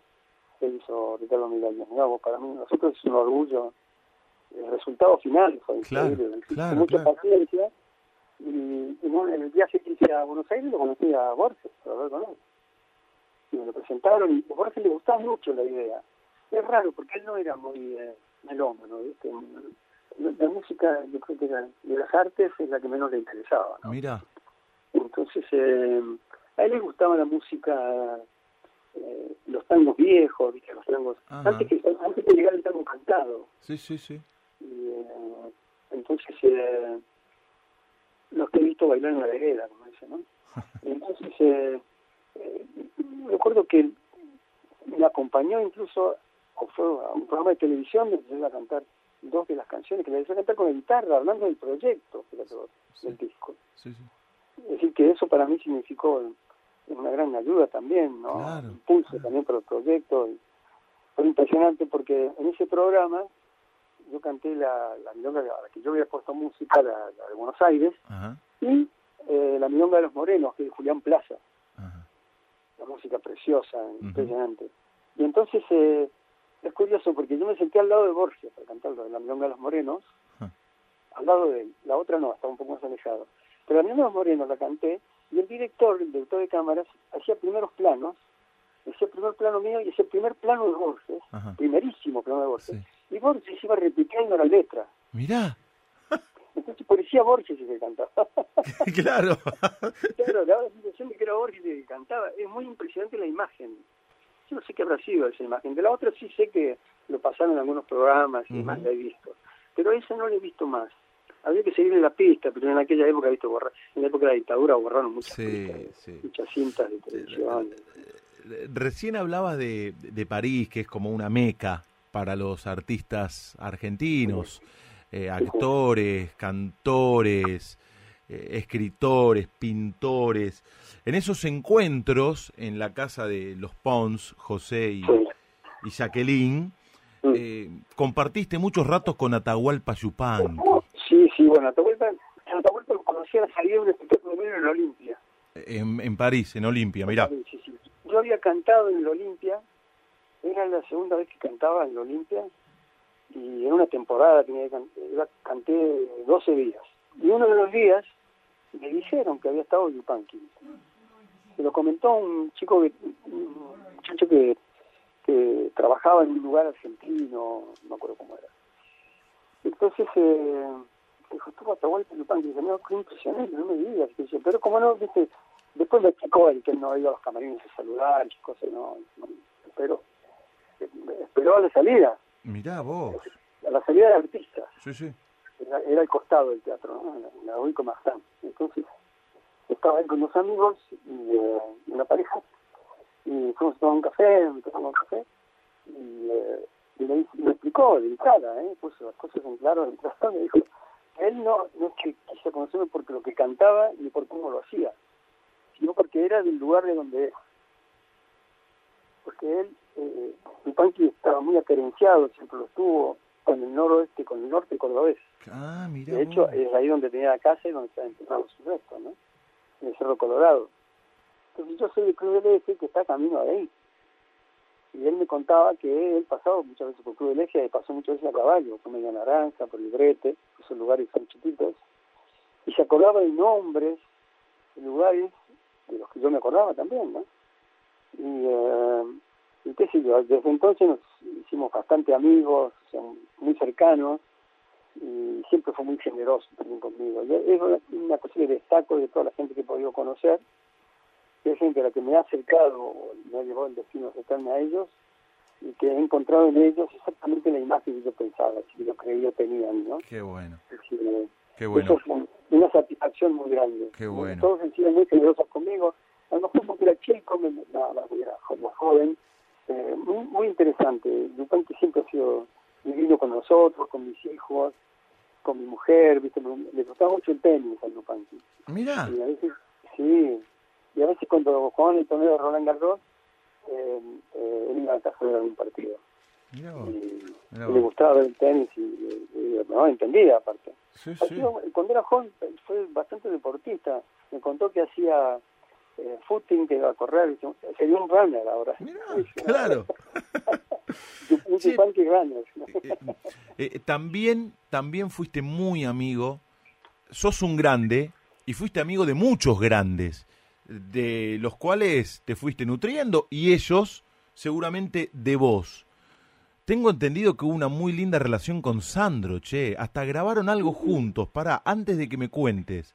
que hizo Ricardo Miralles. Vos, para mí, nosotros es un orgullo, el resultado final fue Claro, increíble, claro, mucha claro. paciencia, y, y en el viaje que hice a Buenos Aires lo conocí a Borges, para hablar con él y me lo presentaron y a Borges le gustaba mucho la idea. Es raro porque él no era muy eh, melómano, la música, yo creo que era, de las artes es la que menos le interesaba, ¿no? Mira. Entonces, eh, a él le gustaba la música, eh, los tangos viejos, ¿viste? Los tangos, Ajá. antes que, antes que llegara el tango cantado. Sí, sí, sí. Y, eh, entonces, eh, los que he visto bailar en la vereda, como dicen, ¿no? Entonces, eh, eh, recuerdo que me acompañó incluso o fue a un programa de televisión donde yo iba a cantar dos de las canciones que le hice cantar con la guitarra, hablando del proyecto del disco. Sí, sí. Es decir, que eso para mí significó una gran ayuda también, ¿no? Claro, Impulso claro. también para el proyecto. Y fue impresionante porque en ese programa yo canté la, la milonga a la que yo había puesto música, la, la de Buenos Aires, Ajá. y eh, la milonga de los morenos, que es de Julián Plaza, Ajá. la música preciosa, impresionante. Y entonces eh, es curioso porque yo me senté al lado de Borges para cantar la milonga de los morenos, al lado de él, la otra no, estaba un poco más alejado. Pero la milonga de los morenos la canté y el director, el director de cámaras, hacía primeros planos ese primer plano mío y ese primer plano de Borges, Ajá. primerísimo plano de Borges, Sí. y Borges iba repitiendo la letra. Mirá, Entonces parecía Borges el que cantaba. claro. claro, daba la sensación de que era Borges el que cantaba. Es muy impresionante la imagen. Yo no sé qué habrá sido esa imagen. De la otra sí sé que lo pasaron en algunos programas y Ujú. más la he visto. Pero esa no la he visto más. Había que seguirle la pista, pero en aquella época, visto, borrar, en la época de la dictadura borraron muchas, Sí, pistas, sí. muchas cintas de televisión. Recién hablabas de, de París, que es como una meca para los artistas argentinos, eh, actores, cantores, eh, escritores, pintores. En esos encuentros en la casa de los Pons, José y, y Jacqueline, eh, compartiste muchos ratos con Atahualpa Yupanqui. Sí, bueno, Atahualpa, Atahualpa conocí a la salida de un espectáculo mío en Olimpia. En, en París, en Olimpia, mirá. Sí, sí, sí. Yo había cantado en Olimpia, era la segunda vez que cantaba en Olimpia, y en una temporada tenía que canté 12 días. Y uno de los días me dijeron que había estado Yupanqui. Se lo comentó un chico, que, un muchacho que, que trabajaba en un lugar argentino, no me acuerdo cómo era. Entonces, eh, dijo, estuvo Atahualpa Yupanqui. Y dije, no, qué impresionante, no me digas. Y dice, pero como no, viste, después me explicó él que él no iba a los camarines a saludar, y cosas, no, no esperó. Eh, Esperó a la salida, Mirá vos. a la salida del artista. Sí, sí. Era, era al costado del teatro, ¿no? En la- en la Martán. Entonces, estaba él con dos amigos y eh, una pareja, y fuimos a tomar un café, tomamos un café, y, eh, y me, dice- me explicó de entrada, ¿eh? puso las cosas en claro de entrada, me dijo él no, no es que quise conocerme porque lo que cantaba ni por cómo lo hacía, sino porque era del lugar de donde es. Porque él, eh, Yupanqui estaba muy acerenciado, siempre lo estuvo, con el noroeste, con el norte cordobés. Ah, mirá De hecho, es ahí donde tenía la casa y donde está enterrado su resto, ¿no? En el Cerro Colorado. Entonces yo soy de Club del Eje que está camino de ahí. Y él me contaba que él pasaba muchas veces por Club del Eje y pasó muchas veces a caballo, por Media Naranja, por el Brete, esos lugares son chiquitos. Y se acordaba de nombres, de lugares de los que yo me acordaba también, ¿no? Y, eh, y qué sé yo, desde entonces nos hicimos bastante amigos, o muy cercanos y siempre fue muy generoso también conmigo. Y es una, una cosa que destaco de toda la gente que he podido conocer, que es gente a la que me ha acercado, me ha llevado el destino a acercarme a ellos, y que he encontrado en ellos exactamente la imagen que yo pensaba, que yo creía tenían, ¿no? Qué bueno, eh, qué bueno. Eso es un- una satisfacción muy grande. Qué bueno. Todos han sido muy generosos conmigo. A lo mejor porque era chico, me, no, era joven. Eh, muy, muy interesante. Yupanqui siempre ha sido divino con nosotros, con mis hijos, con mi mujer. ¿viste? Me, le gustaba mucho el tenis a Yupanqui. Mirá. Y a veces, sí. Y a veces cuando jugaban el torneo de Roland Garros, eh, eh, él iba a de algún partido. Mirá vos. Y, Mirá le gustaba ver el tenis y, y- y- no, entendía aparte. Sí, sí. cuando era joven fue bastante deportista. Me contó que hacía eh, footing, que iba a correr. Sería un runner ahora. Mirá, claro. un Sí. Yupanqui runner. Eh, eh, también, también fuiste muy amigo, sos un grande y fuiste amigo de muchos grandes, de los cuales te fuiste nutriendo y ellos seguramente de vos. Tengo entendido que hubo una muy linda relación con Sandro, che, hasta grabaron algo juntos. Pará, antes de que me cuentes,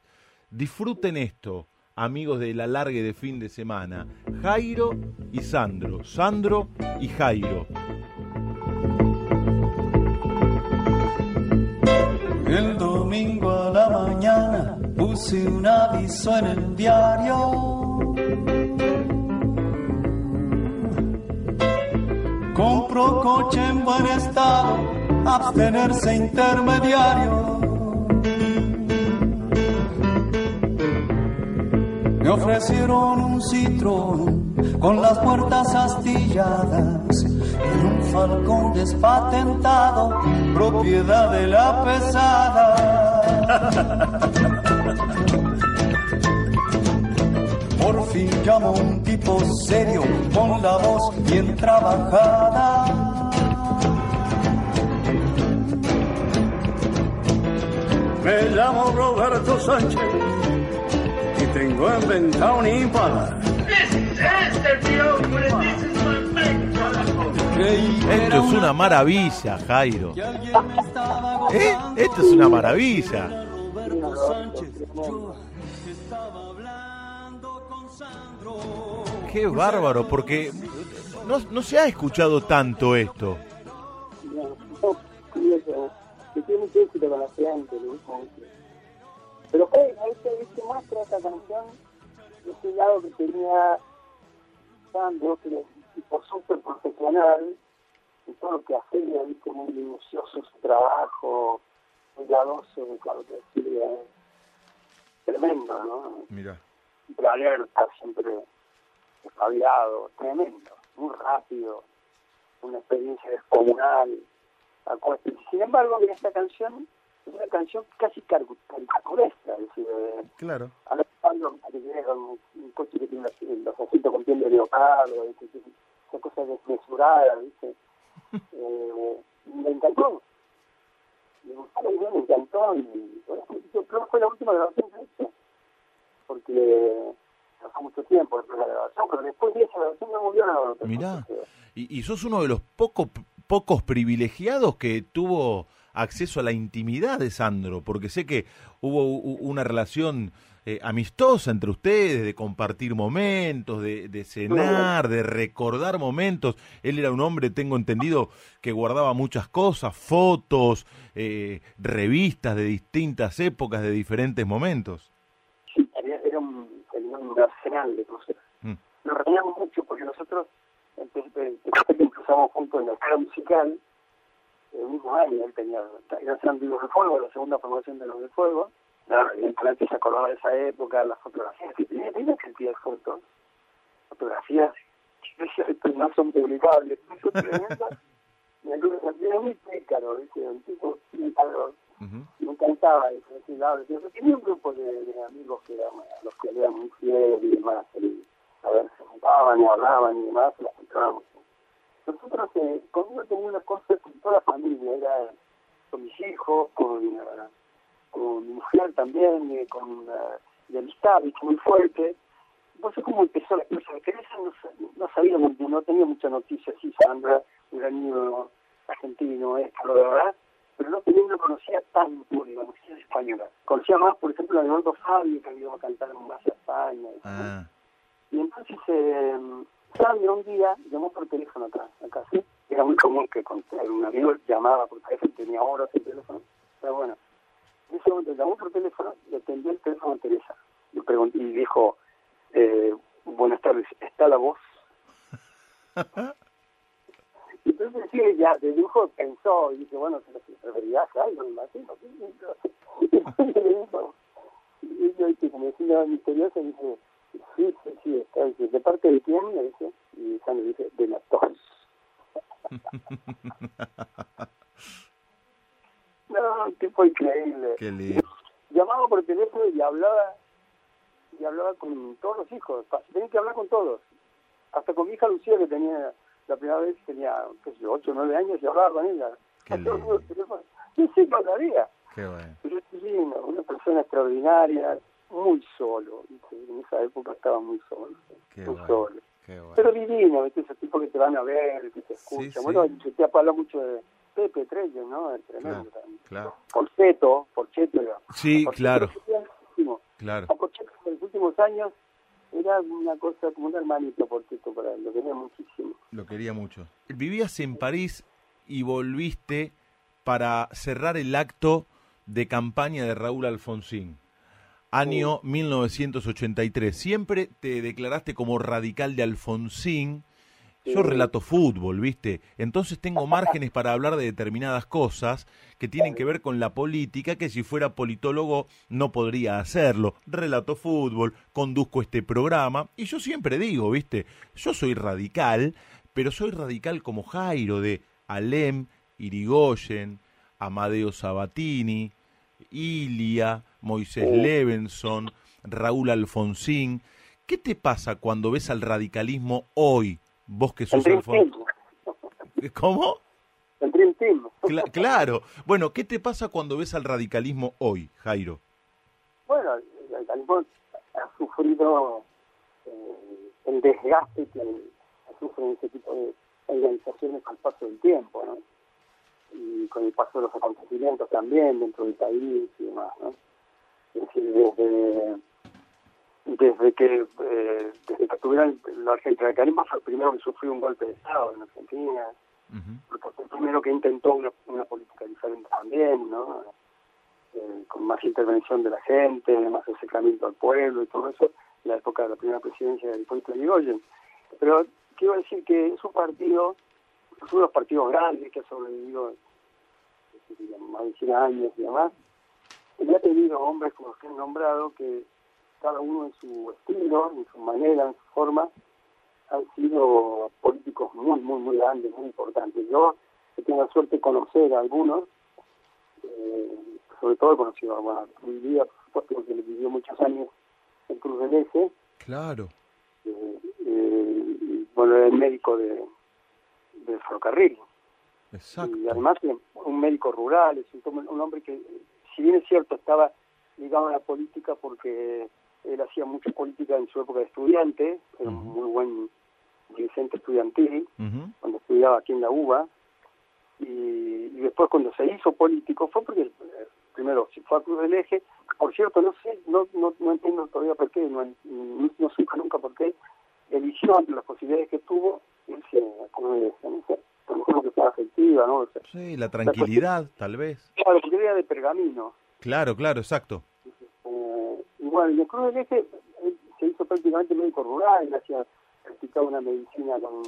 disfruten esto, amigos de la largue de fin de semana. Jairo y Sandro, Sandro y Jairo. El domingo puse un aviso en el diario. Compro coche en buen estado, abstenerse intermediario. Me ofrecieron un citrón con las puertas astilladas en un falcón despatentado, propiedad de la pesada. Por fin llamó un tipo serio con la voz bien trabajada. Me llamo Roberto Sánchez y tengo en venta un impala. Esto es una maravilla, Jairo. ¿Eh? Esto es una maravilla. Qué bárbaro, porque no, no se ha escuchado tanto esto. que tiene mucho éxito con la gente, Pero hey, ahí se muestra esta canción, ese lado que tenía Sandro, que es tipo súper profesional, y todo lo que hacía, viste, muy minucioso su trabajo, cuidadoso, claro que hacía, tremendo, ¿no? Mira. Siempre alerta, siempre espabilado, tremendo, muy rápido, una experiencia descomunal. Sin embargo, en esta canción es una canción casi caricaturesca, es decir, claro. Alejandro que llega un, un coche que tiene los ojitos con piel de leopardo, esa cosa desmesurada, ¿viste? eh, me encantó. Me idea, me encantó y bueno, yo creo que fue la última grabación que hice, porque hace mucho tiempo la grabación, pero después de esa grabación no volvió a grabar. Mirá, y, y sos uno de los pocos pocos privilegiados que tuvo acceso a la intimidad de Sandro, porque sé que hubo una relación eh, amistosa entre ustedes, de compartir momentos, de, de, cenar, de recordar momentos. Él era un hombre, tengo entendido, que guardaba muchas cosas, fotos, eh, revistas de distintas épocas, de diferentes momentos. Sí, era un, un arsenal de cosas. Mm. Nos reíamos mucho porque nosotros empezamos juntos en la escuela musical, el mismo año, él tenía, era San Vivos de Fuego, la segunda formación de los de Fuego, Claro, evidentemente se acordaba de esa época, las fotografías que tenía, tenía cantidad de fotos, fotografías que no son publicables, son tremendas. Me acuerdo que era muy pícaro, ¿viste? un tipo pícaro. Me encantaba eso, lado. Tenía un grupo de, de amigos que eran, a los que eran muy fieles y demás. Y, a ver, se juntaban y hablaban y demás, las encontrábamos. Nosotros, eh, conmigo tenía una cosa con toda la familia, era con mis hijos, con... Uh, con mi mujer también, eh, con uh, de amistad, muy fuerte. No sé cómo empezó la cosa. Teresa no, no sabíamos, no tenía mucha noticia, sí, Sandra, un niño argentino, esto, lo de verdad, pero no tenía, no conocía tanto, digamos, española. Conocía más, por ejemplo, a Leonardo Fabio, que había ido a cantar en Base España. Ah. Y entonces, eh, Sandra un día llamó por teléfono acá, acá, sí. Era muy común que con, un amigo llamaba por teléfono, tenía horas el teléfono. Ese momento llamó por teléfono, le atendió el teléfono a Teresa. Le pregunté y dijo, eh, buenas tardes, ¿está la voz? y entonces sí, ya de lujo pensó y dice, bueno, se lo referías a algo, me imagino. y yo, que como decía misteriosa, dice, sí, sí, sí, está. Dice, ¿de parte de quién? Le dice, y Sandra dice, de la tos. No, un tipo increíble. Qué lindo. Llamaba por teléfono y hablaba y hablaba con todos los hijos. Tenía que hablar con todos. Hasta con mi hija Lucía, que tenía la primera vez, tenía, qué sé 8 o 9 años, y hablaba con ella. Qué lindo. Sí, sí, pasaría. Qué bueno. Pero sí, una persona extraordinaria, muy solo. En esa época estaba muy solo. Qué muy bueno. solo. Qué bueno. Pero divino, ¿viste? esos tipos que te van a ver, que te escuchan. Sí, bueno, sí. yo te habla mucho de Pepe Trello, ¿no? Es tremendo. Claro, claro. Porceto, Porcheto era. Sí, claro. Claro. A Porcheto en los últimos años era una cosa como un hermanito Porcheto para él, lo quería muchísimo. Lo quería mucho. Vivías en París y volviste para cerrar el acto de campaña de Raúl Alfonsín. Año 1983. Siempre te declaraste como radical de Alfonsín. Yo relato fútbol, ¿viste? Entonces tengo márgenes para hablar de determinadas cosas que tienen que ver con la política, que si fuera politólogo no podría hacerlo. Relato fútbol, conduzco este programa y yo siempre digo, ¿viste? Yo soy radical, pero soy radical como Jairo de Alem, Irigoyen, Amadeo Sabatini, Ilia, Moisés Levenson, Raúl Alfonsín. ¿Qué te pasa cuando ves al radicalismo hoy? Vos que sos El. ¿Cómo? El Dream Team. Cla- claro. Bueno, ¿qué te pasa cuando ves al radicalismo hoy, Jairo? Bueno, el radicalismo ha sufrido eh, el desgaste que sufren ese tipo de organizaciones con el paso del tiempo, ¿no? Y con el paso de los acontecimientos también dentro del país y demás, ¿no? Es decir, desde, desde que eh, desde que tuvieron la Argentina, fue el primero que sufrió un golpe de Estado en Argentina, porque fue el primero que intentó una, una política diferente también, ¿no? Eh, con más intervención de la gente, más acercamiento al pueblo y todo eso, en la época de la primera presidencia del Hipólito Yrigoyen. Pero quiero decir que es un partido, es uno de los partidos grandes que ha sobrevivido más de 100 años y demás, y ha tenido hombres como los que han nombrado que cada uno en su estilo, en su manera, en su forma, han sido políticos muy, muy, muy grandes, muy importantes. Yo he tenido la suerte de conocer a algunos, eh, sobre todo he conocido a bueno, vivía, por supuesto, porque le vivió muchos años en Cruz del Eje. Claro. Eh, eh, bueno, era el médico de, del ferrocarril. Exacto. Y además un médico rural, es un, un hombre que, si bien es cierto, estaba ligado a la política porque él hacía mucha política en su época de estudiante, era un muy buen dirigente estudiantil, cuando estudiaba aquí en la UBA, y, después cuando se hizo político fue porque eh, primero se fue a Cruz del Eje, por cierto, no sé, no, no, no entiendo todavía por qué, no, no, no supe nunca por qué, eligió entre las posibilidades que tuvo irse a Cruz del Eje, no sé, a lo mejor que fue afectiva, ¿no? O sea, Sí, la tranquilidad, tal vez. claro, porque era de pergamino, Claro, claro, exacto. eh, bueno, en Cruz del Eje se hizo prácticamente médico rural, hacía, practicaba una medicina con,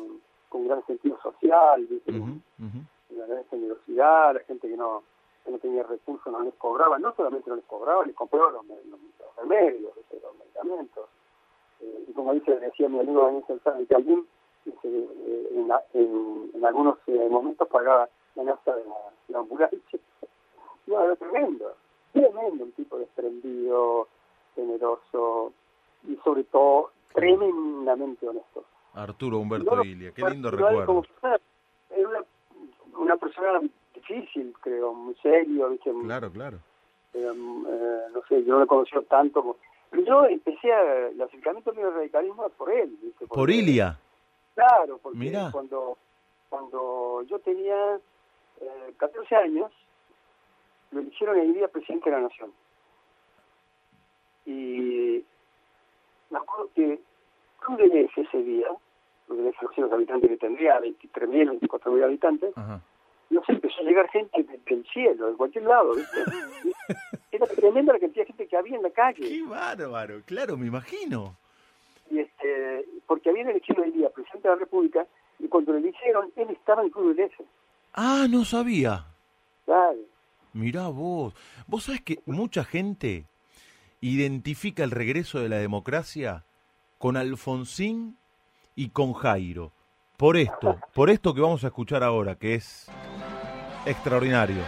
con gran sentido social, ¿viste? Ujú, ujú. una gran generosidad, la gente que no, que no tenía recursos no les cobraba, no solamente no les cobraba, les compraba los, los- los remedios, los medicamentos. Eh, y como dice, decía mi amigo Daniel Salzano, que alguien dice, eh, en, la- en, en algunos eh, momentos pagaba la nafta de la, la ambulancia. No, era tremendo, tremendo, un tipo desprendido, generoso y sobre todo tremendamente honesto. Arturo Humberto No, Ilia, qué lindo recuerdo. Era una, una persona difícil, creo, muy serio, ¿viste? Claro, claro. Eh, eh, no sé, yo no lo conocí tanto. como- Pero yo empecé a, el acercamiento al radicalismo por él, ¿viste? Por Ilia. Claro, porque Mirá. cuando cuando yo tenía eh, 14 años, lo eligieron el día presidente de la Nación. Y me acuerdo que del Eje ese día, Cruz del Eje, no sé los habitantes que tendría, 23.000, 24.000 habitantes, Ajá. no sé, empezó a llegar gente de- del cielo, de cualquier lado, ¿viste? Era tremenda la cantidad de gente que había en la calle. Qué bárbaro, claro, me imagino. y este, porque habían elegido el día presidente de la República y cuando lo eligieron, él estaba en Cruz del Eje. Ah, no sabía. Claro. Mirá vos. Vos sabés que mucha gente identifica el regreso de la democracia con Alfonsín y con Jairo. Por esto, por esto que vamos a escuchar ahora, que es extraordinario.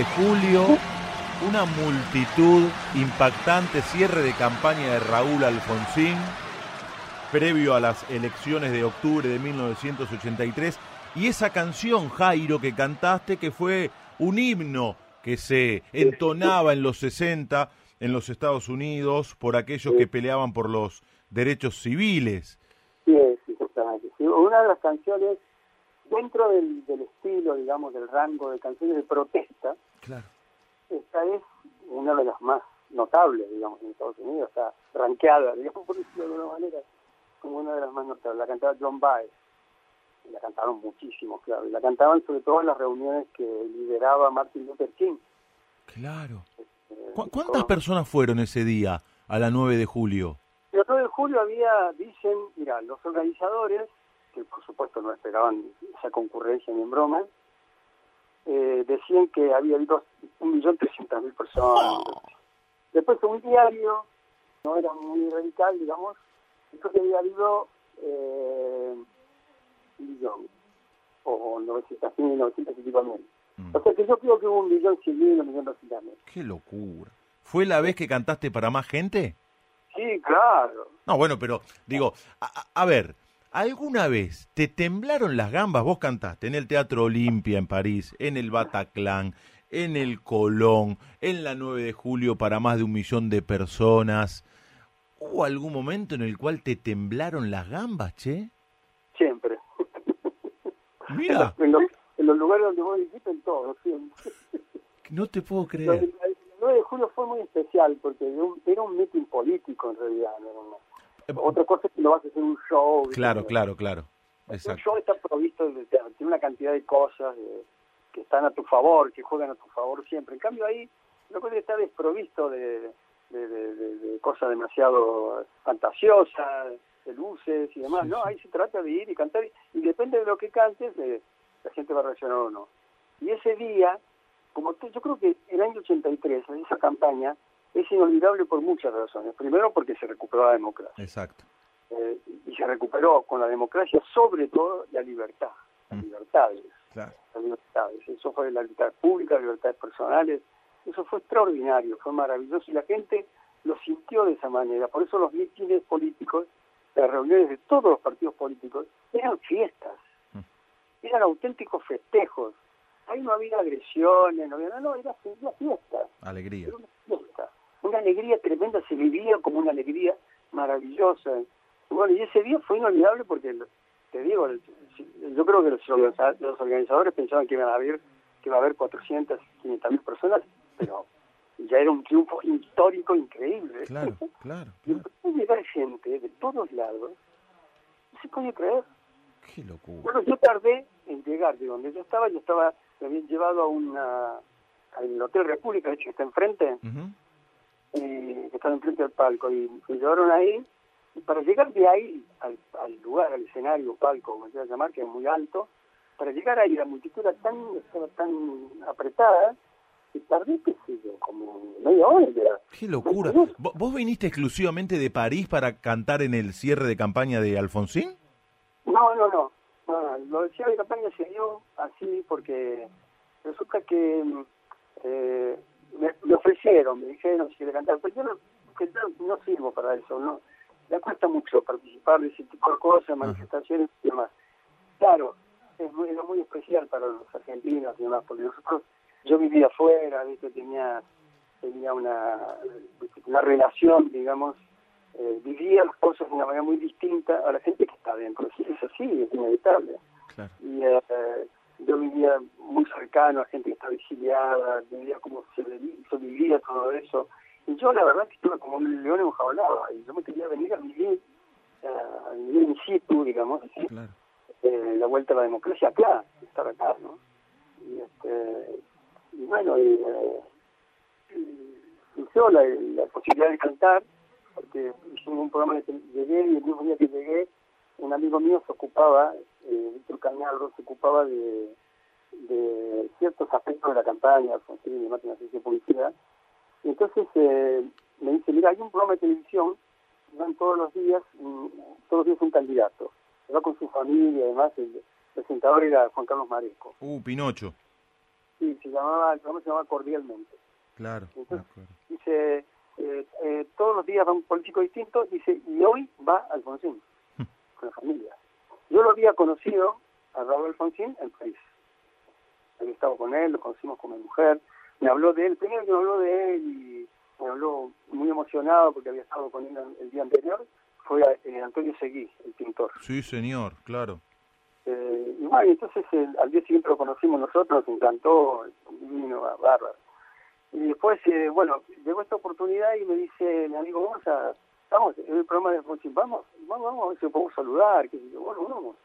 De julio, una multitud impactante, cierre de campaña de Raúl Alfonsín, previo a las elecciones de octubre de 1983, y esa canción, Jairo, que cantaste, que fue un himno que se entonaba en los 60 en los Estados Unidos por aquellos que peleaban por los derechos civiles. Sí, una de las canciones, dentro del, del estilo, digamos, del rango de canciones de protesta, Claro. esta es una de las más notables, digamos, en Estados Unidos, está ranqueada, digamos, por decirlo de alguna manera, como una de las más notables. La cantaba John Baez, la cantaron muchísimo, claro, y la cantaban sobre todo en las reuniones que lideraba Martin Luther King. Claro. Eh, ¿Cu- ¿Cuántas con- personas fueron ese día a la 9 de julio? El 9 de julio había, dicen, mira, los organizadores, que por supuesto no esperaban esa concurrencia ni en broma, eh, decían que había habido un millón trescientas mil personas. Después un diario, no era muy radical, digamos, dijo que había habido eh, un millón, o 900 mil, 900 y pico mil. Mm. O sea que yo creo que hubo un millón cien mil, un millón doscientos mil. Qué locura. ¿Fue la vez que cantaste para más gente? Sí, claro. No, bueno, pero digo, a- a ver, ¿alguna vez te temblaron las gambas? Vos cantaste en el Teatro Olimpia en París, en el Bataclan, en el Colón, en la 9 de julio para más de un millón de personas. ¿Hubo algún momento en el cual te temblaron las gambas, che? Siempre. Mira, En los, en los lugares donde vos dijiste, en todo, siempre. no te puedo creer. El 9 de julio fue muy especial porque era un, era un meeting político en realidad. no era una- Otra cosa es que lo vas a hacer un show. Eh, Claro, claro, claro. Exacto. show está provisto, de, tiene una cantidad de cosas de- que están a tu favor, que juegan a tu favor siempre. En cambio ahí, lo que está desprovisto de, de, cosas demasiado fantasiosas, de luces y demás. Sí, no, ahí se trata de ir y cantar y depende de lo que cantes, eh, la gente va a reaccionar o no. Y ese día, como yo creo que el año 83, esa campaña, es inolvidable por muchas razones. Primero porque se recuperó la democracia. Exacto. Eh, y se recuperó con la democracia, sobre todo la libertad, las Mm. libertades, Claro. las libertades. Eso fue la libertad pública, las libertades personales. Eso fue extraordinario, fue maravilloso y la gente lo sintió de esa manera. Por eso los mítines políticos, las reuniones de todos los partidos políticos, eran fiestas, Mm. eran auténticos festejos. Ahí no había agresiones, no había nada, no, era una fiesta. Alegría. Era una. Una alegría tremenda, se vivía como una alegría maravillosa. Y bueno, y ese día fue inolvidable porque, te digo, yo creo que los, organiza- los organizadores pensaban que iban a haber, que iba a haber 400, 500 mil personas, pero ya era un triunfo histórico increíble. Claro, claro, Y claro. a llegar gente de todos lados, no se puede creer. Qué locura. Bueno, yo tardé en llegar de donde yo estaba, yo estaba, me habían llevado a una, al Hotel República, de hecho que está enfrente, Ujú. Eh, que estaba enfrente del palco, y me llevaron ahí, y para llegar de ahí al, al lugar, al escenario, palco, como se llama llamar, que es muy alto, para llegar ahí la multitud era tan, estaba tan apretada, que tardé, qué sé yo, como media hora. Qué locura. Veinte ¿Vo- ¿Vos viniste exclusivamente de París para cantar en el cierre de campaña de Alfonsín? No, no, no. no, no. Lo del cierre de campaña se dio así porque resulta que eh, me, me ofrecieron, me dijeron si quería cantar, pero yo no, no sirvo para eso, no. Me cuesta mucho participar de ese tipo de cosas, manifestaciones y demás. Claro, es muy, era muy especial para los argentinos y demás, porque nosotros, yo vivía afuera, ¿viste? tenía tenía una, una relación, digamos, eh, vivía las cosas de una manera muy distinta a la gente que está adentro. Sí, es así, es inevitable. Claro. Y eh, yo vivía muy cercano a gente que estaba exiliada, vivía como se, vivía todo eso. Y yo la verdad que estuve como un león enjaulado y yo me quería venir a vivir, a vivir in situ, digamos, así, Claro. eh, la vuelta a la democracia acá, estar acá, ¿no? Y, este, y bueno, y, eh, y surgió la, la posibilidad de cantar, porque hicimos un programa de llegué y el mismo día que llegué, un amigo mío se ocupaba, eh, Víctor Cañalro, se ocupaba de, de ciertos aspectos de la campaña, Alfonsín y demás, agencia de publicidad, y entonces eh, me dice, mira, hay un programa de televisión, van todos los días, mm, todos los días un candidato, va con su familia, además, el presentador era Juan Carlos Maresco, Uh, Pinocho. y se llamaba, el programa se llamaba Cordialmente. Claro. Entonces, dice, eh, eh, todos los días va un político distinto, dice, y hoy va Alfonsín, con la familia. Yo lo había conocido a Raúl Alfonsín en París. Había estado con él, lo conocimos como mujer. Me habló de él, primero que me habló de él y me habló muy emocionado porque había estado con él el día anterior, fue eh, Antonio Seguí, el pintor. Sí, señor, claro. Eh, y bueno, entonces eh, al día siguiente lo conocimos nosotros, nos encantó, vino a bárbaro. Y después, eh, bueno, llegó esta oportunidad y me dice mi amigo, vamos a, vamos, es el programa de Alfonsín, vamos, vamos, vamos a ver si podemos saludar, que bueno, vamos.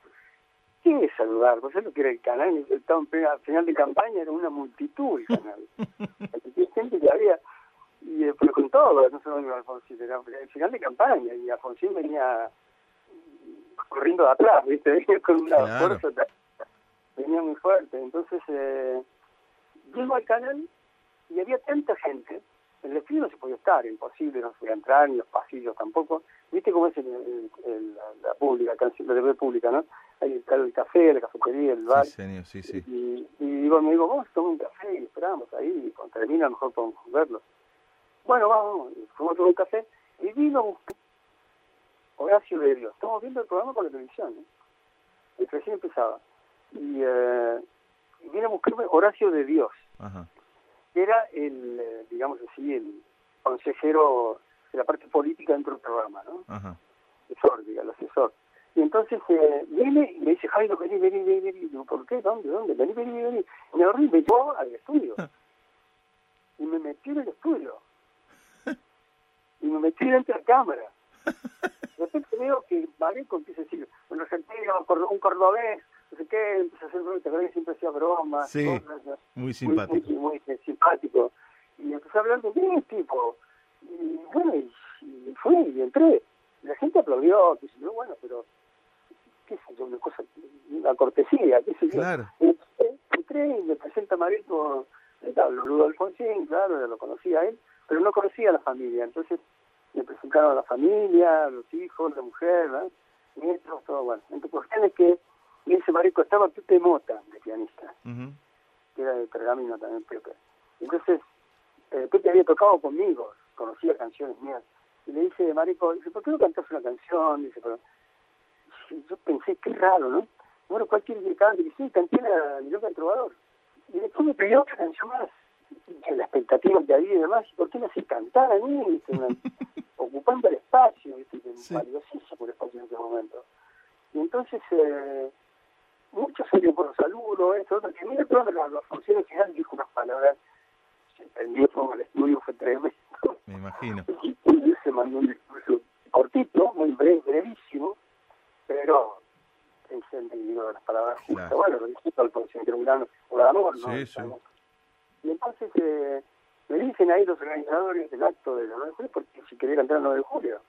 ¿Qué es saludar? Pues es lo que era el canal, estaba plena final de campaña, era una multitud el canal. Gente que había, y pero con todo, no solo Alfonsín, era el final de campaña, y Alfonsín venía corriendo de atrás, ¿viste? Venía con una Claro. fuerza, venía muy fuerte. Entonces, eh, llego al canal y había tanta gente, En el estudio no se podía estar, imposible, no se podía entrar, ni los pasillos tampoco. ¿Viste cómo es el, el, la, pública, la TV pública, no? Hay el, el, café, la cafetería, el bar. Sí, señor, sí, sí. Y, y digo, me digo, vamos a tomar un café y esperamos ahí, y cuando termina a lo mejor podemos verlo. Bueno, vamos, fuimos a tomar un café y vino Horacio de Dios. Estamos viendo el programa por la televisión, ¿eh? El recién empezaba. Y, eh, y vino a buscarme Horacio de Dios. Ajá. Que era el, eh, digamos así, el consejero de la parte política dentro del programa, ¿no? Ajá. Asesor, diga, el asesor. Y entonces eh, viene y me dice, Jairo, vení, vení, vení, vení. Y digo, ¿por qué? ¿Dónde? ¿Dónde? Vení, vení, vení. Y me y me llevó al estudio. Y me metí en el estudio. Y me metí dentro de la cámara. De repente veo que Mareco empieza a decir, un argentino, un cordobés, no sé qué, empieza a hacer bromas, que siempre hacía bromas. Sí, cosas, muy simpático. Muy, muy, muy simpático. Y empecé a hablar de mí, tipo. Y bueno, y, y fui, y entré. La gente aplaudió, que yo, bueno, pero, qué sé yo, una cosa, una cortesía, qué sé yo. Claro. Entré, entré y me presenta Mareco, Ludo Alfonsín, claro, ya lo conocía a él, pero no conocía a la familia. Entonces me presentaron a la familia, a los hijos, la mujer, ¿no? nietos, todo bueno. Entonces, cuestión es que y ese marico estaba Pepe Mota, de pianista, que era de Pergamino también Pepe. Entonces, eh, Pepe había tocado conmigo, conocía canciones mías. Y le dice, marico, dice, ¿por qué no cantas una canción? Dice, pero yo pensé, qué raro, ¿no? Bueno, ¿cuál quiere que cante? Y sí, canté la Milonga del Trovador. Y después me pidió otra canción más. Y la expectativa que había y demás, ¿por qué me hace cantar a mí? Dice, una- ocupando el espacio, ¿viste? Que Sí. valiosísimo el espacio en ese momento. Y entonces, eh, muchos salieron por los saludos, esto, otro, que mira todas las, funciones que dan, dijo unas palabras, se prendió fuego el estudio, fue tremendo. Me imagino. Y, y se mandó un discurso cortito, muy breve, brevísimo, pero pensé en digo, las palabras justas. Claro. Bueno, lo disfruto al era un gran orador, ¿no? Sí, sí. Y entonces eh, me dicen ahí los organizadores del acto del 9 de julio, porque si quería cantar el 9 de julio.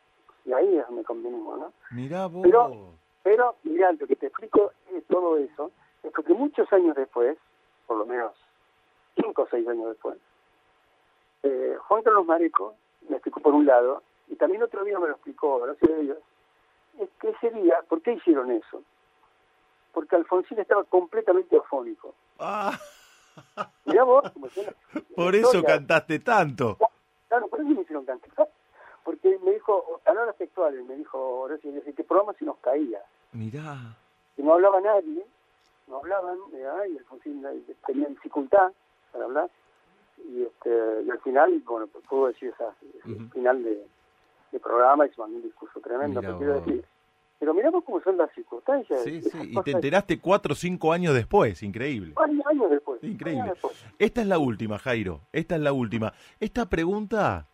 Y ahí es donde convinimos, ¿no? Mirá vos. Pero- Pero, mira, lo que te explico es todo eso, es porque muchos años después, por lo menos cinco o seis años después, eh, Juan Carlos Mareco me explicó por un lado, y también otro día me lo explicó, gracias a Dios, es que ese día, ¿por qué hicieron eso? Porque Alfonsín estaba completamente afónico. Ah, Mirá vos, como por eso historia. cantaste tanto. Claro, por eso me hicieron cantar. Porque me dijo, palabras textuales, me dijo Horacio, dice, que programa si nos caía. Mirá. que no hablaba nadie, no hablaban, eh, ay, Alfonsín eh, tenía dificultad para hablar, y, este, y al final, bueno, pues puedo decir esa, ese final de, de programa y se mandó un discurso tremendo, Mirá pero decir, pero miramos cómo son las circunstancias. Sí, sí. Y te enteraste cuatro o cinco años después. Increíble. Años, años después. Increíble. años después. Esta es la última, Jairo. Esta es la última. Esta pregunta,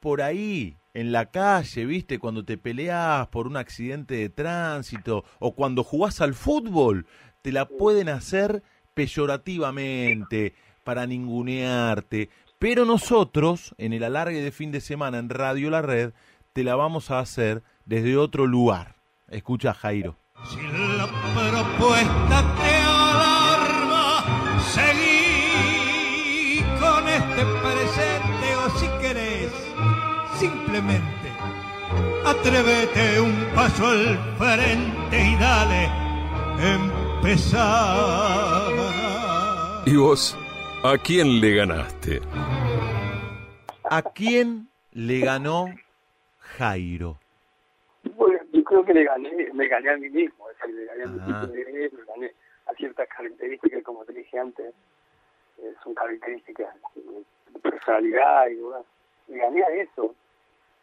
por ahí, en la calle, ¿viste? Cuando te peleas por un accidente de tránsito o cuando jugás al fútbol, te la pueden hacer peyorativamente, para ningunearte. Pero nosotros, en el alargue de fin de semana en Radio La Red, te la vamos a hacer desde otro lugar. Escucha, Jairo. Si la propuesta te simplemente atrévete un paso al frente y dale, empezar. ¿Y vos? ¿A quién le ganaste? ¿A quién le ganó Jairo? Bueno, yo creo que le gané, me gané a mí mismo, es decir, le gané a mi Ah. tipo de él, le gané a ciertas características, como te dije antes, eh, son características de personalidad y demás. Le gané a eso,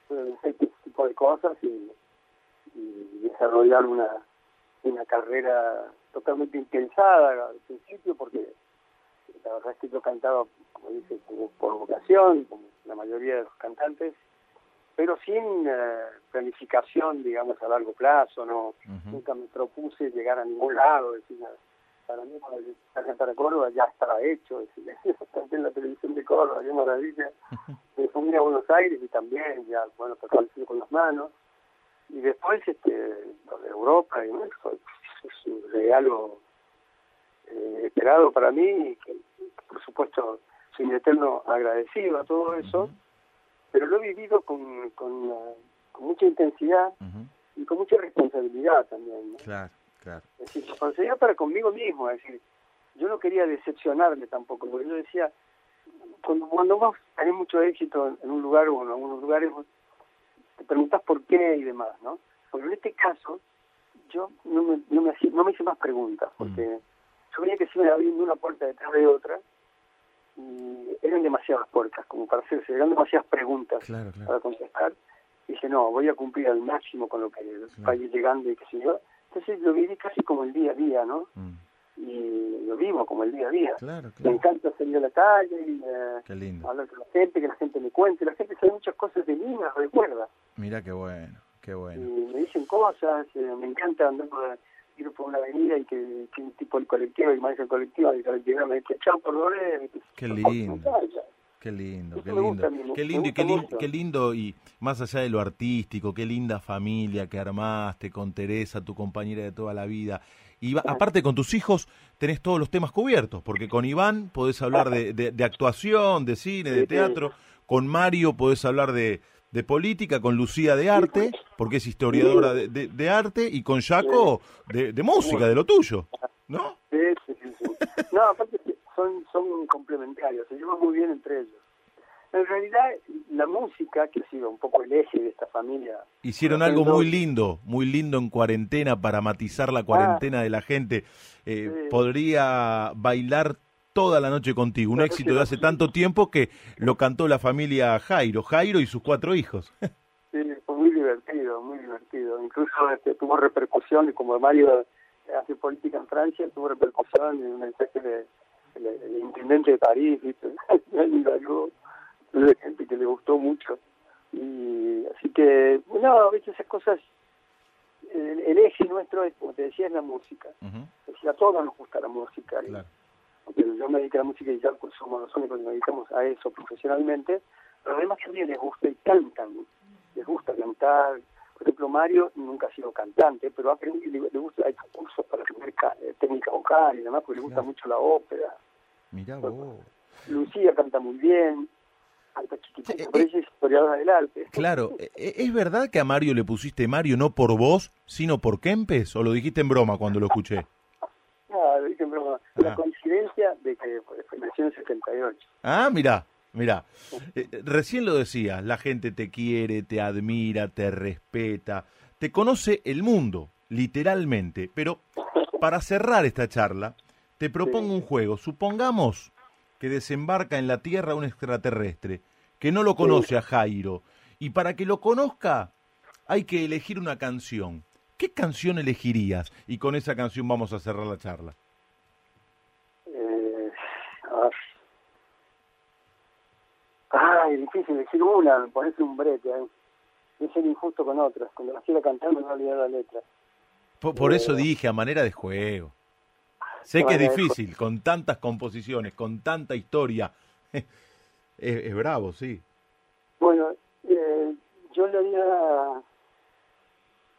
hacer ese tipo de cosas y, y desarrollar una, una carrera totalmente intensada al principio, porque la verdad es que yo cantaba, como dice, como por vocación, como la mayoría de los cantantes, pero sin eh, planificación, digamos, a largo plazo, no nunca me propuse llegar a ningún lado, decir, para mí cuando yo empecé a cantar a Córdoba ya estaba hecho, canté en la televisión de Córdoba, qué maravilla, me fui a Buenos Aires y también ya, bueno, tocaba el cielo con las manos, y después este, lo de Europa, y bueno, es un regalo eh, esperado para mí, y que, por supuesto soy eterno agradecido a todo eso, pero lo he vivido con, con, con mucha intensidad y con mucha responsabilidad también. ¿no? Claro, claro. Es decir, para conmigo mismo, es decir, yo no quería decepcionarme tampoco, porque yo decía, cuando, cuando vos tenés mucho éxito en, un lugar o en algunos lugares, vos te preguntas por qué y demás, ¿no? Porque en este caso, yo no me, no me, hacía- no me hice más preguntas, porque yo veía que se iba abriendo una puerta detrás de otra, y eran demasiadas puertas como para hacerse, eran demasiadas preguntas Claro, claro. para contestar. Y dije, no, voy a cumplir al máximo con lo que va a ir llegando y qué sé yo. Entonces lo viví casi como el día a día, ¿no? Y lo vivo como el día a día. Mm. Claro, Me claro. encanta salir a la calle y eh, Qué lindo. hablar con la gente, que la gente me cuente. La gente sabe muchas cosas de mí, me recuerda. Mira qué bueno, qué Y bueno. me dicen cosas, eh, me encanta andar por, ir por una avenida y que, que un tipo del colectivo, y maneja el colectivo, y llegar me dice, chao, por Loré. Qué lindo. Qué lindo, qué lindo. gusta Qué lindo y qué, qué lindo y más allá de lo artístico, qué linda familia que armaste con Teresa, tu compañera de toda la vida. Y va- aparte con tus hijos tenés todos los temas cubiertos, porque con Iván podés hablar de, de- de actuación, de cine, de teatro, con Mario podés hablar de, de política, con Lucía de arte, porque es historiadora de, de- de arte, y con Jaco de, de música, de lo tuyo, ¿no? Sí, sí, sí. No, aparte son, son complementarios, se llevan muy bien entre ellos. En realidad, la música, que ha sido un poco el eje de esta familia, Hicieron algo muy lindo, muy lindo en cuarentena para matizar la cuarentena de la gente. Eh, Sí. Podría bailar toda la noche contigo, un La éxito de hace tanto tiempo que lo cantó la familia Jairo, Jairo y sus cuatro hijos. sí, fue muy divertido, muy divertido. Incluso este, tuvo repercusión, y como Mario hace política en Francia, tuvo repercusión en un mensaje de el, el intendente de París, ¿viste? y algo de gente que le gustó mucho. Y así que, no, a veces esas cosas, el, el eje nuestro, es, como te decía, es la música. Es decir, a todos nos gusta la música. y- porque yo me dedico a la música y ya pues, somos los únicos que nos dedicamos a eso profesionalmente, pero además también les gusta y cantan, les gusta cantar. Por ejemplo, Mario nunca ha sido cantante, pero ha aprendido, le, le gusta, hay cursos para aprender eh, técnica vocal y demás, porque le gusta mucho la ópera. Mirá vos. Lucía canta muy bien, canta chiquitita, Eh, pero ella es historiadora del arte. Claro, eh, ¿es verdad que a Mario le pusiste Mario no por vos, sino por Kempes? ¿O lo dijiste en broma cuando lo escuché? Nada, dije en broma, Ah. la coincidencia de que fue nació en el 78. Ah, mira, mira. Eh, recién lo decías, la gente te quiere, te admira, te respeta, te conoce el mundo, literalmente. Pero para cerrar esta charla, te propongo un juego. Supongamos que desembarca en la Tierra un extraterrestre que no lo conoce a Jairo. Y para que lo conozca, hay que elegir una canción. ¿Qué canción elegirías? Y con esa canción vamos a cerrar la charla. Eh, ah. Ay, difícil decir una, me pones un brete. ¿eh? Es ser injusto con otras. Cuando las quiero cantar me voy a olvidar la letra. Por, por eso Eh. dije, a manera de juego. Sé que es difícil, con tantas composiciones, con tanta historia. es, es bravo, sí. Bueno, eh, yo le haría...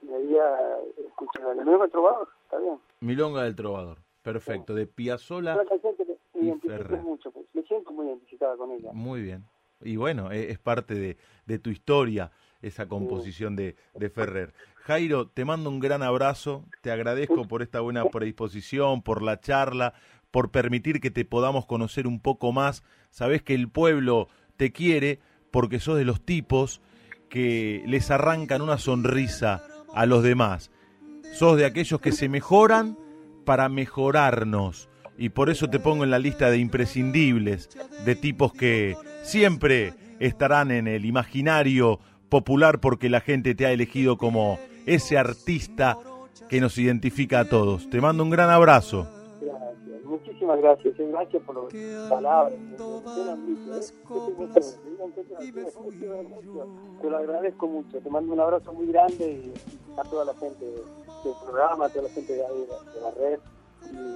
Le haría... Escuchar la nueva trovador, está bien. Milonga del Trovador. Perfecto, de Piazzola. Una canción que mucho, pues, me siento muy identificada con ella. Muy bien. Y bueno, e- es, parte de, de tu historia esa composición de, de Ferrer. Jairo, te mando un gran abrazo, te agradezco por esta buena predisposición, por la charla, por permitir que te podamos conocer un poco más. Sabes que el pueblo te quiere porque sos de los tipos que les arrancan una sonrisa a los demás. Sos de aquellos que se mejoran para mejorarnos. Y por eso te pongo en la lista de imprescindibles, de tipos que siempre estarán en el imaginario popular porque la gente te ha elegido como ese artista que nos identifica a todos. Te mando un gran abrazo. Gracias, muchísimas gracias. eh, Gracias por las palabras. ¿eh? Te- lo agradezco mucho. Te mando un abrazo muy grande y a toda la gente del programa, a toda la gente de, ahí, de la red.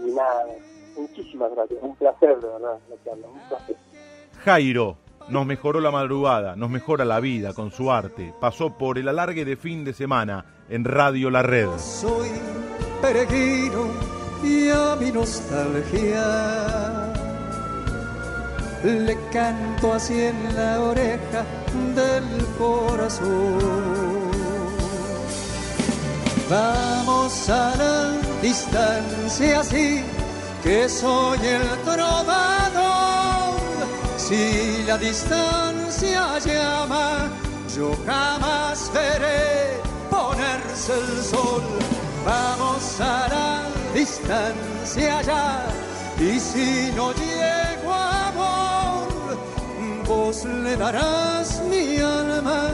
Y nada, muchísimas gracias. Un placer, de verdad, la charla. Un placer. Jairo nos mejoró la madrugada, nos mejora la vida con su arte. Pasó por el alargue de fin de semana en Radio La Red. Soy peregrino y a mi nostalgia le canto así en la oreja del corazón. Vamos a la distancia así, que soy el trovador. Si la distancia llama, yo jamás veré ponerse el sol. Vamos a la distancia ya, y si no llego amor, vos le darás mi alma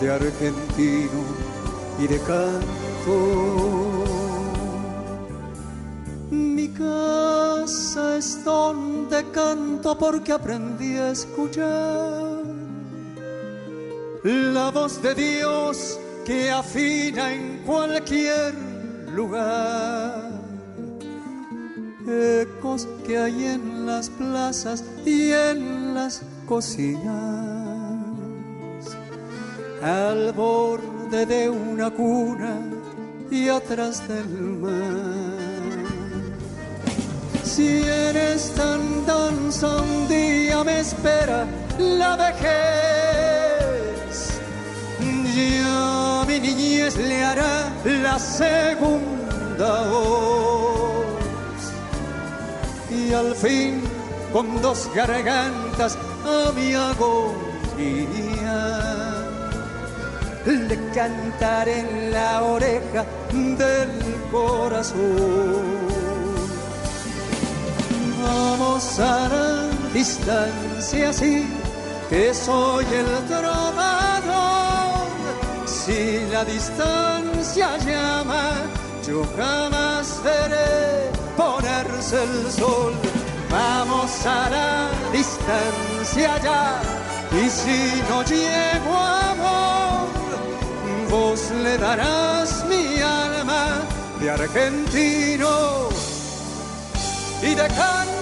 de argentino y de canto. Mi casa es donde canto porque aprendí a escuchar la voz de Dios que afina en cualquier lugar. Ecos que hay en las plazas y en las cocinas, al borde de una cuna y atrás del mar. Si eres tan danza un día me espera la vejez. Ya mi niñez le hará la segunda voz. Y al fin con dos gargantas a mi agonía le cantaré en la oreja del corazón. A la distancia así, que soy el trovador. Si la distancia llama, yo jamás veré ponerse el sol. Vamos a la distancia ya, y si no llego amor, vos le darás mi alma de argentino y de canto.